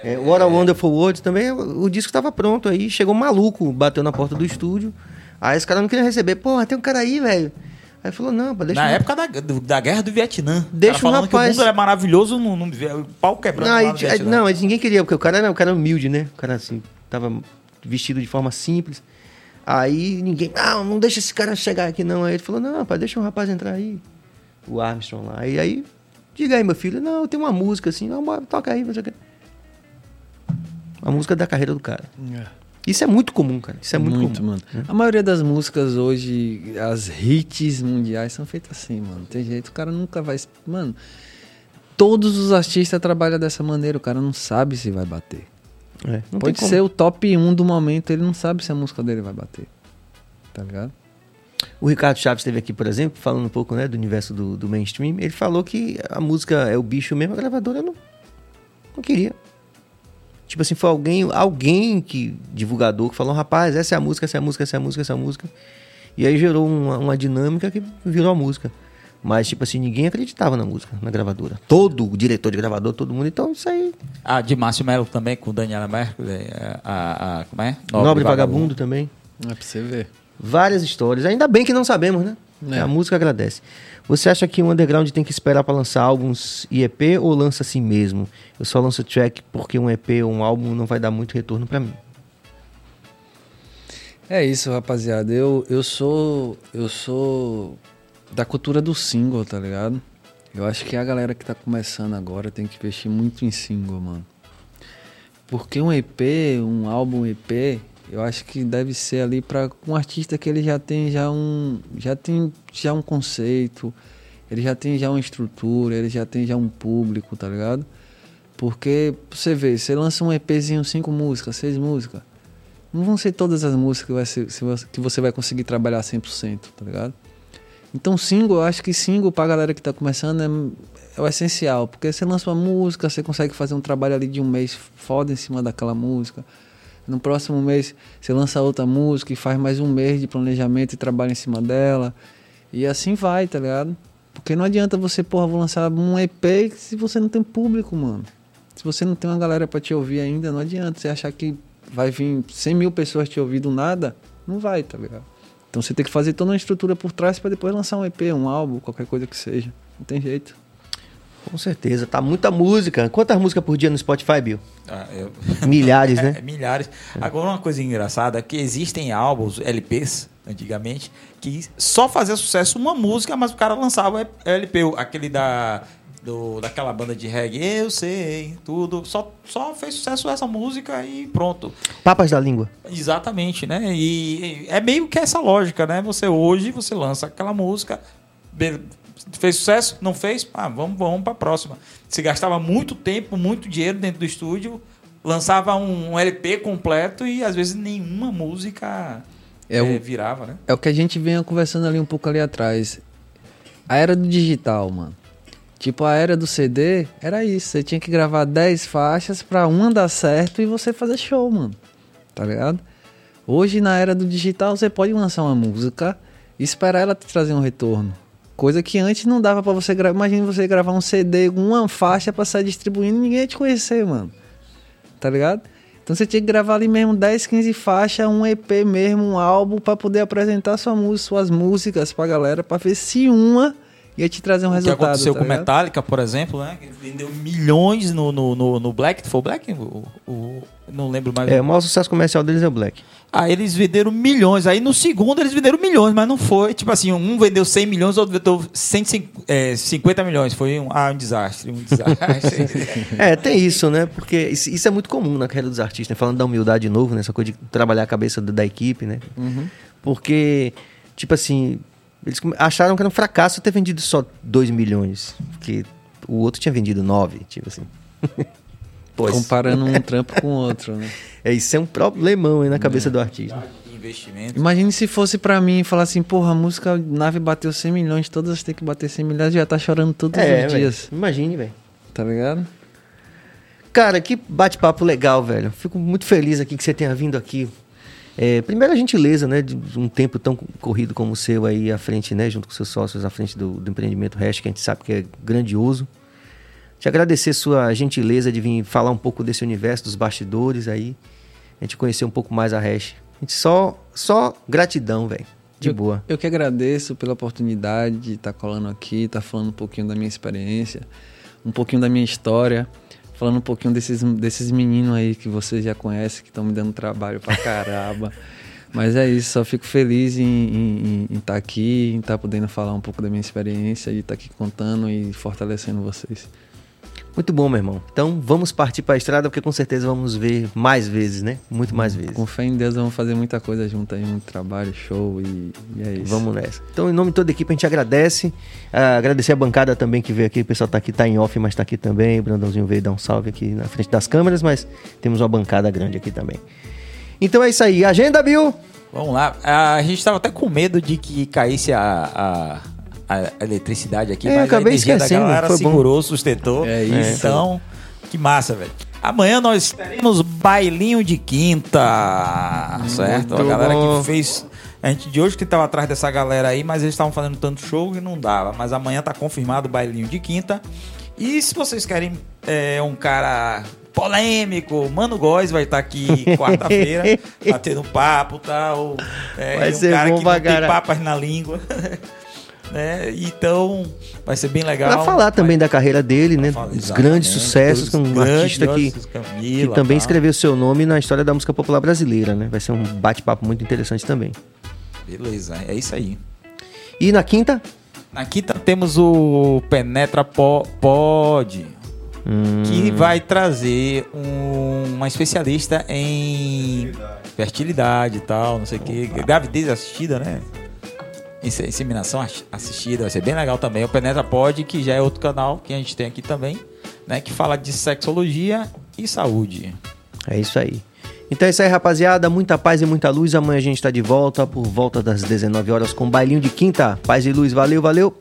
É, What a Wonderful World também. O, disco tava pronto aí. Chegou um maluco, bateu na porta do estúdio. Aí esse cara não queria receber. Porra, tem um cara aí, velho. Aí falou: não, pá, deixa Na eu- época da, da guerra do Vietnã. Deixa o o falando que rapaz- o mundo é maravilhoso, não, não, o pau quebrando Não, aí, não, ninguém queria, porque o cara era, o cara era humilde, né? O cara assim, tava vestido de forma simples. Aí ninguém, não, não deixa esse cara chegar aqui não. Aí ele falou, não, rapaz, deixa o rapaz entrar aí. O Armstrong lá. E aí, diga aí, meu filho, não, eu tenho uma música assim, não, bora, toca aí, não sei o quê. A música da carreira do cara. Isso é muito comum, cara. Isso é muito, comum. mano. A maioria das músicas hoje, as hits mundiais são feitas assim, mano. Tem jeito, o cara nunca vai. Mano, todos os artistas trabalham dessa maneira, o cara não sabe se vai bater. É, não Pode ser o top 1 do momento, ele não sabe se a música dele vai bater. Tá ligado? O Ricardo Chaves esteve aqui, por exemplo, falando um pouco né, do universo do, do mainstream. Ele falou que a música é o bicho mesmo, a gravadora não, não queria. Tipo assim, foi alguém, alguém que, divulgador, que falou, rapaz, essa é a música, essa é a música, essa é a música, essa é a música. E aí gerou uma, uma dinâmica que virou a música. Mas, tipo assim, ninguém acreditava na música, na gravadora. Todo o diretor de gravador, todo mundo. Então, isso aí. Ah, de Márcio Melo também, com Daniela Mercury. é, A, a, como é? Nobre, Vagabundo. também. É pra você ver. Várias histórias. Ainda bem que não sabemos, né? É. A música agradece. Você acha que o underground tem que esperar pra lançar álbuns e EP ou lança assim mesmo? Eu só lanço track porque um EP ou um álbum não vai dar muito retorno pra mim. É isso, rapaziada. Eu, eu sou. Eu sou da cultura do single, tá ligado? Eu acho que a galera que tá começando agora tem que investir muito em single, mano. Porque um EP, um álbum EP, eu acho que deve ser ali para um artista que ele já tem já um já tem já um conceito, ele já tem já uma estrutura, ele já tem já um público, tá ligado? Porque você vê, você lança um EPzinho, cinco músicas, seis músicas, não vão ser todas as músicas que, vai ser, que você vai conseguir trabalhar 100%, tá ligado? Então, single, eu acho que single pra galera que tá começando é, é o essencial. Porque você lança uma música, você consegue fazer um trabalho ali de um mês foda em cima daquela música. No próximo mês, você lança outra música e faz mais um mês de planejamento e trabalha em cima dela. E assim vai, tá ligado? Porque não adianta você, porra, vou lançar um EP se você não tem público, mano. Se você não tem uma galera pra te ouvir ainda, não adianta você achar que vai vir 100 mil pessoas te ouvir do nada. Não vai, tá ligado? Então você tem que fazer toda uma estrutura por trás pra depois lançar um EP, um álbum, qualquer coisa que seja. Não tem jeito. Com certeza. Tá muita música. Quantas músicas por dia no Spotify, Bill? Ah, eu- Milhares, É, né? milhares. Agora, uma coisa engraçada é que existem álbuns, LPs, antigamente, que só fazia sucesso uma música, mas o cara lançava LP, aquele da. Do, daquela banda de reggae, eu sei, tudo. Só, só fez sucesso essa música e pronto. Papas da língua. Exatamente, né? E, e é meio que essa lógica, né? Você hoje você lança aquela música, fez sucesso, não fez, ah, vamos, vamos para próxima. Se gastava muito tempo, muito dinheiro dentro do estúdio, lançava um, LP completo e às vezes nenhuma música É o- virava, né? É o que a gente vinha conversando ali um pouco ali atrás. A era do digital, mano. Tipo, a era do CD era isso. Você tinha que gravar 10 faixas pra uma dar certo e você fazer show, mano. Tá ligado? Hoje, na era do digital, você pode lançar uma música e esperar ela te trazer um retorno. Coisa que antes não dava pra você gravar. Imagina você gravar um CD uma faixa pra sair distribuindo e ninguém ia te conhecer, mano. Tá ligado? Então você tinha que gravar ali mesmo 10, 15 faixas, um EP mesmo, um álbum, pra poder apresentar sua música, suas músicas pra galera, pra ver se uma ia te trazer um O que resultado. aconteceu tá com ligado? Metallica, por exemplo, né? Que vendeu milhões no, no, no, no Black. Foi o Black? O, o- não lembro mais. É, o maior sucesso comercial deles é o Black. Aí eles venderam milhões. Aí no segundo eles venderam milhões, mas não foi. Tipo assim, um vendeu 100 milhões, outro vendeu 150 milhões. Foi um, ah, um desastre. Um desastre. É, tem isso, né? Porque isso, isso é muito comum na carreira dos artistas, né? Falando da humildade de novo, né? Essa coisa de trabalhar a cabeça da, da equipe, né? Porque, tipo assim, eles acharam que era um fracasso ter vendido só 2 milhões. Porque o outro tinha vendido 9, tipo assim. Pois. Comparando um trampo com o outro, né? É, isso é um problemão aí na cabeça do artista. Investimento. Imagine se fosse pra mim e falar assim, porra, a música nave bateu 100 milhões, todas têm que bater 100 milhões, já tá chorando todos É, os velho. dias, Imagine, velho. tá ligado? Cara, que bate-papo legal, velho. Fico muito feliz aqui que você tenha vindo aqui. É, primeiro a gentileza, né, de um tempo tão corrido como o seu aí à frente, né, junto com seus sócios à frente do, do empreendimento Hash, que a gente sabe que é grandioso. Te agradecer sua gentileza de vir falar um pouco desse universo dos bastidores aí, a gente conhecer um pouco mais a Hash. A gente só, só gratidão, velho. De eu, boa. Eu que agradeço pela oportunidade de estar colando aqui, estar falando um pouquinho da minha experiência, um pouquinho da minha história, falando um pouquinho desses, desses meninos aí que vocês já conhecem, que estão me dando trabalho pra caramba. Mas é isso, só fico feliz em estar aqui, em estar podendo falar um pouco da minha experiência e estar aqui contando e fortalecendo vocês. Muito bom, meu irmão. Então vamos partir para a estrada, porque com certeza vamos ver mais vezes, né? Muito mais vezes. Com fé em Deus, vamos fazer muita coisa junto aí, muito trabalho, show e, e é isso. Vamos nessa. Então, em nome de toda a equipe, a gente agradece. Ah, agradecer a bancada também que veio aqui. O pessoal tá aqui, tá em off, mas tá aqui também. O Brandãozinho veio dar um salve aqui na frente das câmeras, mas temos uma bancada grande aqui também. Então é isso aí. Agenda, Bill! Vamos lá. A gente estava até com medo de que caísse a, a, a eletricidade aqui, É, eu mas a acabei energia esquecendo, da galera foi bom. segurou, sustentou. É isso. Então, que massa, velho. Amanhã nós teremos bailinho de quinta, certo? A Muito galera bom. que fez... A gente de hoje que tava atrás dessa galera aí, mas eles estavam fazendo tanto show que não dava. Mas amanhã tá confirmado o bailinho de quinta. E se vocês querem é, um cara polêmico, Mano Góes vai estar aqui quarta-feira, batendo papo e tal. É, Vai um ser cara bom que não tem papas na língua. né? Então, vai ser bem legal. Pra falar também da carreira dele, né? Fala, Dos exatamente, grandes sucessos, com um artista que, grandiosos, que Camila, também tal. escreveu seu nome na história da música popular brasileira, né? Vai ser um bate-papo muito interessante também. Beleza, é isso aí. E na quinta? Na quinta temos o Penetra Po- Pod, Hum. que vai trazer um- uma especialista em fertilidade e tal, não sei o que. Gravidez assistida, né? Inse- Inseminação ass- assistida, vai ser bem legal também. O Penetra Pod, que já é outro canal que a gente tem aqui também, né? Que fala de sexologia e saúde. É isso aí. Então é isso aí, rapaziada. Muita paz e muita luz. Amanhã a gente tá de volta por volta das 19 horas com bailinho de quinta. Paz e luz. Valeu, valeu.